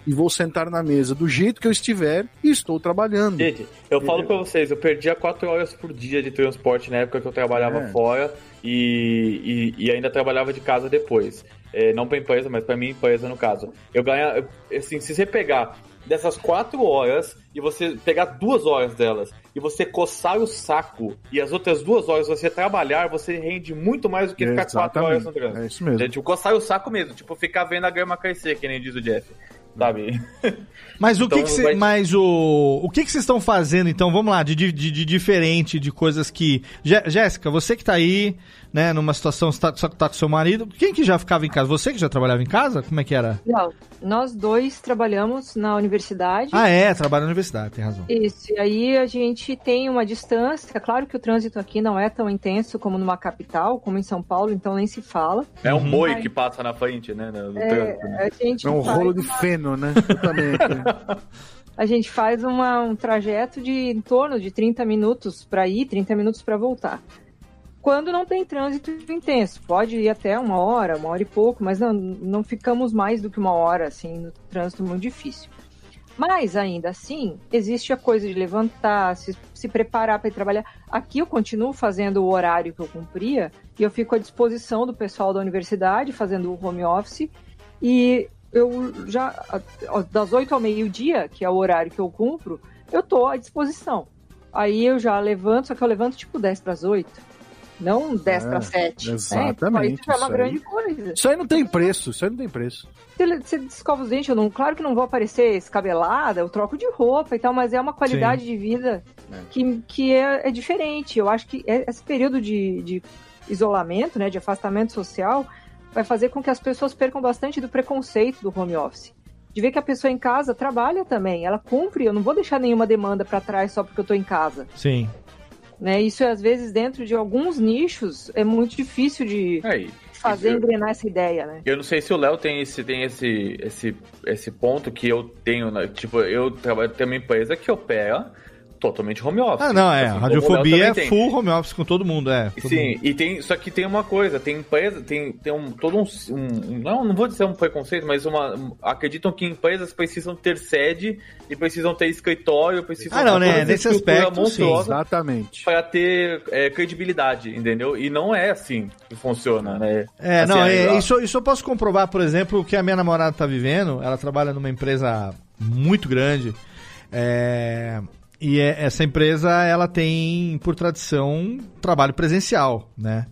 e vou sentar na mesa do jeito que eu estiver e estou trabalhando. Gente, eu falo pra vocês, eu perdia 4 horas por dia de transporte na época que eu trabalhava É. fora e, e, e ainda trabalhava de casa depois. É, não pra empresa, mas pra minha empresa no caso. Eu ganho, assim, se você pegar dessas 4 horas e você pegar duas horas delas e você coçar o saco e as outras duas horas você trabalhar, você rende muito mais do que ficar 4 horas no trânsito. É isso mesmo. É, tipo, coçar o saco mesmo, tipo, ficar vendo a grama crescer, que nem diz o Jeff. Sabe? Mas o Então, que que cê- vai- mas o o que que vocês estão fazendo então? Vamos lá, de, de, de diferente de coisas que Jé- Jéssica, você que tá aí, né, numa situação você tá, só que tá com seu marido, quem que já ficava em casa? Você que já trabalhava em casa? Como é que era? Não, nós dois trabalhamos na universidade. Ah, é, trabalha na universidade, tem razão. Isso, e aí a gente tem uma distância. É claro que o trânsito aqui não é tão intenso como numa capital, como em São Paulo, então nem se fala. É um boi Mas, que passa na frente, né? no é, trânsito, né? a gente É um faz rolo de uma- feno, né? *laughs* A gente faz uma- um trajeto de em torno de 30 minutos para ir, 30 minutos para voltar. Quando não tem trânsito intenso, pode ir até uma hora, uma hora e pouco, mas não, não ficamos mais do que uma hora assim no trânsito muito difícil. Mas ainda assim, existe a coisa de levantar, se, se preparar para ir trabalhar. Aqui eu continuo fazendo o horário que eu cumpria e eu fico à disposição do pessoal da universidade fazendo o home office e eu já das 8 ao meio-dia, que é o horário que eu cumpro, eu tô à disposição. Aí eu já levanto, só que eu levanto tipo 10 para as 8, não 10 É, para 7. exatamente, Isso é uma isso grande aí. coisa. Isso aí não tem preço, isso aí não tem preço. Você, você escova os dentes, eu não, claro que não vou aparecer escabelada, eu troco de roupa e tal, mas é uma qualidade Sim. de vida que, que é, é diferente. Eu acho que é- esse período de, de isolamento, né, de afastamento social, vai fazer com que as pessoas percam bastante do preconceito do home office. De ver que a pessoa em casa trabalha também, ela cumpre, eu não vou deixar nenhuma demanda para trás só porque eu tô em casa. Sim. Né? Isso, às vezes, dentro de alguns nichos, é muito difícil de Aí. fazer eu- engrenar essa ideia, né? Eu não sei se o Léo tem esse tem esse, esse esse ponto que eu tenho, né? tipo, eu trabalho tenho uma empresa que opera totalmente home office. Ah, não, é. Assim Radiofobia é tem. full home office com todo mundo, é. todo Sim, mundo. e tem, só que tem uma coisa, tem empresa, tem, tem um, todo um, um- não, não vou dizer um preconceito, mas uma, um- acreditam que empresas precisam ter sede e precisam ter escritório, precisam Ah, não, ter né? Nesse aspecto, sim. Exatamente. para ter é, credibilidade, entendeu? E não é assim que funciona, né? É, Assim, não, é, isso, isso eu posso comprovar, por exemplo, o que a minha namorada tá vivendo. Ela trabalha numa empresa muito grande. é, e é- essa empresa, ela tem, por tradição, trabalho presencial, né?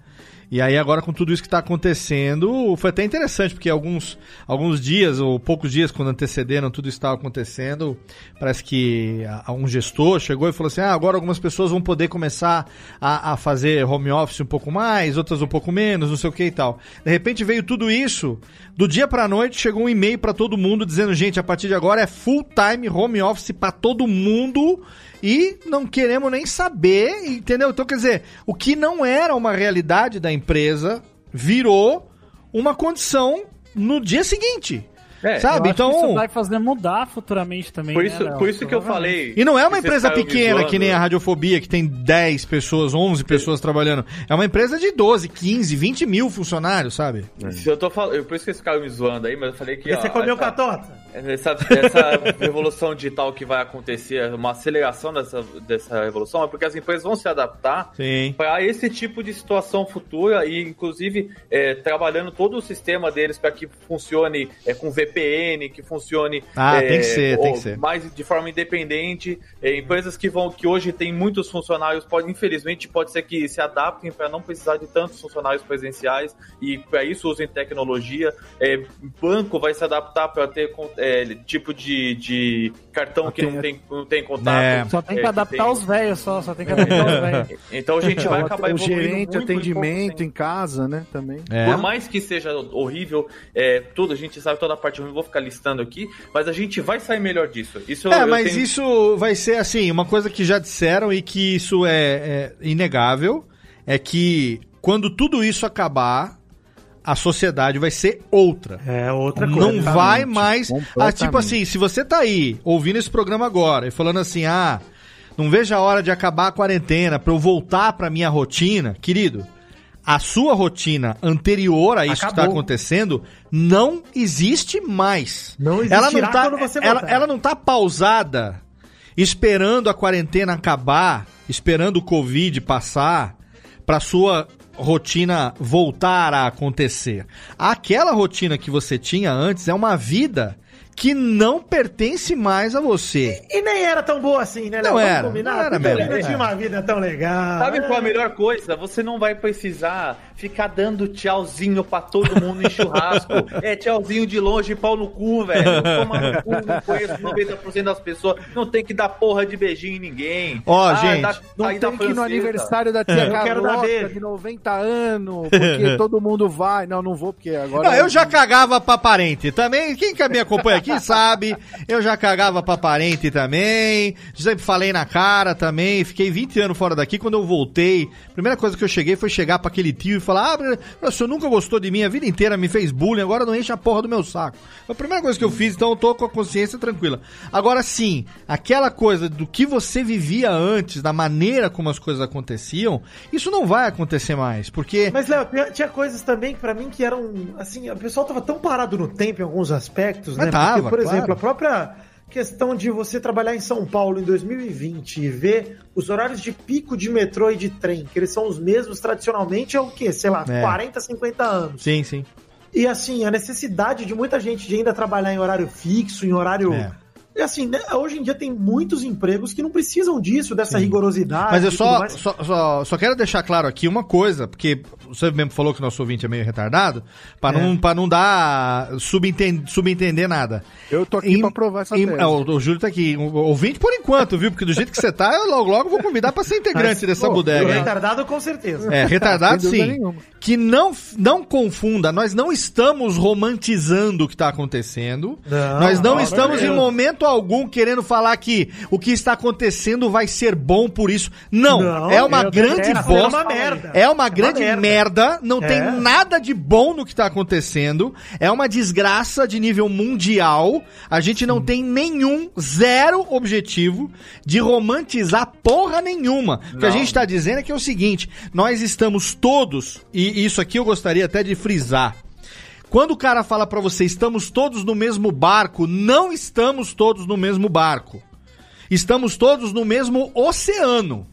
E aí agora com tudo isso que está acontecendo, foi até interessante, porque alguns, alguns dias, ou poucos dias, quando antecederam tudo isso estava acontecendo, parece que a- um gestor chegou e falou assim, ah, agora algumas pessoas vão poder começar a, a fazer home office um pouco mais, outras um pouco menos, não sei o que e tal. De repente veio tudo isso, do dia pra noite chegou um e-mail para todo mundo dizendo, gente, a partir de agora é full time home office para todo mundo e não queremos nem saber, entendeu? Então, quer dizer, o que não era uma realidade da empresa virou uma condição no dia seguinte. É, sabe? Eu acho que Então. isso vai fazer mudar futuramente também. Por né, isso, Léo? por isso que eu falei. E não é uma empresa pequena zoando. que nem a Radiofobia, que tem 10 pessoas, 11 pessoas trabalhando. É uma empresa de 12, 15, 20 mil funcionários, sabe? Se eu tô falando, por isso que eles ficaram me zoando aí, mas eu falei que. E você ó, comeu essa- catota? Essa, essa revolução digital que vai acontecer, uma aceleração dessa, dessa revolução, é porque as empresas vão se adaptar para esse tipo de situação futura e, inclusive, é, trabalhando todo o sistema deles para que funcione é, com VPN, que funcione Ah, é, tem que ser, tem que ser. mais de forma independente. É, empresas que vão que hoje tem muitos funcionários, pode, infelizmente, pode ser que se adaptem para não precisar de tantos funcionários presenciais e para isso usem tecnologia. É, banco vai se adaptar para ter con- é, tipo de, de cartão que não tem, não tem contato. É. Só tem É, que adaptar os velhos só, só tem que adaptar os velhos. Então a gente vai acabar o gerente, atendimento em casa, né? Também. É. Por mais que seja horrível, é, tudo, a gente sabe toda a parte ruim, vou ficar listando aqui, mas a gente vai sair melhor disso. Isso É, eu mas tenho- isso vai ser assim, uma coisa que já disseram e que isso é, é inegável, é que quando tudo isso acabar, a sociedade vai ser outra. É outra Não coisa. vai mais. Ah, tipo assim, se você tá aí ouvindo esse programa agora e falando assim, ah, não vejo a hora de acabar a quarentena pra eu voltar pra minha rotina, querido. A sua rotina anterior a isso que está Acabou. acontecendo não existe mais. Não ela não tá, quando você ela, ela não tá pausada esperando a quarentena acabar, esperando o Covid passar para sua rotina voltar a acontecer. Aquela rotina que você tinha antes é uma vida que não pertence mais a você. E nem era tão boa assim, né? Não Vamos era, combinar? não era eu mesmo, tinha é. uma vida tão legal. Sabe qual é a É. melhor coisa? Você não vai precisar ficar dando tchauzinho pra todo mundo em churrasco. *laughs* é tchauzinho de longe, pau no cu, velho. Toma no cu, não conheço 90% das pessoas. Não tem que dar porra de beijinho em ninguém. Ó, gente, dá- Não tem que ir no aniversário da tia Eu Carlota de 90 anos, porque *laughs* todo mundo vai. Não, não vou, porque agora. Não, eu já cagava pra parente também. Quem que me acompanha aqui sabe. Eu já cagava pra parente também. Sempre falei na cara também. Fiquei 20 anos fora daqui. Quando eu voltei, a primeira coisa que eu cheguei foi chegar pra aquele tio e falar: Ah, o senhor nunca gostou de mim a vida inteira, me fez bullying, agora não enche a porra do meu saco. Foi a primeira coisa que eu fiz, então eu tô com a consciência tranquila. Agora sim, aquela coisa do que você vivia antes, da maneira como as coisas aconteciam, isso não vai acontecer mais. Porque. Mas, Léo, tinha, coisas também que pra mim que eram. Assim, o pessoal tava tão parado no tempo em alguns aspectos, Mas né? tava, Porque, por claro. exemplo, a própria questão de você trabalhar em São Paulo em 2020 e ver os horários de pico de metrô e de trem, que eles são os mesmos tradicionalmente, é o quê? Sei lá, É. 40, 50 anos. Sim, sim. E assim, a necessidade de muita gente de ainda trabalhar em horário fixo, em horário. É. E assim, né, hoje em dia tem muitos empregos que não precisam disso, dessa Sim. rigorosidade. Mas eu só, só, só, só quero deixar claro aqui uma coisa, porque você mesmo falou que o nosso ouvinte é meio retardado, pra, É. não, pra não dar subentender, subentender nada. Eu tô aqui pra provar essa Em- tese. é, o, o Júlio tá aqui, o, ouvinte por enquanto, viu? Porque do jeito que você tá, eu logo logo vou convidar pra ser integrante Mas, dessa pô, bodega. Retardado com certeza. É, retardado sim. nenhuma. Que não, não confunda, nós não estamos romantizando o que tá acontecendo. Não, nós não estamos em meu. momento momento algum querendo falar que o que está acontecendo vai ser bom por isso. Não, Não, é uma grande bosta. é uma merda. É uma É uma grande merda. merda. Não É. tem nada de bom no que tá acontecendo. É uma desgraça de nível mundial. A gente não tem nenhum, zero objetivo de romantizar porra nenhuma. O que a Não. gente tá dizendo é que é o seguinte: nós estamos todos, e isso aqui eu gostaria até de frisar. Quando o cara fala pra você, estamos todos no mesmo barco, não estamos todos no mesmo barco. Estamos todos no mesmo oceano.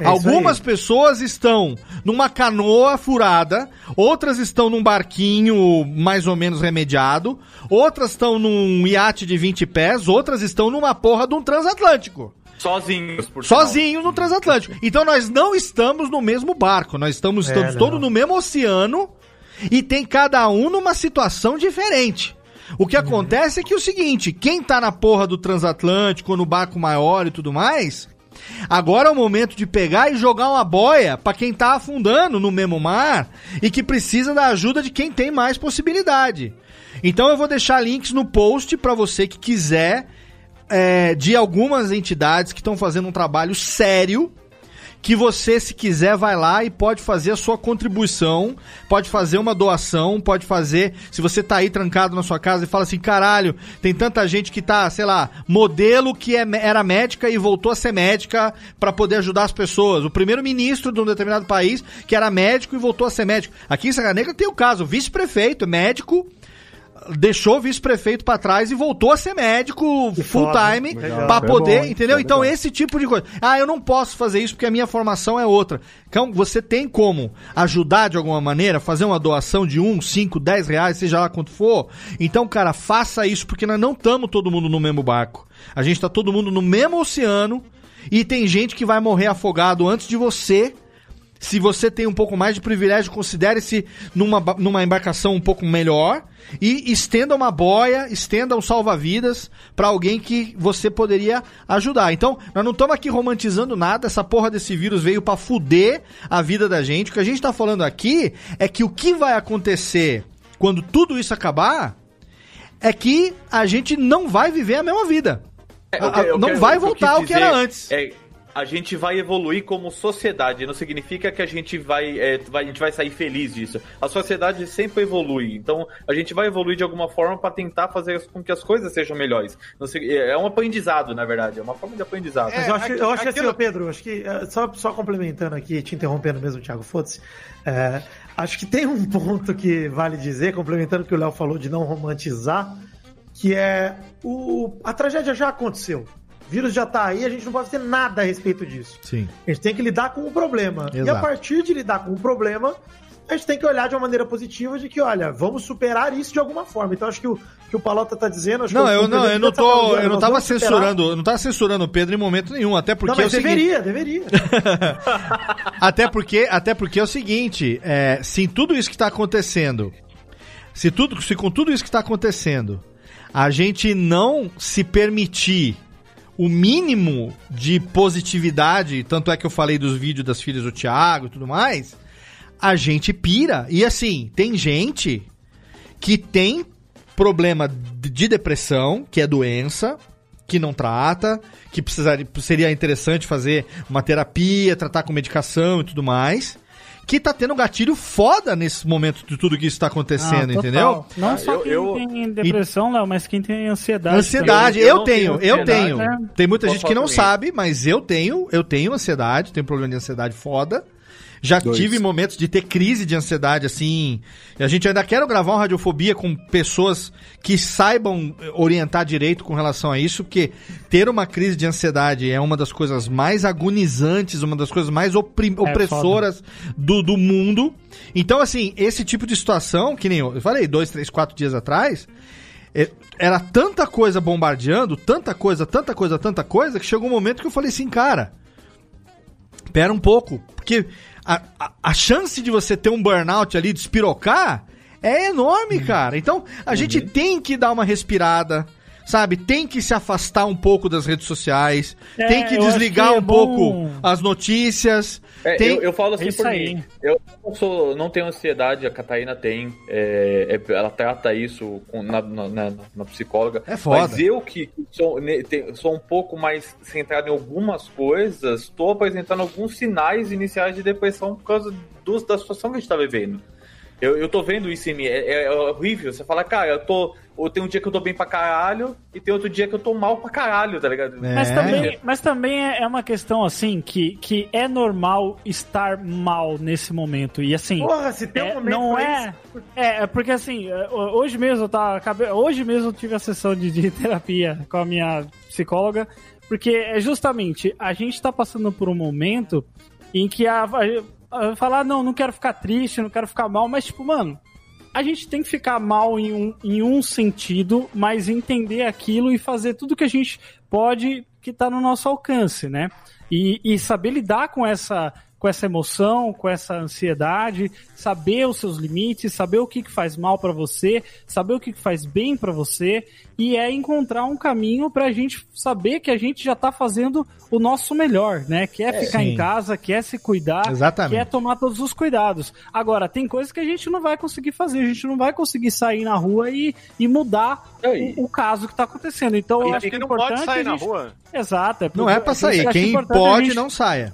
É Algumas aí. pessoas estão numa canoa furada, outras estão num barquinho mais ou menos remediado, outras estão num iate de 20 pés, outras estão numa porra de um transatlântico. Sozinhos, por sinal. Sozinho no transatlântico. Então nós não estamos no mesmo barco, nós estamos, É, estamos todos no mesmo oceano e tem cada um numa situação diferente. O que acontece é que é o seguinte, quem tá na porra do transatlântico, no barco maior e tudo mais, agora é o momento de pegar e jogar uma boia pra quem tá afundando no mesmo mar e que precisa da ajuda de quem tem mais possibilidade. Então eu vou deixar links no post pra você que quiser é, de algumas entidades que estão fazendo um trabalho sério. Que você, se quiser, vai lá e pode fazer a sua contribuição, pode fazer uma doação, pode fazer. Se você tá aí trancado na sua casa e fala assim: caralho, tem tanta gente que tá, sei lá, modelo que é- era médica e voltou a ser médica pra poder ajudar as pessoas. O primeiro-ministro de um determinado país que era médico e voltou a ser médico. Aqui em Serra Negra tem o caso: o vice-prefeito, médico, deixou o vice-prefeito pra trás e voltou a ser médico full foda. time Legal. pra É poder, bom, entendeu? Então esse tipo de coisa. Ah, eu não posso fazer isso porque a minha formação é outra. Então você tem como ajudar de alguma maneira, fazer uma doação de um, cinco, dez reais, seja lá quanto for. Então, cara, faça isso porque nós não estamos todo mundo no mesmo barco. A gente tá todo mundo no mesmo oceano e tem gente que vai morrer afogado antes de você. Se você tem um pouco mais de privilégio, considere-se numa, numa embarcação um pouco melhor e estenda uma boia, estenda um salva-vidas pra alguém que você poderia ajudar. Então, nós não estamos aqui romantizando nada, essa porra desse vírus veio pra fuder a vida da gente. O que a gente tá falando aqui é que o que vai acontecer quando tudo isso acabar é que a gente não vai viver a mesma vida. É, a- não vai voltar ao que era antes. É, a gente vai evoluir como sociedade. Não significa que a gente vai, é, vai- a gente vai sair feliz disso. A sociedade sempre evolui. Então a gente vai evoluir de alguma forma para tentar fazer com que as coisas sejam melhores. Não sei- é um aprendizado, na verdade. É uma forma de aprendizado. Mas eu acho, eu acho assim, ô Pedro, acho que, eh, só, só complementando aqui, te interrompendo mesmo, Thiago, foda-se. eh, acho que tem um *laughs* ponto que vale dizer, complementando o que o Léo falou de não romantizar, que é o, a tragédia já aconteceu. Vírus já tá aí, a gente não pode ter nada a respeito disso. Sim. A gente tem que lidar com o problema. E a Exato. partir de lidar com o problema, a gente tem que olhar de uma maneira positiva de que, olha, vamos superar isso de alguma forma. Então acho que o que o Palota tá dizendo. Acho Não, que eu não, Pedro eu não tá tô, olha, eu não tava censurando, eu não tava censurando o Pedro em momento nenhum, até porque Não, mas é deveria, deveria. *laughs* até porque, até porque é o seguinte, é, se tudo isso que tá acontecendo, se tudo, se com tudo isso que tá acontecendo, a gente não se permitir o mínimo de positividade, tanto é que eu falei dos vídeos das filhas do Thiago e tudo mais, a gente pira. E assim, tem gente que tem problema de depressão, que é doença, que não trata, que precisaria, seria interessante fazer uma terapia, tratar com medicação e tudo mais, que tá tendo gatilho foda nesse momento de tudo que isso tá acontecendo, Ah, entendeu? Não só quem tem depressão, Léo, mas quem tem ansiedade. Ansiedade, também. eu, tenho, eu tenho. né? Tem muita Vou gente que não sabe, mas eu tenho, eu tenho ansiedade, tenho problema de ansiedade foda. Já Dois. tive momentos de ter crise de ansiedade, assim. E a gente ainda quer gravar uma radiofobia com pessoas que saibam orientar direito com relação a isso, porque ter uma crise de ansiedade é uma das coisas mais agonizantes, uma das coisas mais É opressoras do, do mundo. Então, assim, esse tipo de situação, que nem eu, eu falei, dois, três, quatro dias atrás, é, era tanta coisa bombardeando, tanta coisa, tanta coisa, tanta coisa, que chegou um momento que eu falei assim, cara, pera um pouco, porque a, a, a chance de você ter um burnout ali, de espirocar, é enorme, cara. Então, a gente tem que dar uma respirada, sabe? Tem que se afastar um pouco das redes sociais, É, tem que desligar que é um bom- pouco as notícias. É, tem... eu, eu falo assim É isso por aí. mim. Eu não, sou, não tenho ansiedade, a Catarina tem. é, é, ela trata isso com- na, na- na- na psicóloga. É foda. Mas eu que sou, sou um pouco mais centrado em algumas coisas, estou apresentando alguns sinais iniciais de depressão por causa dos- da situação que a gente está vivendo. Eu, eu tô vendo isso em mim, é, é- é horrível. Você fala, cara, eu tô. Ou tem um dia que eu tô bem pra caralho, e tem outro dia que eu tô mal pra caralho, tá ligado? Mas também, mas também é é uma questão assim que, que é normal estar mal nesse momento. E assim. Porra, se tem um é, momento não é, é. É porque assim, é, hoje mesmo eu tava. Hoje mesmo eu tive a sessão de, de *laughs* terapia com a minha psicóloga. Porque é justamente, a gente tá passando por um momento em que a falar, não, não quero ficar triste, não quero ficar mal, mas tipo, mano, a gente tem que ficar mal em um, em um sentido, mas entender aquilo e fazer tudo que a gente pode que tá no nosso alcance, né? E, e saber lidar com essa, com essa emoção, com essa ansiedade, saber os seus limites, saber o que, que faz mal pra você, saber o que, que faz bem pra você, e é encontrar um caminho pra gente saber que a gente já tá fazendo o nosso melhor, né? Que é, ficar Sim. em casa, que é se cuidar, Exatamente. que é tomar todos os cuidados. Agora, tem coisas que a gente não vai conseguir fazer, a gente não vai conseguir sair na rua e, e mudar o, o caso que tá acontecendo. Então, eu E acho que é não pode importante sair a na gente- rua. Exato. É Não é pra sair. eu acho Quem a pode, gente não saia.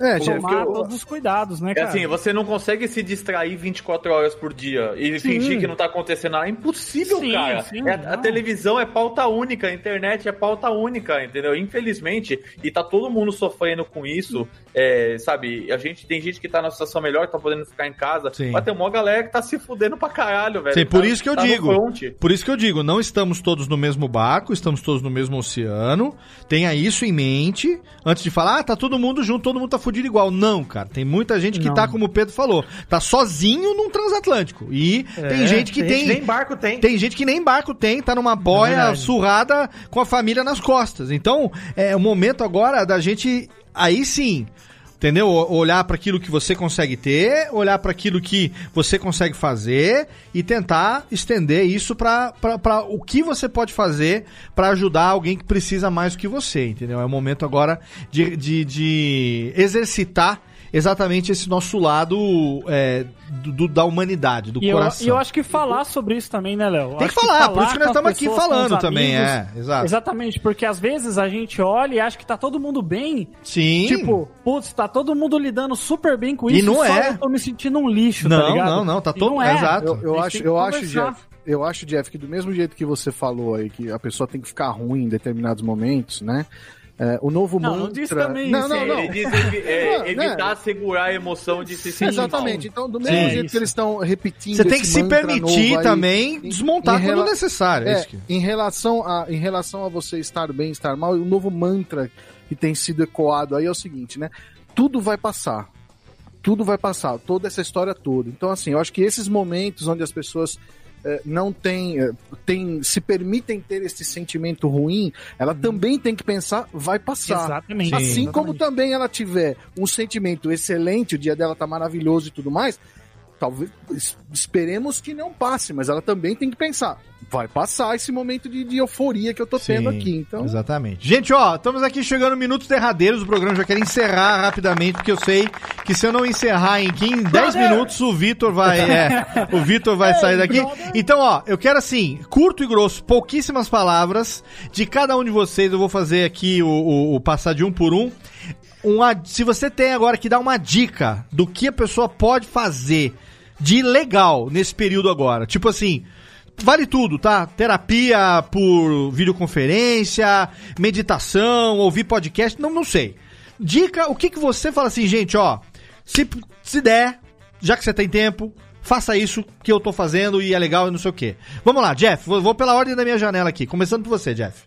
É, tomar todos os cuidados, né, É cara? assim, você não consegue se distrair 24 horas por dia e Sim. fingir que não tá acontecendo nada. É impossível, Sim, cara. sim, É- a televisão é pauta única, a internet é pauta única, entendeu? Infelizmente, e tá todo mundo sofrendo com isso, é, sabe? A gente tem gente que tá na situação melhor, tá podendo ficar em casa, Sim. mas tem uma galera que tá se fudendo pra caralho, velho. Sim, por Tá- isso que eu tá digo. Por isso que eu digo, não estamos todos no mesmo barco, estamos todos no mesmo oceano. Tenha isso em mente antes de falar, ah, tá todo mundo junto, todo mundo tá fudido igual. Não, cara, tem muita gente que Não. tá, como o Pedro falou, tá sozinho num transatlântico. E É, tem gente que tem tem. gente nem barco tem. Tem gente que nem barco tem, tá numa boia surrada com a família nas costas. Então, é o momento agora da gente aí sim Entendeu? Olhar para aquilo que você consegue ter, olhar para aquilo que você consegue fazer e tentar estender isso para o que você pode fazer para ajudar alguém que precisa mais do que você, entendeu? É o momento agora de, de, de exercitar exatamente esse nosso lado é, do, do- da humanidade, do E eu, coração. e eu acho que falar sobre isso também, né, Léo? Tem Acho que falar, por isso que nós estamos aqui falando os também, é, exato. Exatamente, porque às vezes a gente olha e acha que tá todo mundo bem. Sim. Tipo, putz, tá todo mundo lidando super bem com E isso. não só é. eu tô me sentindo um lixo, tá Não, ligado? não, não, tá E todo- não é. exato. Eu, eu acho, que eu acho. Jeff, eu acho, Jeff, que do mesmo jeito que você falou aí, que a pessoa tem que ficar ruim em determinados momentos, né? É, o novo Não, não mantra... diz também não, isso, não, não. Ele diz evi- é, *laughs* Não, né? evitar segurar a emoção de se sentir Exatamente. mal. Então, do mesmo Sim. jeito que eles estão repetindo Você tem que se permitir aí, também em- desmontar quando rela- necessário. É, É, isso que... em, relação a, em relação a você estar bem, estar mal, o novo mantra que tem sido ecoado aí é o seguinte, né? Tudo vai passar. Tudo vai passar. Toda essa história toda. Então, assim, eu acho que esses momentos onde as pessoas não têm, eh, têm, se permitem ter esse sentimento ruim, ela também tem que pensar, vai passar. Exatamente. Assim Sim. como também ela tiver um sentimento excelente, o dia dela tá maravilhoso e tudo mais, talvez es- esperemos que não passe, mas ela também tem que pensar, vai passar esse momento de, de euforia que eu tô tendo Sim, aqui. Então, Exatamente. Gente, ó, estamos aqui chegando minutos derradeiros do programa. Já quero encerrar rapidamente, porque eu sei que se eu não encerrar em 15, 10 minutos, o Vitor vai. é, o Vitor vai sair daqui. Então, ó, eu quero assim, curto e grosso, pouquíssimas palavras. De cada um de vocês, eu vou fazer aqui o, o- o passar de um por um. Uma, se você tem agora que dar uma dica do que a pessoa pode fazer de legal nesse período agora. Tipo assim, vale tudo, tá? Terapia por videoconferência, meditação, ouvir podcast, não, não sei. Dica, o que que você fala assim, gente, ó, se, se der, já que você tem tempo, faça isso que eu tô fazendo e é legal e não sei o quê. Vamos lá, Jeff, vou, vou pela ordem da minha janela aqui, começando por você, Jeff.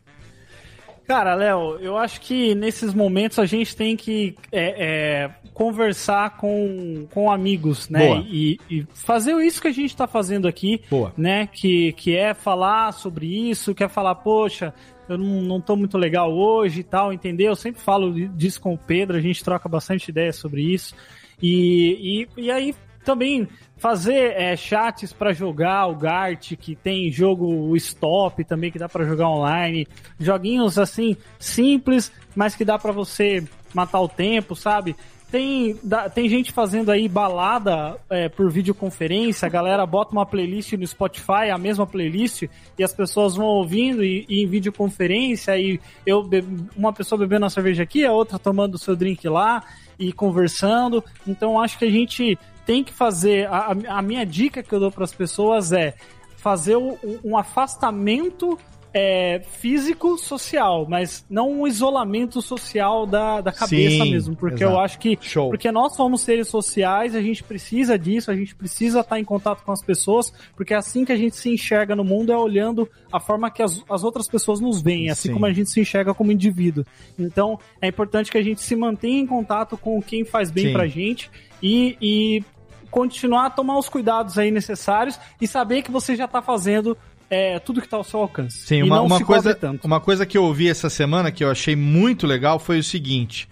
Cara, Léo, eu acho que nesses momentos a gente tem que é, é, conversar com, com amigos, né? E, e fazer isso que a gente tá fazendo aqui, Boa. né? Que, que é falar sobre isso, que é falar, poxa, eu não, não tô muito legal hoje e tal, entendeu? Eu sempre falo disso com o Pedro, a gente troca bastante ideia sobre isso. E, e, e aí também fazer é, chats pra jogar o Gart, que tem jogo Stop também que dá pra jogar online, joguinhos assim simples, mas que dá pra você matar o tempo, sabe? Tem, tem gente fazendo aí balada é, por videoconferência, a galera bota uma playlist no Spotify, a mesma playlist, e as pessoas vão ouvindo e, e em videoconferência, e eu uma pessoa bebendo uma cerveja aqui, a outra tomando o seu drink lá e conversando. Então acho que a gente tem que fazer. A, a- minha dica que eu dou para as pessoas é fazer o- um afastamento é, físico social, mas não um isolamento social da, da cabeça Sim, mesmo, porque exato. eu acho que porque nós somos seres sociais, a gente precisa disso, a gente precisa estar em contato com as pessoas, porque é assim que a gente se enxerga no mundo é olhando a forma que as, as outras pessoas nos veem, assim Sim. como a gente se enxerga como indivíduo. Então, é importante que a gente se mantenha em contato com quem faz bem Sim. pra gente e, e continuar a tomar os cuidados aí necessários e saber que você já tá fazendo é, tudo que tá ao seu alcance. Sim, uma, uma coisa, uma coisa que eu ouvi essa semana que eu achei muito legal foi o seguinte: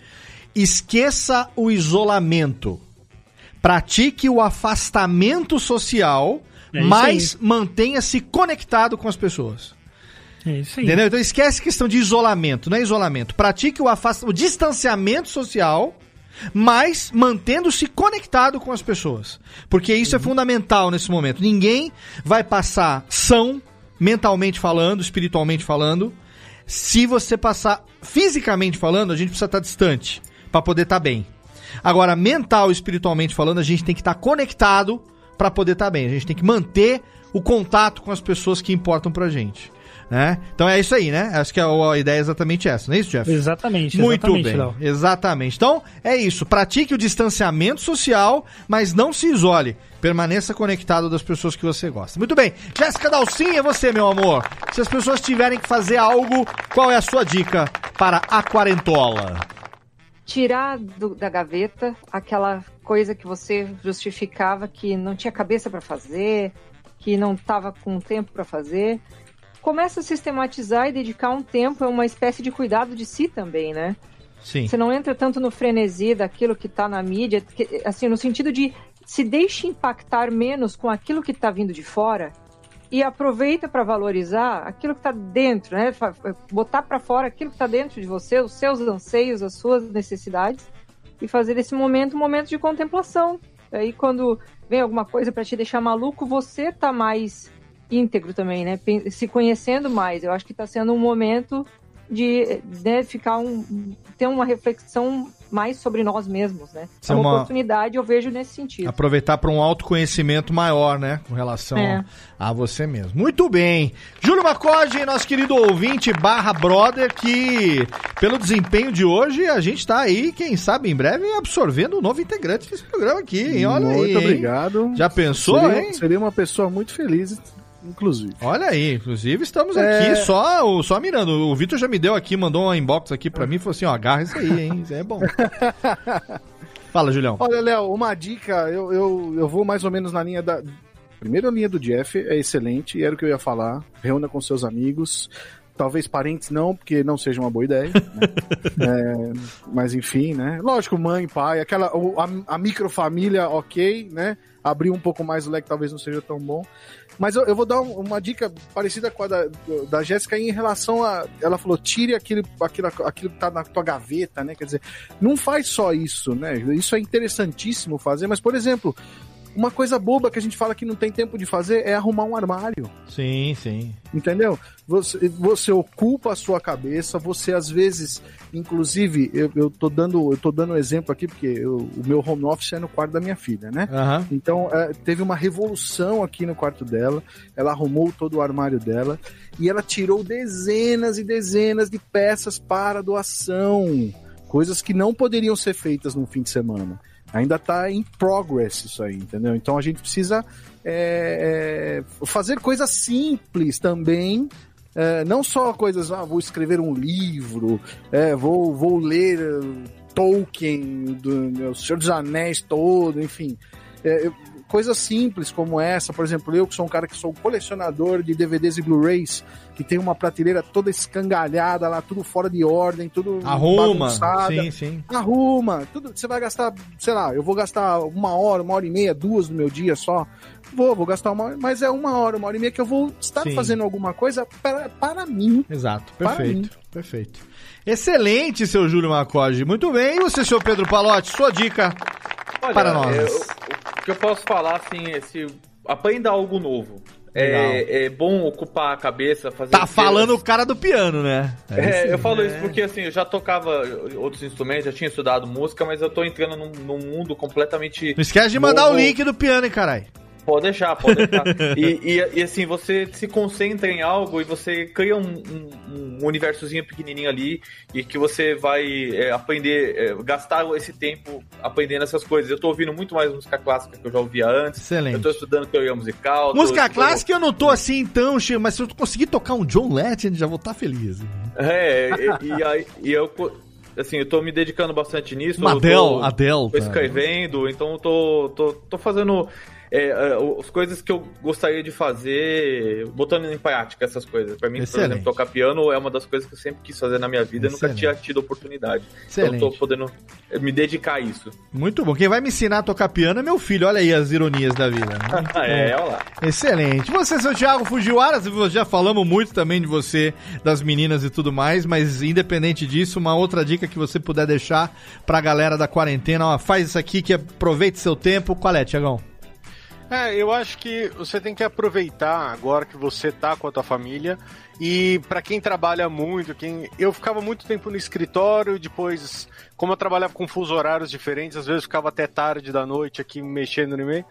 esqueça o isolamento. Pratique o afastamento social, É mas mantenha-se conectado com as pessoas. É isso aí. Entendeu? Então esquece a questão de isolamento, não é isolamento. Pratique o, afast... o distanciamento social, mas mantendo-se conectado com as pessoas. Porque isso é fundamental nesse momento. Ninguém vai passar são, mentalmente falando, espiritualmente falando. Se você passar fisicamente falando, a gente precisa estar distante para poder estar bem. Agora, mental e espiritualmente falando, a gente tem que estar conectado para poder estar bem. A gente tem que manter o contato com as pessoas que importam pra gente. Né? Então é isso aí, né? Acho que a, a ideia é exatamente essa, não é isso, Jeff? Exatamente, Muito exatamente, bem, Léo. exatamente. Então é isso. Pratique o distanciamento social, mas não se isole. Permaneça conectado das pessoas que você gosta. Muito bem. Jéssica Dalcinha, você, meu amor. Se as pessoas tiverem que fazer algo, qual é a sua dica para a quarentola? tirar do- da gaveta aquela coisa que você justificava que não tinha cabeça para fazer, que não estava com tempo para fazer. Começa a sistematizar e dedicar um tempo a uma espécie de cuidado de si também, né? Sim. Você não entra tanto no frenesi daquilo que tá na mídia, que- assim, no sentido de se deixe impactar menos com aquilo que tá vindo de fora e aproveita para valorizar aquilo que tá dentro, né? Botar para fora aquilo que tá dentro de você, os seus anseios, as suas necessidades e fazer desse momento um momento de contemplação. Aí quando vem alguma coisa para te deixar maluco, você tá mais íntegro também, né? Se conhecendo mais. Eu acho que tá sendo um momento de né, ficar um ter uma reflexão mais sobre nós mesmos, né? Isso é uma, uma- oportunidade, eu vejo nesse sentido. Aproveitar para um autoconhecimento maior, né? Com relação É. a você mesmo. Muito bem. Júlio Macode, nosso querido ouvinte barra brother, que pelo desempenho de hoje, a gente tá aí, quem sabe, em breve, absorvendo um novo integrante desse programa aqui, hein? Olha aí. Muito hein? obrigado. Já pensou, seria, hein? Seria uma pessoa muito feliz, inclusive. Olha aí, inclusive estamos É. aqui só, só mirando. O Vitor já me deu aqui, mandou uma inbox aqui pra mim e falou assim: ó, agarra isso aí, hein? Isso aí é bom. *laughs* Fala, Julião. Olha, Léo, uma dica, eu, eu, eu vou mais ou menos na linha da. Primeiro, a linha do Jeff é excelente, era o que eu ia falar. Reúna com seus amigos. Talvez parentes não, porque não seja uma boa ideia. né? *laughs* É, mas enfim, né? Lógico, mãe, pai, aquela. A, a microfamília, ok, né? Abrir um pouco mais o leque talvez não seja tão bom. Mas eu, eu vou dar um- uma dica parecida com a da, da Jéssica em relação a. Ela falou: tire aquilo, aquilo, aquilo que tá na tua gaveta, né? Quer dizer, não faz só isso, né? Isso é interessantíssimo fazer, mas, por exemplo, uma coisa boba que a gente fala que não tem tempo de fazer é arrumar um armário. Sim, sim. Entendeu? Você, você ocupa a sua cabeça, você às vezes, inclusive, eu, eu tô dando, eu tô dando um exemplo aqui, porque eu- o meu home office é no quarto da minha filha, né? Aham. Então, é, teve uma revolução aqui no quarto dela. Ela arrumou todo o armário dela e ela tirou dezenas e dezenas de peças para doação. Coisas que não poderiam ser feitas no fim de semana. Ainda está em progress isso aí, entendeu? Então a gente precisa é, é, fazer coisas simples também. é, não só coisas, ah, vou escrever um livro, é, vou, vou ler uh, Tolkien, do, O Senhor dos Anéis todo, enfim. É, coisas simples como essa, por exemplo, eu que sou um cara que sou colecionador de DVDs e Blu-rays, que tem uma prateleira toda escangalhada lá, tudo fora de ordem, tudo Arruma. bagunçada. Sim, sim. Arruma, tudo. Você vai gastar, sei lá, eu vou gastar uma hora, uma hora e meia, duas no meu dia só. Vou, vou gastar uma hora, mas é uma hora, uma hora e meia que eu vou estar Sim. fazendo alguma coisa para, para mim. Exato, perfeito, mim. perfeito. Excelente, seu Júlio Macode. Muito bem. E você, seu Pedro Palotti, sua dica Olha, para nós. eu- o que eu posso falar, assim, é se aprenda algo novo. É, é bom ocupar a cabeça, fazer... Tá falando o cara do piano, né? É, isso, eu falo né? isso porque assim, eu já tocava outros instrumentos, já tinha estudado música, mas eu tô entrando num, num mundo completamente. Não esquece de mandar novo. o link do piano, hein, caralho. Pode deixar, pode deixar. e, e, e, assim, você se concentra em algo e você cria um, um, um universozinho pequenininho ali e que você vai é, aprender, é, gastar esse tempo aprendendo essas coisas. Eu tô ouvindo muito mais música clássica que eu já ouvia antes. Excelente. Eu tô estudando teoria musical. tô Música estudando- clássica eu não tô assim tão cheio, mas se eu conseguir tocar um John Legend, já vou estar feliz. É, e, e aí e eu, assim, eu tô me dedicando bastante nisso. Uma eu Adele, tô, Tô cara. escrevendo, então eu tô, tô, tô fazendo é, é, as coisas que eu gostaria de fazer, botando em prática essas coisas. Pra mim, por Excelente. exemplo, tocar piano é uma das coisas que eu sempre quis fazer na minha vida e nunca Excelente. tinha tido oportunidade. Excelente. Então eu tô podendo me dedicar a isso. Muito bom. Quem vai me ensinar a tocar piano é meu filho. Olha aí as ironias da vida. Muito *laughs* é, bom. olha lá. Excelente. Você, seu Thiago Fujiwara, já falamos muito também de você, das meninas e tudo mais, mas independente disso, uma outra dica que você puder deixar pra galera da quarentena, ó, faz isso aqui que aproveite seu tempo. Qual é, Tiagão? É, eu acho que você tem que aproveitar agora que você tá com a tua família e pra quem trabalha muito, quem eu ficava muito tempo no escritório, depois como eu trabalhava com fusos horários diferentes, às vezes ficava até tarde da noite aqui mexendo no e-mail.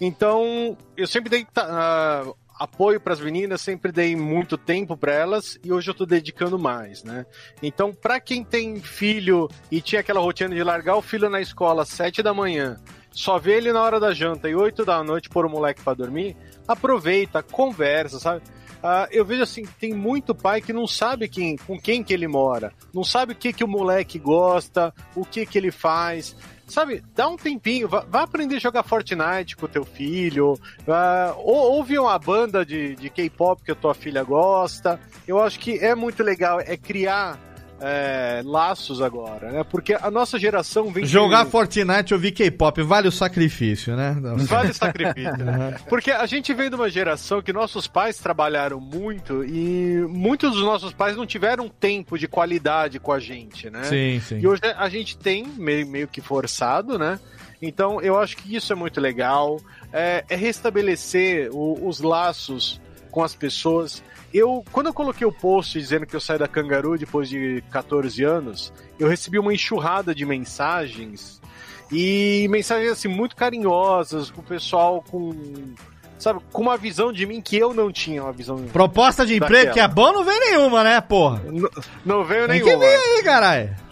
Então, eu sempre dei ah, apoio pras meninas, sempre dei muito tempo pra elas e hoje eu tô dedicando mais, né? Então, pra quem tem filho e tinha aquela rotina de largar o filho na escola às sete da manhã, só vê ele na hora da janta e 8 da noite pôr o moleque pra dormir, aproveita, conversa, sabe? Ah, eu vejo assim, tem muito pai que não sabe quem, com quem que ele mora, não sabe o que que o moleque gosta, o que que ele faz. Sabe, dá um tempinho, vá, vá aprender a jogar Fortnite com o teu filho, vá- ou, ouve uma banda de, de K-pop que a tua filha gosta. Eu acho que é muito legal, é criar é, laços agora, né? Porque a nossa geração vem de- Jogar Fortnite ouvir K-pop, vale o sacrifício, né? Vale o sacrifício, né? Porque a gente vem de uma geração que nossos pais trabalharam muito e muitos dos nossos pais não tiveram tempo de qualidade com a gente, né? Sim, sim. E hoje a gente tem, meio, meio que forçado, né? Então eu acho que isso é muito legal. É, é restabelecer o- os laços com as pessoas. Eu, quando eu coloquei o post dizendo que eu saí da Cangaru depois de 14 anos, eu recebi uma enxurrada de mensagens e mensagens assim muito carinhosas, com o pessoal com sabe, com uma visão de mim que eu não tinha uma visão. Proposta de emprego que é bom, não vem nenhuma, né, porra? Não, não veio Tem nenhuma. que vir aí, caralho.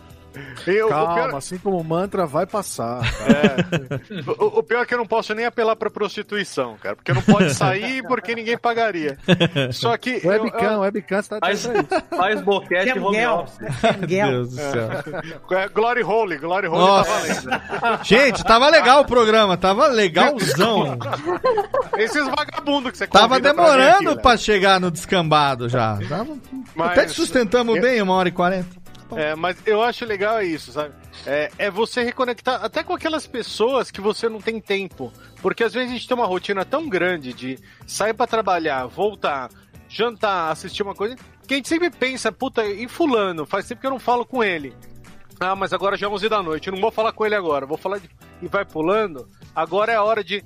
Eu, Calma, pior, assim como o mantra vai passar. *laughs* o- o pior é que eu não posso nem apelar pra prostituição, cara, porque não pode sair porque ninguém pagaria. Só que eu- Webcam, eu- webcam, você tá Faz, faz boquete home office. Meu Deus do céu. É, Glory Hole, Glory Hole Nossa. tá valendo. Gente, tava legal o programa, tava legalzão. Esses vagabundos que você Tava convida pra demorando aqui, pra chegar no descambado já. Tava... Mas- Até sustentamos eu- bem, uma hora e quarenta. É, mas eu acho legal isso, sabe? É, é você reconectar até com aquelas pessoas que você não tem tempo. Porque às vezes a gente tem uma rotina tão grande de sair pra trabalhar, voltar, jantar, assistir uma coisa, que a gente sempre pensa, puta, e fulano? Faz tempo que eu não falo com ele. Ah, mas agora já é 11 da noite, eu não vou falar com ele agora, vou falar de... e vai pulando. Agora é a hora de.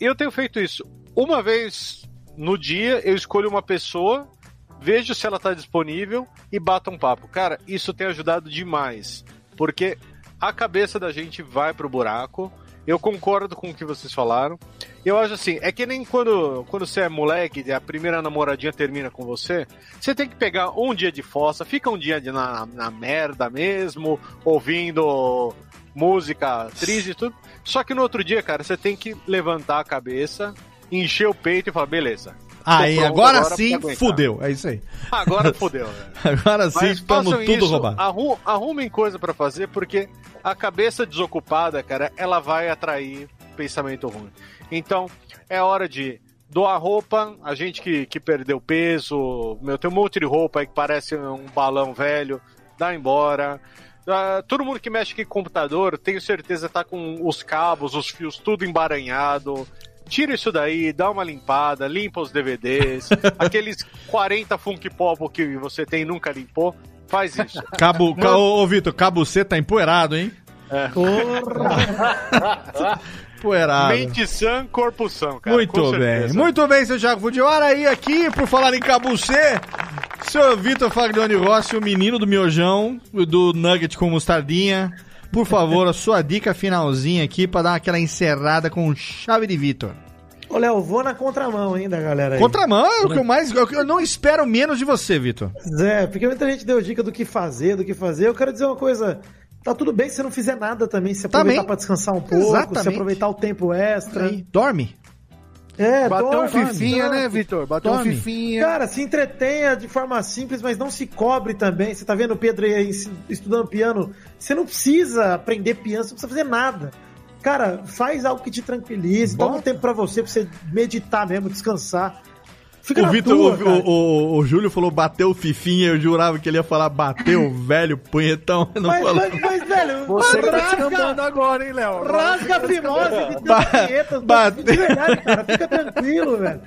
Eu tenho feito isso. Uma vez no dia, eu escolho uma pessoa, vejo se ela tá disponível e bato um papo. Cara, isso tem ajudado demais. Porque a cabeça da gente vai pro buraco. Eu concordo com o que vocês falaram. Eu acho assim, é que nem quando, quando você é moleque a primeira namoradinha termina com você, você tem que pegar um dia de fossa, fica um dia de, na, na merda mesmo, ouvindo música triste e tudo. Só que no outro dia, cara, você tem que levantar a cabeça, encher o peito e falar, beleza. Aí, pronto agora pra sim, aguentar." fudeu. É isso aí. Agora fudeu, velho. *laughs* Agora sim, estamos tudo isso, roubado. arru- arrumem coisa pra fazer, porque a cabeça desocupada, cara, ela vai atrair pensamento ruim. Então, é hora de doar roupa, a gente que, que perdeu peso, meu, tem um monte de roupa aí que parece um balão velho, dá embora. Ah, todo mundo que mexe com computador, tenho certeza tá com os cabos, os fios tudo embaranhado. Tira isso daí, dá uma limpada, limpa os DVDs, *laughs* aqueles 40 Funk Pop que você tem e nunca limpou, faz isso. *laughs* Cabo, ca, ô, ô Vitor, cabo C tá empoeirado, hein? É. *laughs* Empoeirado. Mente sã, corpo sã, cara. Muito bem, muito bem, seu Jaco Fujiwara. aí aqui, por falar em cabucê, seu Vitor Faglione Rossi, o menino do miojão, do nugget com mostardinha. Por favor, a sua dica finalzinha aqui pra dar aquela encerrada com chave de Vitor. Ô, Léo, vou na contramão ainda, galera. aí. Contramão é o que eu mais. é Eu não espero menos de você, Vitor. É, porque muita gente deu dica do que fazer, do que fazer. Eu quero dizer uma coisa. Tá tudo bem se você não fizer nada também, se aproveitar Também. pra descansar um pouco, Exatamente. se aproveitar o tempo extra. Aí, dorme. É, Bateu um fifinha, né, Vitor? Bateu um fifinha. Cara, se entretenha de forma simples, mas não se cobre também. Você tá vendo o Pedro aí estudando piano? Você não precisa aprender piano, você não precisa fazer nada. Cara, faz algo que te tranquilize, toma um tempo pra você, pra você meditar mesmo, descansar. Fica o na Vitor, tua, o, cara. o, o, o Júlio falou bateu fifinha, eu jurava que ele ia falar bateu *laughs* velho punhetão, *laughs* não Mas, falou. mas, mas, velho, Você que tá rasga- descambando agora, hein, Léo? Rasga a fimose de Ba- punhetas. bate- De verdade, cara, fica tranquilo, velho.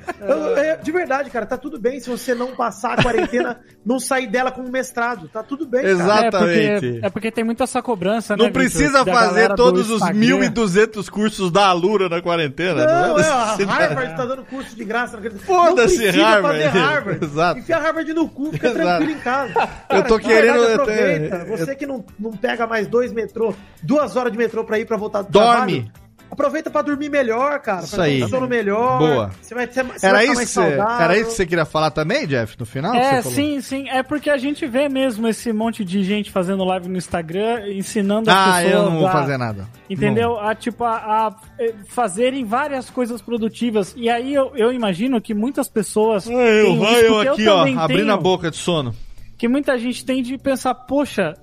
De verdade, cara, tá tudo bem se você não passar a quarentena, *laughs* não sair dela com um mestrado. Tá tudo bem, cara. Exatamente. É porque, é porque tem muita essa cobrança, né? Não precisa Vitor, da fazer todos os Instagram. 1.200 cursos da Alura na quarentena. Não, é, a. Harvard tá dando curso de graça. não. Foda-se, Harvard. fazer *laughs* Harvard. Exato. Enfia Harvard no cu, fica Exato. tranquilo em casa. Eu tô querendo- verdade, aproveita. eu- Você que não, não pega mais dois metrô, duas horas de metrô pra ir pra voltar do Dorme. trabalho, Aproveita pra dormir melhor, cara. Isso pra ter aí. sono melhor. Boa. Você vai, você você Era vai isso, mais que você, saudável. era isso que você queria falar também, Jeff, no final? É, sim, sim. É porque a gente vê mesmo esse monte de gente fazendo live no Instagram, ensinando as Ah, pessoas. eu não vou a- fazer nada. Entendeu? A, tipo, a, a, eh, fazerem várias coisas produtivas. E aí eu, eu imagino que muitas pessoas. Não. Eu, têm vai isso, eu porque aqui, ó, também abrindo tenho, a boca de sono. Que muita gente tem de pensar, poxa.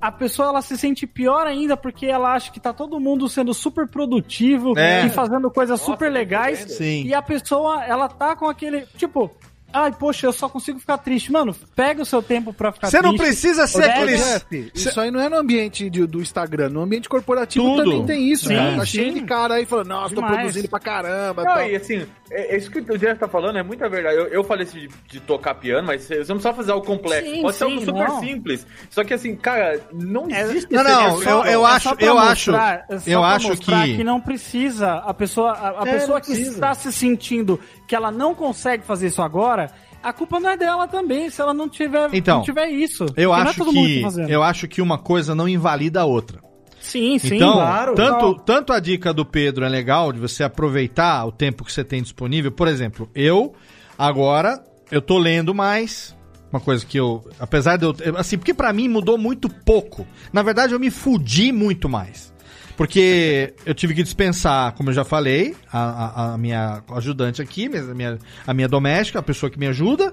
A pessoa ela se sente pior ainda porque ela acha que tá todo mundo sendo super produtivo É. e fazendo coisas super legais. Sim. E a pessoa, ela tá com aquele. Tipo, ai, poxa, eu só consigo ficar triste. Mano, pega o seu tempo pra ficar Você triste. não precisa ser Jeff, isso aí não é no ambiente de- do Instagram, no ambiente corporativo Tudo. também tem isso, Sim, cara. Tá cheio de cara aí falando, nossa, tô Demais. produzindo pra caramba. Não, tal. e assim, é, é isso que o Jeff tá falando é muita verdade. Eu, eu falei assim de, de tocar piano, mas você não precisa fazer algo complexo. Sim, Pode ser sim, algo super não. simples. Só que assim, cara, não existe Não, esse- não, é eu, só- eu É acho, eu mostrar- acho, é só eu pra acho mostrar que... não precisa a pessoa a, a É, pessoa não que precisa. está se sentindo que ela não consegue fazer isso agora a culpa não é dela também se ela não tiver Então, não tiver isso Eu Porque é acho mundo que fazendo. eu acho que uma coisa não invalida a outra. sim sim então, claro. tanto, tanto a dica do Pedro é legal de você aproveitar o tempo que você tem disponível. Por exemplo, eu agora eu tô lendo mais. Uma coisa que eu, apesar de eu, assim, porque pra mim mudou muito pouco. Na verdade, eu me fudi muito mais. Porque eu tive que dispensar, como eu já falei, a, a- a minha ajudante aqui, a minha, a minha doméstica, a pessoa que me ajuda,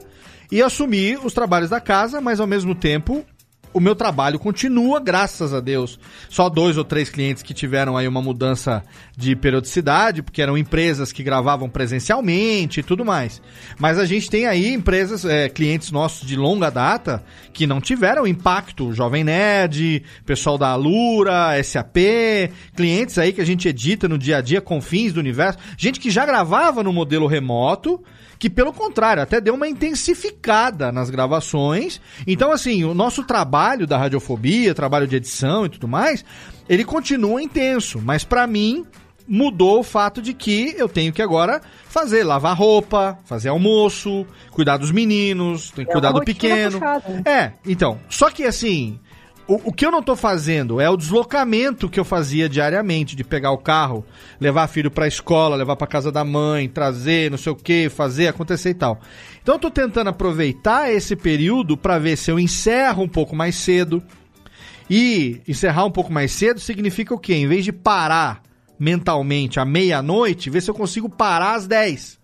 e assumir os trabalhos da casa, mas ao mesmo tempo o meu trabalho continua, graças a Deus. Só dois ou três clientes que tiveram aí uma mudança de periodicidade, porque eram empresas que gravavam presencialmente e tudo mais. Mas a gente tem aí empresas, é, clientes nossos de longa data, que não tiveram impacto. Jovem Nerd, pessoal da Alura, SAP, clientes aí que a gente edita no dia a dia, Confins do Universo. Gente que já gravava no modelo remoto, que pelo contrário, até deu uma intensificada nas gravações. Então, assim, o nosso trabalho da radiofobia, trabalho de edição e tudo mais, ele continua intenso, mas pra mim mudou o fato de que eu tenho que agora fazer, lavar roupa, fazer almoço, cuidar dos meninos, tenho que É cuidar do pequeno. puxada. É, então, só que assim, o, o que eu não tô fazendo é o deslocamento que eu fazia diariamente, de pegar o carro, levar filho pra escola, levar pra casa da mãe, trazer, não sei o que, fazer, acontecer e tal. Então eu tô tentando aproveitar esse período pra ver se eu encerro um pouco mais cedo. E encerrar um pouco mais cedo significa o quê? Em vez de parar mentalmente à meia-noite, ver se eu consigo parar às 10.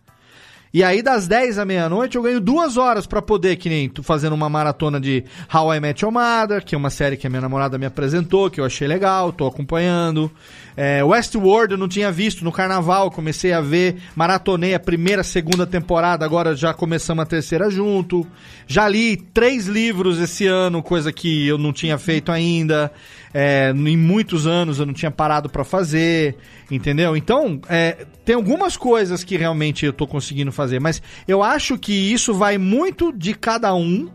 E aí, das 10 à meia-noite, eu ganho duas horas pra poder, que nem tu fazendo uma maratona de How I Met Your Mother, que é uma série que a minha namorada me apresentou, que eu achei legal, tô acompanhando. É, Westworld eu não tinha visto no carnaval, comecei a ver, maratonei a primeira, segunda temporada, agora já começamos a terceira junto. Já li três livros esse ano, coisa que eu não tinha feito ainda. É, em muitos anos eu não tinha parado pra fazer, entendeu? Então, é, tem algumas coisas que realmente eu tô conseguindo fazer, mas eu acho que isso vai muito de cada um,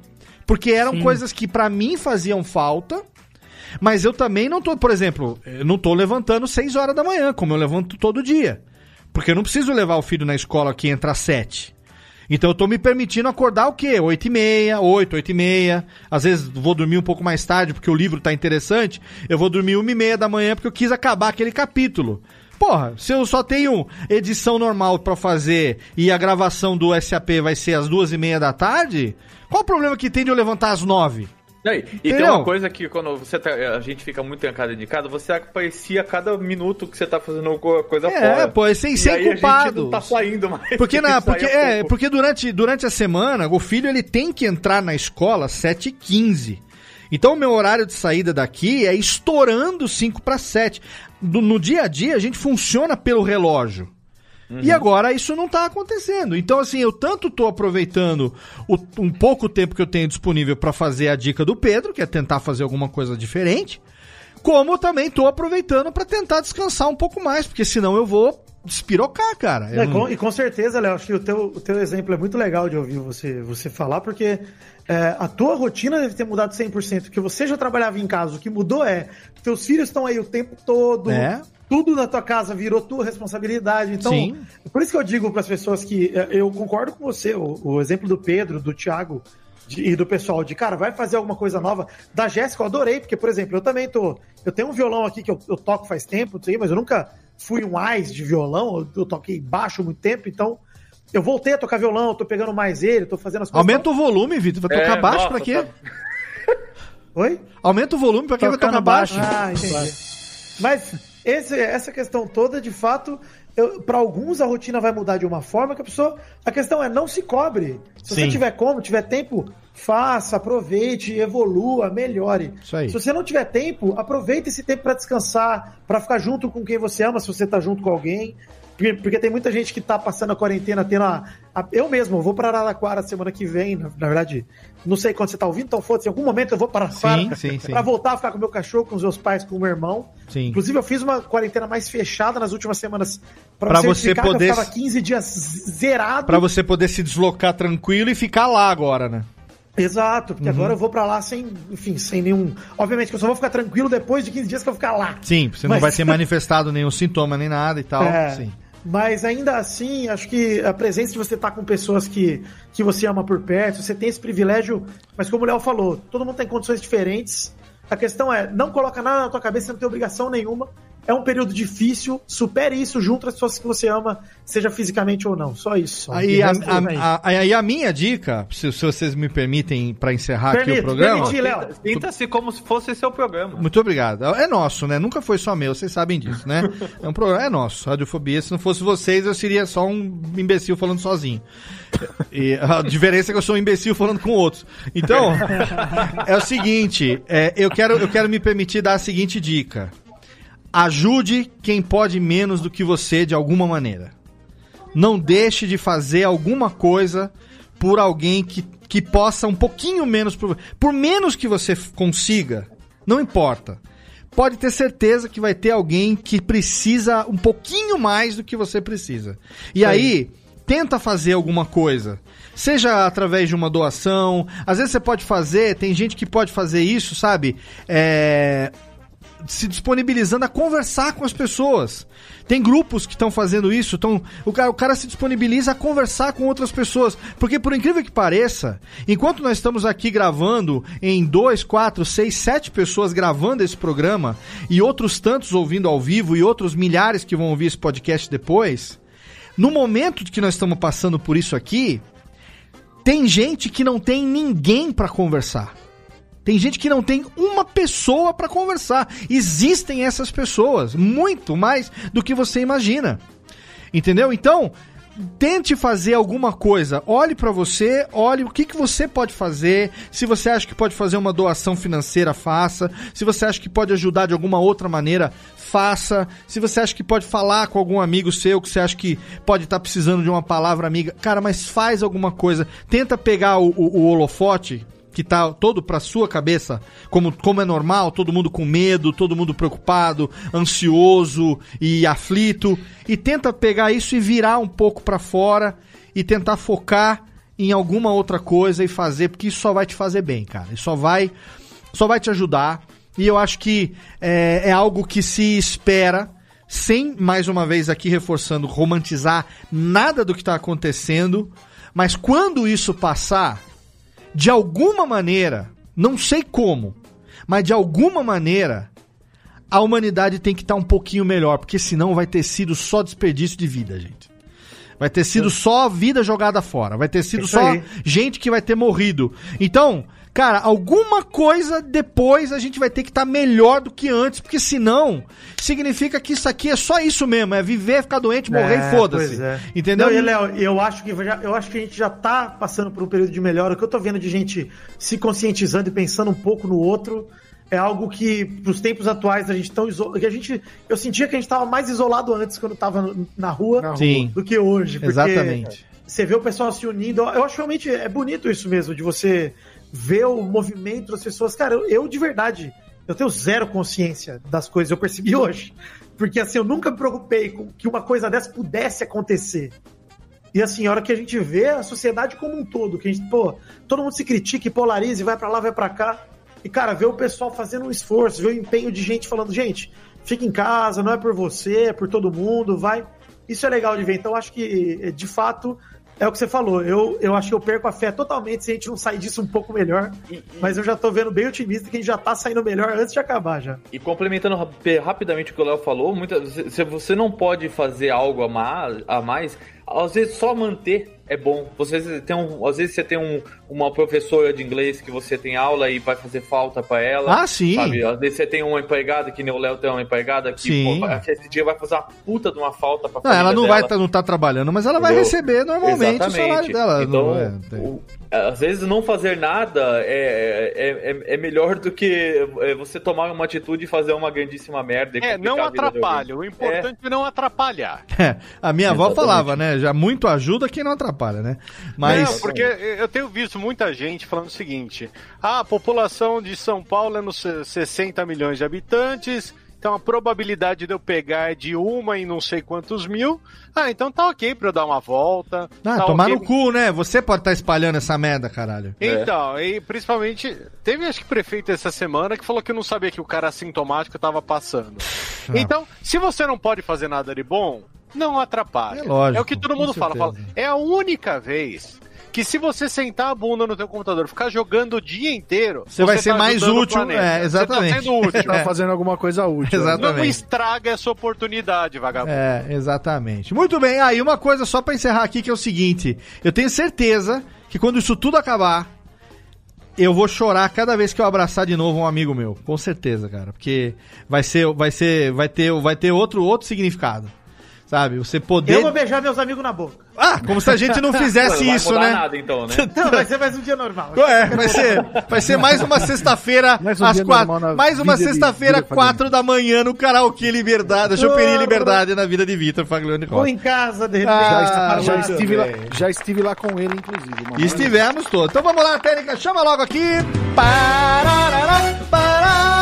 porque eram Sim. coisas que pra mim faziam falta. Mas eu também não tô, por exemplo, eu não tô levantando 6 horas da manhã, como eu levanto todo dia. Porque eu não preciso levar o filho na escola que entra às 7. Então eu tô me permitindo acordar o quê? 8 e meia, 8, 8 e meia. Às vezes vou dormir um pouco mais tarde porque o livro tá interessante. Eu vou dormir 1 e meia da manhã porque eu quis acabar aquele capítulo. Porra, se eu só tenho edição normal pra fazer e a gravação do SAP vai ser às duas e meia da tarde, qual o problema que tem de eu levantar às 9? Não, e tem uma coisa que quando você tá, a gente fica muito trancado de casa, você aprecia cada minuto que você tá fazendo alguma coisa É, fora. pô, é sem- E sem aí A gente culpado. não tá saindo mais. Porque, *laughs* na, Sai porque, a é, pouco. porque durante, durante a semana, o filho ele tem que entrar na escola às 7h15. Então o meu horário de saída daqui é estourando 5 para 7. Do- no dia a dia a gente funciona pelo relógio. E agora isso não tá acontecendo. Então, assim, eu tanto tô aproveitando o- um pouco tempo que eu tenho disponível para fazer a dica do Pedro, que é tentar fazer alguma coisa diferente, como também tô aproveitando para tentar descansar um pouco mais, porque senão eu vou despirocar, cara. É, não- com- e com certeza, Léo, acho que o teu, o teu exemplo é muito legal de ouvir você, você falar, porque é, a tua rotina deve ter mudado 100%, porque você já trabalhava em casa, o que mudou é, teus filhos estão aí o tempo todo, É. tudo na tua casa virou tua responsabilidade, então, Sim. por isso que eu digo para as pessoas que é, eu concordo com você, o, o exemplo do Pedro, do Thiago, de- e do pessoal de, cara, vai fazer alguma coisa nova. Da Jéssica, eu adorei, porque, por exemplo, eu também tô. Eu tenho um violão aqui que eu, eu toco faz tempo, não sei, mas eu nunca fui um ais de violão, eu, toquei baixo há muito tempo, então eu voltei a tocar violão, eu tô pegando mais ele, tô fazendo as coisas. Aumenta o volume, Vitor. Vai tocar É, baixo nossa, pra quê? *laughs* Oi? Aumenta o volume pra quem vai tocar baixo. Ah, entendi. Mas esse- essa questão toda, de fato, para alguns a rotina vai mudar de uma forma que a pessoa. A questão é não se cobre. Se você Sim. tiver como, tiver tempo, faça, aproveite, evolua, melhore. Isso aí. Se você não tiver tempo, aproveite esse tempo para descansar, para ficar junto com quem você ama, se você tá junto com alguém. Porque, porque tem muita gente que tá passando a quarentena tendo a. a- eu mesmo, eu vou para Araraquara semana que vem, na, na verdade. Não sei quando você tá ouvindo, então foda-se, em algum momento eu vou para Araraquara pra voltar a ficar com meu cachorro, com os meus pais, com o meu irmão. Sim. Inclusive, eu fiz uma quarentena mais fechada nas últimas semanas me você certificar que poder- Eu ficava 15 dias zerado. Pra você poder se deslocar tranquilo e ficar lá agora, né? Exato, porque Uhum. agora eu vou pra lá sem, enfim, sem nenhum. Obviamente que eu só vou ficar tranquilo depois de 15 dias que eu ficar lá. Sim, você não Mas- vai ter *laughs* manifestado nenhum sintoma nem nada e tal. É, Sim. Mas ainda assim, acho que a presença de você estar com pessoas que, que você ama por perto, você tem esse privilégio, mas como o Léo falou, todo mundo tem condições diferentes. A questão é, não coloca nada na tua cabeça, você não tem obrigação nenhuma. É um período difícil, supere isso junto às pessoas que você ama, seja fisicamente ou não. Só isso. Aí a, resto, tudo bem. a, a- aí a minha dica, se, se vocês me permitem pra encerrar aqui o programa. permiti, Léo. Sinta-se como se fosse seu programa. Muito obrigado. É nosso, né? Nunca foi só meu, vocês sabem disso, né? *laughs* É um programa, é nosso. Radiofobia, se não fosse vocês, eu seria só um imbecil falando sozinho. E a diferença é que eu sou um imbecil falando com outros. Então, *laughs* é o seguinte, é, eu, quero, eu quero me permitir dar a seguinte dica. Ajude quem pode menos do que você de alguma maneira. Não deixe de fazer alguma coisa por alguém que, que possa um pouquinho menos. Por, por menos que você consiga, não importa. Pode ter certeza que vai ter alguém que precisa um pouquinho mais do que você precisa. E aí, tenta fazer alguma coisa. Seja através de uma doação. Às vezes você pode fazer, tem gente que pode fazer isso, sabe? É, se disponibilizando a conversar com as pessoas. Tem grupos que estão fazendo isso, tão, o, cara, o cara se disponibiliza a conversar com outras pessoas. Porque, por incrível que pareça, enquanto nós estamos aqui gravando em dois, quatro, seis, sete pessoas gravando esse programa, e outros tantos ouvindo ao vivo, e outros milhares que vão ouvir esse podcast depois, no momento que nós estamos passando por isso aqui, tem gente que não tem ninguém para conversar. Tem gente que não tem uma pessoa para conversar. Existem essas pessoas, muito mais do que você imagina. Entendeu? Então, tente fazer alguma coisa. Olhe pra você, olhe o que, que você pode fazer. Se você acha que pode fazer uma doação financeira, faça. Se você acha que pode ajudar de alguma outra maneira, faça. Se você acha que pode falar com algum amigo seu, que você acha que pode estar precisando de uma palavra amiga, cara, mas faz alguma coisa. Tenta pegar o, o- o holofote que tá todo pra sua cabeça, como, como é normal, todo mundo com medo, todo mundo preocupado, ansioso e aflito, e tenta pegar isso e virar um pouco pra fora e tentar focar em alguma outra coisa e fazer, porque isso só vai te fazer bem, cara. Isso só vai, só vai te ajudar. E eu acho que é, é algo que se espera, sem, mais uma vez aqui reforçando, romantizar nada do que tá acontecendo, mas quando isso passar, de alguma maneira, não sei como, mas de alguma maneira, a humanidade tem que estar um pouquinho melhor, porque senão vai ter sido só desperdício de vida, gente. Vai ter sido só vida jogada fora. Vai ter sido Isso só aí. gente que vai ter morrido. Então, cara, alguma coisa depois a gente vai ter que estar melhor do que antes, porque senão significa que isso aqui é só isso mesmo, é viver, ficar doente, morrer É, e foda-se. é. Entendeu? Não, e, Léo, eu acho que já, eu acho que a gente já tá passando por um período de melhora. O que eu tô vendo de gente se conscientizando e pensando um pouco no outro é algo que, pros tempos atuais, a gente tão isolado. Que a gente, eu sentia que a gente tava mais isolado antes quando tava na rua Sim. do que hoje. porque Exatamente. Você vê o pessoal se unindo. Eu acho realmente é bonito isso mesmo, de você ver o movimento das pessoas. Cara, eu, eu de verdade, eu tenho zero consciência das coisas, eu percebi *laughs* hoje. Porque assim, eu nunca me preocupei com que uma coisa dessa pudesse acontecer. E assim, a hora que a gente vê a sociedade como um todo, que a gente, pô, todo mundo se critica e polariza e vai pra lá, vai pra cá. E, cara, ver o pessoal fazendo um esforço, ver o empenho de gente falando, gente, fica em casa, não é por você, é por todo mundo, vai. Isso é legal de ver. Então, acho que, de fato, é o que você falou. Eu, eu acho que eu perco a fé totalmente se a gente não sair disso um pouco melhor. Mas eu já tô vendo bem otimista que a gente já tá saindo melhor antes de acabar já. E complementando rap- rapidamente o que o Léo falou, muitas, se- se você não pode fazer algo a mais, a mais, às vezes só manter é bom. Você tem um, às vezes você tem um, uma professora de inglês que você tem aula e vai fazer falta pra ela. Ah, sim. Sabe? Às vezes você tem uma empregada, que nem o Léo tem uma empregada que Sim. pô, esse dia vai fazer uma puta de uma falta pra Não, ela não vai dela. tá, não tá trabalhando, mas ela vai receber normalmente o salário dela. Então, é? o- às vezes não fazer nada é, é, é, é melhor do que é, você tomar uma atitude e fazer uma grandíssima merda. e É, não atrapalha. O importante é não atrapalhar. *laughs* É, a minha avó Exatamente. falava, né? Já muito ajuda quem não atrapalha, né? Mas. Não, porque eu tenho visto muita gente falando o seguinte: ah, a população de São Paulo é nos 60 milhões de habitantes, então a probabilidade de eu pegar é de uma em não sei quantos mil. Ah, então tá ok pra eu dar uma volta. Ah, tá tomar ok no cu, né? Você pode estar espalhando essa merda, caralho. Então, e principalmente, teve acho que prefeito essa semana que falou que não sabia que o cara assintomático tava passando. Ah. Então, se você não pode fazer nada de bom, não atrapalha. É lógico, É o que todo mundo fala, fala. É a única vez que se você sentar a bunda no teu computador, ficar jogando o dia inteiro, Você vai ser mais ajudando o útil, é, exatamente. Você tá sendo útil. Tá fazendo alguma coisa útil. Exatamente. Não estraga essa oportunidade, vagabundo. É, exatamente. Muito bem, aí uma coisa só pra encerrar aqui que é o seguinte: eu tenho certeza que quando isso tudo acabar, eu vou chorar cada vez que eu abraçar de novo um amigo meu. Com certeza, cara. Porque vai ser, vai ser, vai ter, vai ter outro, outro significado. Sabe? Você poder. Eu vou beijar meus amigos na boca. Ah, como se a gente não *laughs* fizesse não isso, né? nada então, né? *laughs* Não, vai ser mais um dia normal. É, vai ser, vai ser mais uma sexta-feira *laughs* Mais um às quatro. Mais uma sexta-feira, quatro da manhã, no karaokê Liberdade, da Choperia Liberdade na vida de Vitor Faglione Ou Rocha. em casa, de repente. Ah, já, já muito estive lá, já estive lá com ele, inclusive. E estivemos todos. Então vamos lá, técnica, chama logo aqui. Parará, pará,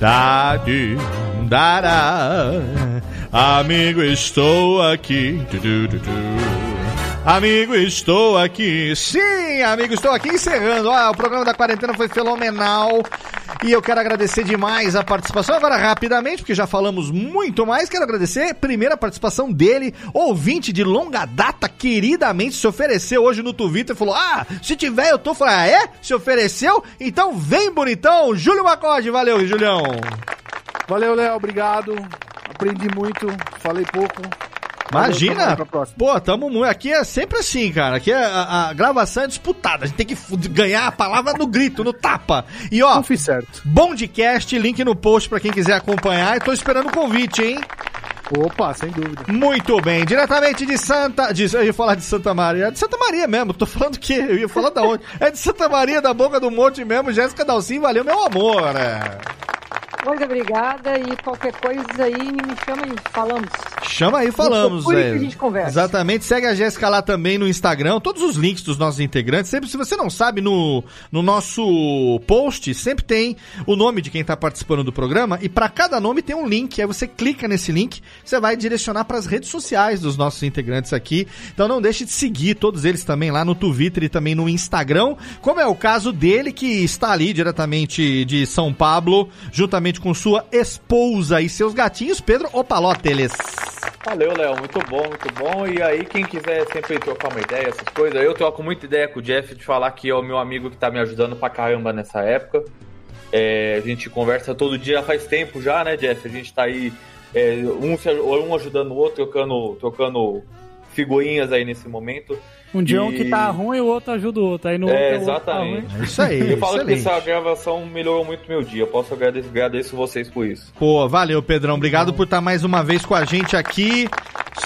Dadi, dará. Amigo, estou aqui. Tu, tu, tu. Amigo, estou aqui. Sim, amigo, estou aqui encerrando. Ah, o programa da quarentena foi fenomenal. E eu quero agradecer demais a participação. Agora, rapidamente, porque já falamos muito mais, quero agradecer primeiro a participação dele, ouvinte de longa data, queridamente se ofereceu hoje no Twitter falou: Ah, se tiver, eu tô. Falei, ah, é? Se ofereceu? Então vem, bonitão. Júlio Macode, valeu, Julião. Valeu, Léo, obrigado. Aprendi muito, falei pouco. Imagina! Pô, tamo muito. Aqui é sempre assim, cara. Aqui é a, a gravação é disputada. A gente tem que ganhar a palavra no grito, no tapa. E ó, fiz certo. Bondcast, link no post pra quem quiser acompanhar. E tô esperando o convite, hein? Opa, sem dúvida. Muito bem, diretamente de Santa. De, eu ia falar de Santa Maria. É de Santa Maria mesmo, tô falando que eu ia falar da onde? É de Santa Maria, da boca do monte mesmo. Jéssica Dalcin, valeu, meu amor. É. Muito obrigada e qualquer coisa aí me chama e falamos. Chama aí, falamos. Procure é. que a gente conversa. Exatamente. Segue a Jéssica lá também no Instagram. Todos os links dos nossos integrantes. Sempre, se você não sabe, no, no nosso post sempre tem o nome de quem tá participando do programa. E para cada nome tem um link. Aí você clica nesse link, você vai direcionar para as redes sociais dos nossos integrantes aqui. Então não deixe de seguir todos eles também lá no Twitter e também no Instagram. Como é o caso dele, que está ali diretamente de São Pablo, juntamente com sua esposa e seus gatinhos, Pedro Opaloteles. Valeu, Léo. Muito bom, muito bom. E aí, quem quiser sempre trocar uma ideia, essas coisas, eu troco muita ideia com o Jeff de falar que é o meu amigo que tá me ajudando pra caramba nessa época. É, a gente conversa todo dia faz tempo já, né, Jeff? A gente tá aí, é, um, um ajudando o outro, trocando, trocando figurinhas aí nesse momento. Um dia E- um que tá ruim, o outro ajuda o outro. Aí no outro É, o outro tá exatamente. ruim. É isso aí, Eu falo que excelente. essa gravação melhorou muito meu dia. Eu posso agradecer, agradeço vocês por isso. Pô, valeu, Pedrão. Obrigado por estar mais uma vez com a gente aqui.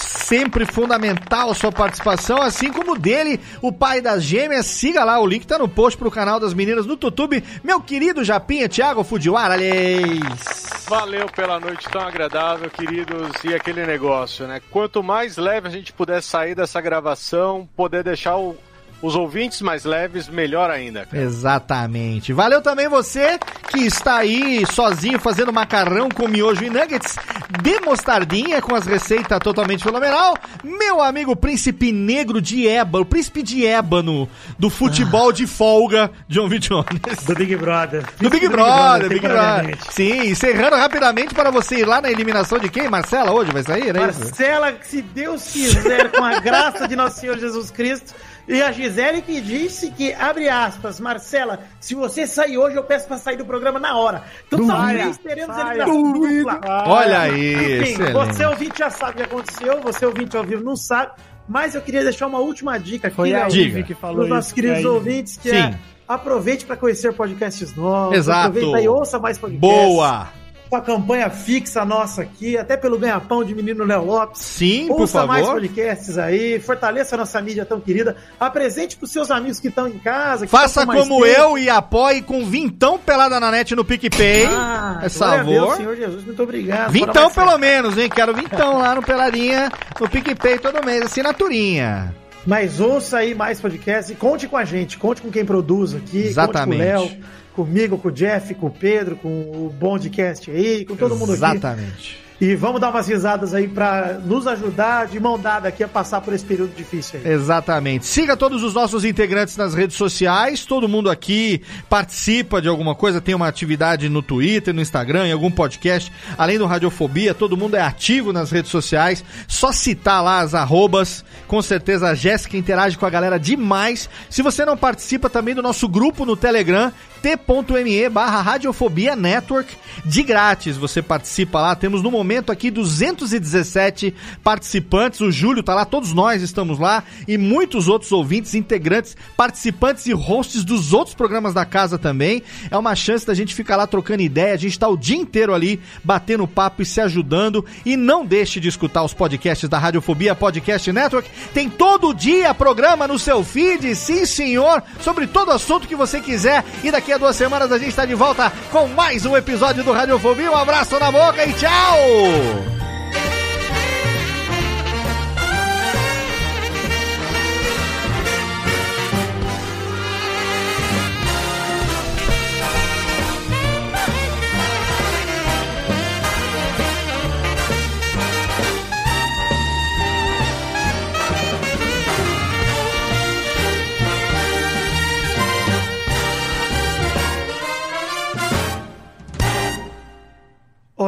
Sempre fundamental a sua participação, assim como o dele, o pai das gêmeas. Siga lá, o link tá no post pro canal das meninas no YouTube. Meu querido Japinha, Thiago Fujiwara, aliás. Valeu pela noite tão agradável, queridos. E aquele negócio, né? Quanto mais leve a gente puder sair dessa gravação, poder deixar o- os ouvintes mais leves, melhor ainda. cara. Exatamente. Valeu também você que está aí sozinho fazendo macarrão com miojo e nuggets de mostardinha com as receitas totalmente fenomenal. Meu amigo príncipe negro de ébano, o príncipe de ébano do futebol de folga, John V. Jones. Do Big Brother. Do Big Brother, Big Brother. temporariamente. Sim, encerrando rapidamente para você ir lá na eliminação de quem? Marcela, hoje vai sair, é isso? Marcela, se Deus quiser, com a graça de nosso Senhor Jesus Cristo. E a Gisele que disse que, abre aspas, Marcela, se você sair hoje, eu peço pra sair do programa na hora. Então talvez teremos eliminação dupla. Olha aí, Enfim, excelente. você ouvinte já sabe o que aconteceu, você ouvinte ao vivo não sabe, mas eu queria deixar uma última dica aqui, Foi a né, Ivy Diga. que falou para os nossos queridos É a Ivy. ouvintes, que Sim. é aproveite para conhecer podcasts novos, Exato. aproveita e ouça mais podcasts. Boa! Com a campanha fixa nossa aqui, até pelo ganha-pão de menino Léo Lopes. Sim, por Ouça mais favor. podcasts aí, fortaleça a nossa mídia tão querida, apresente pros seus amigos que estão em casa. Faça mais como eu e apoie com vintão pelada na net no PicPay. Ah, é a Deus, favor. Senhor Jesus, muito obrigado. Vintão pelo menos, hein? Quero vintão lá no Peladinha, no PicPay todo mês, assinaturinha. Mas ouça aí mais podcasts e conte com a gente, conte com quem produz aqui, Exatamente. conte com o Léo, comigo, com o Jeff, com o Pedro, com o Bondcast aí, com todo mundo aqui. Exatamente. E vamos dar umas risadas aí pra nos ajudar de mão dada aqui a passar por esse período difícil aí. Exatamente. Siga todos os nossos integrantes nas redes sociais. Todo mundo aqui participa de alguma coisa, tem uma atividade no Twitter, no Instagram, em algum podcast. Além do Radiofobia, todo mundo é ativo nas redes sociais. Só citar lá as arrobas. Com certeza a Jéssica interage com a galera demais. Se você não participa também do nosso grupo no Telegram, t.me barra Radiofobia Network, de grátis. Você participa lá. Temos no momento aqui 217 participantes. O Júlio tá lá, todos nós estamos lá. E muitos outros ouvintes, integrantes, participantes e hosts dos outros programas da casa também. É uma chance da gente ficar lá trocando ideia. A gente tá o dia inteiro ali batendo papo e se ajudando. E não deixe de escutar os podcasts da Radiofobia Podcast Network. Tem todo dia programa no seu feed, sim senhor, sobre todo assunto que você quiser. E daqui a duas semanas a gente tá de volta com mais um episódio do Radiofobia. Um abraço na boca e tchau!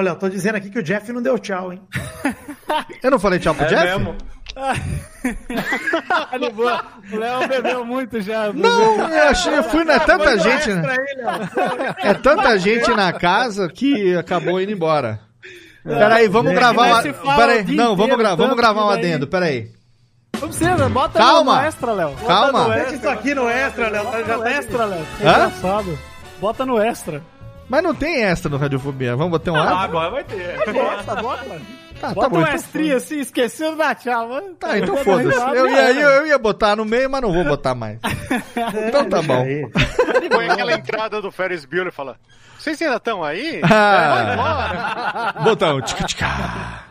Olha, eu tô dizendo aqui que o Jeff não deu tchau, hein? *laughs* Eu não falei tchau pro É Jeff? mesmo? *laughs* Tá. O Léo bebeu muito já. Não, eu achei, eu fui, né? Tanta gente, né? É tanta gente na casa que acabou indo embora. Peraí, vamos É, gravar uma... Peraí, não, vamos, inteiro, gra... vamos gravar um adendo, peraí. Não precisa, bota Calma. no extra, Léo. Calma. Deixa isso aqui no extra, Léo. Bota Já no tá extra, Léo. É engraçado. Bota no extra. Mas não tem extra no Radiofobia, vamos botar um Ah, ar? agora vai ter. Bota, bota. *laughs* tá Bota bom, um então estrinho assim, esqueceu de dar tchau. mano. Tá, então foda-se. Eu ia, eu, eu ia botar no meio, mas não vou botar mais. *laughs* Então tá bom. Põe aquela entrada do Ferris Bueller e fala: Vocês ainda estão aí? Ah. Vai embora. Botão. Tica, tica.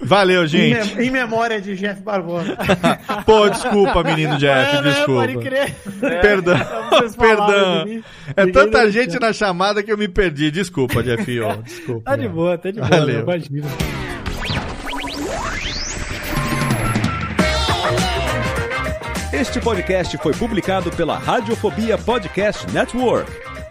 Valeu, Em, gente. em memória de Jeff Barbosa. *laughs* Pô, desculpa, menino Jeff, É, né? desculpa. Pode crer. Perdão, É, vocês falaram perdão. mim. É tanta gente na chamada que eu me perdi. Desculpa, Jeff. ó, *laughs* Desculpa. Tá de boa, tá de boa. Valeu. Imagina. Este podcast foi publicado pela Radiofobia Podcast Network.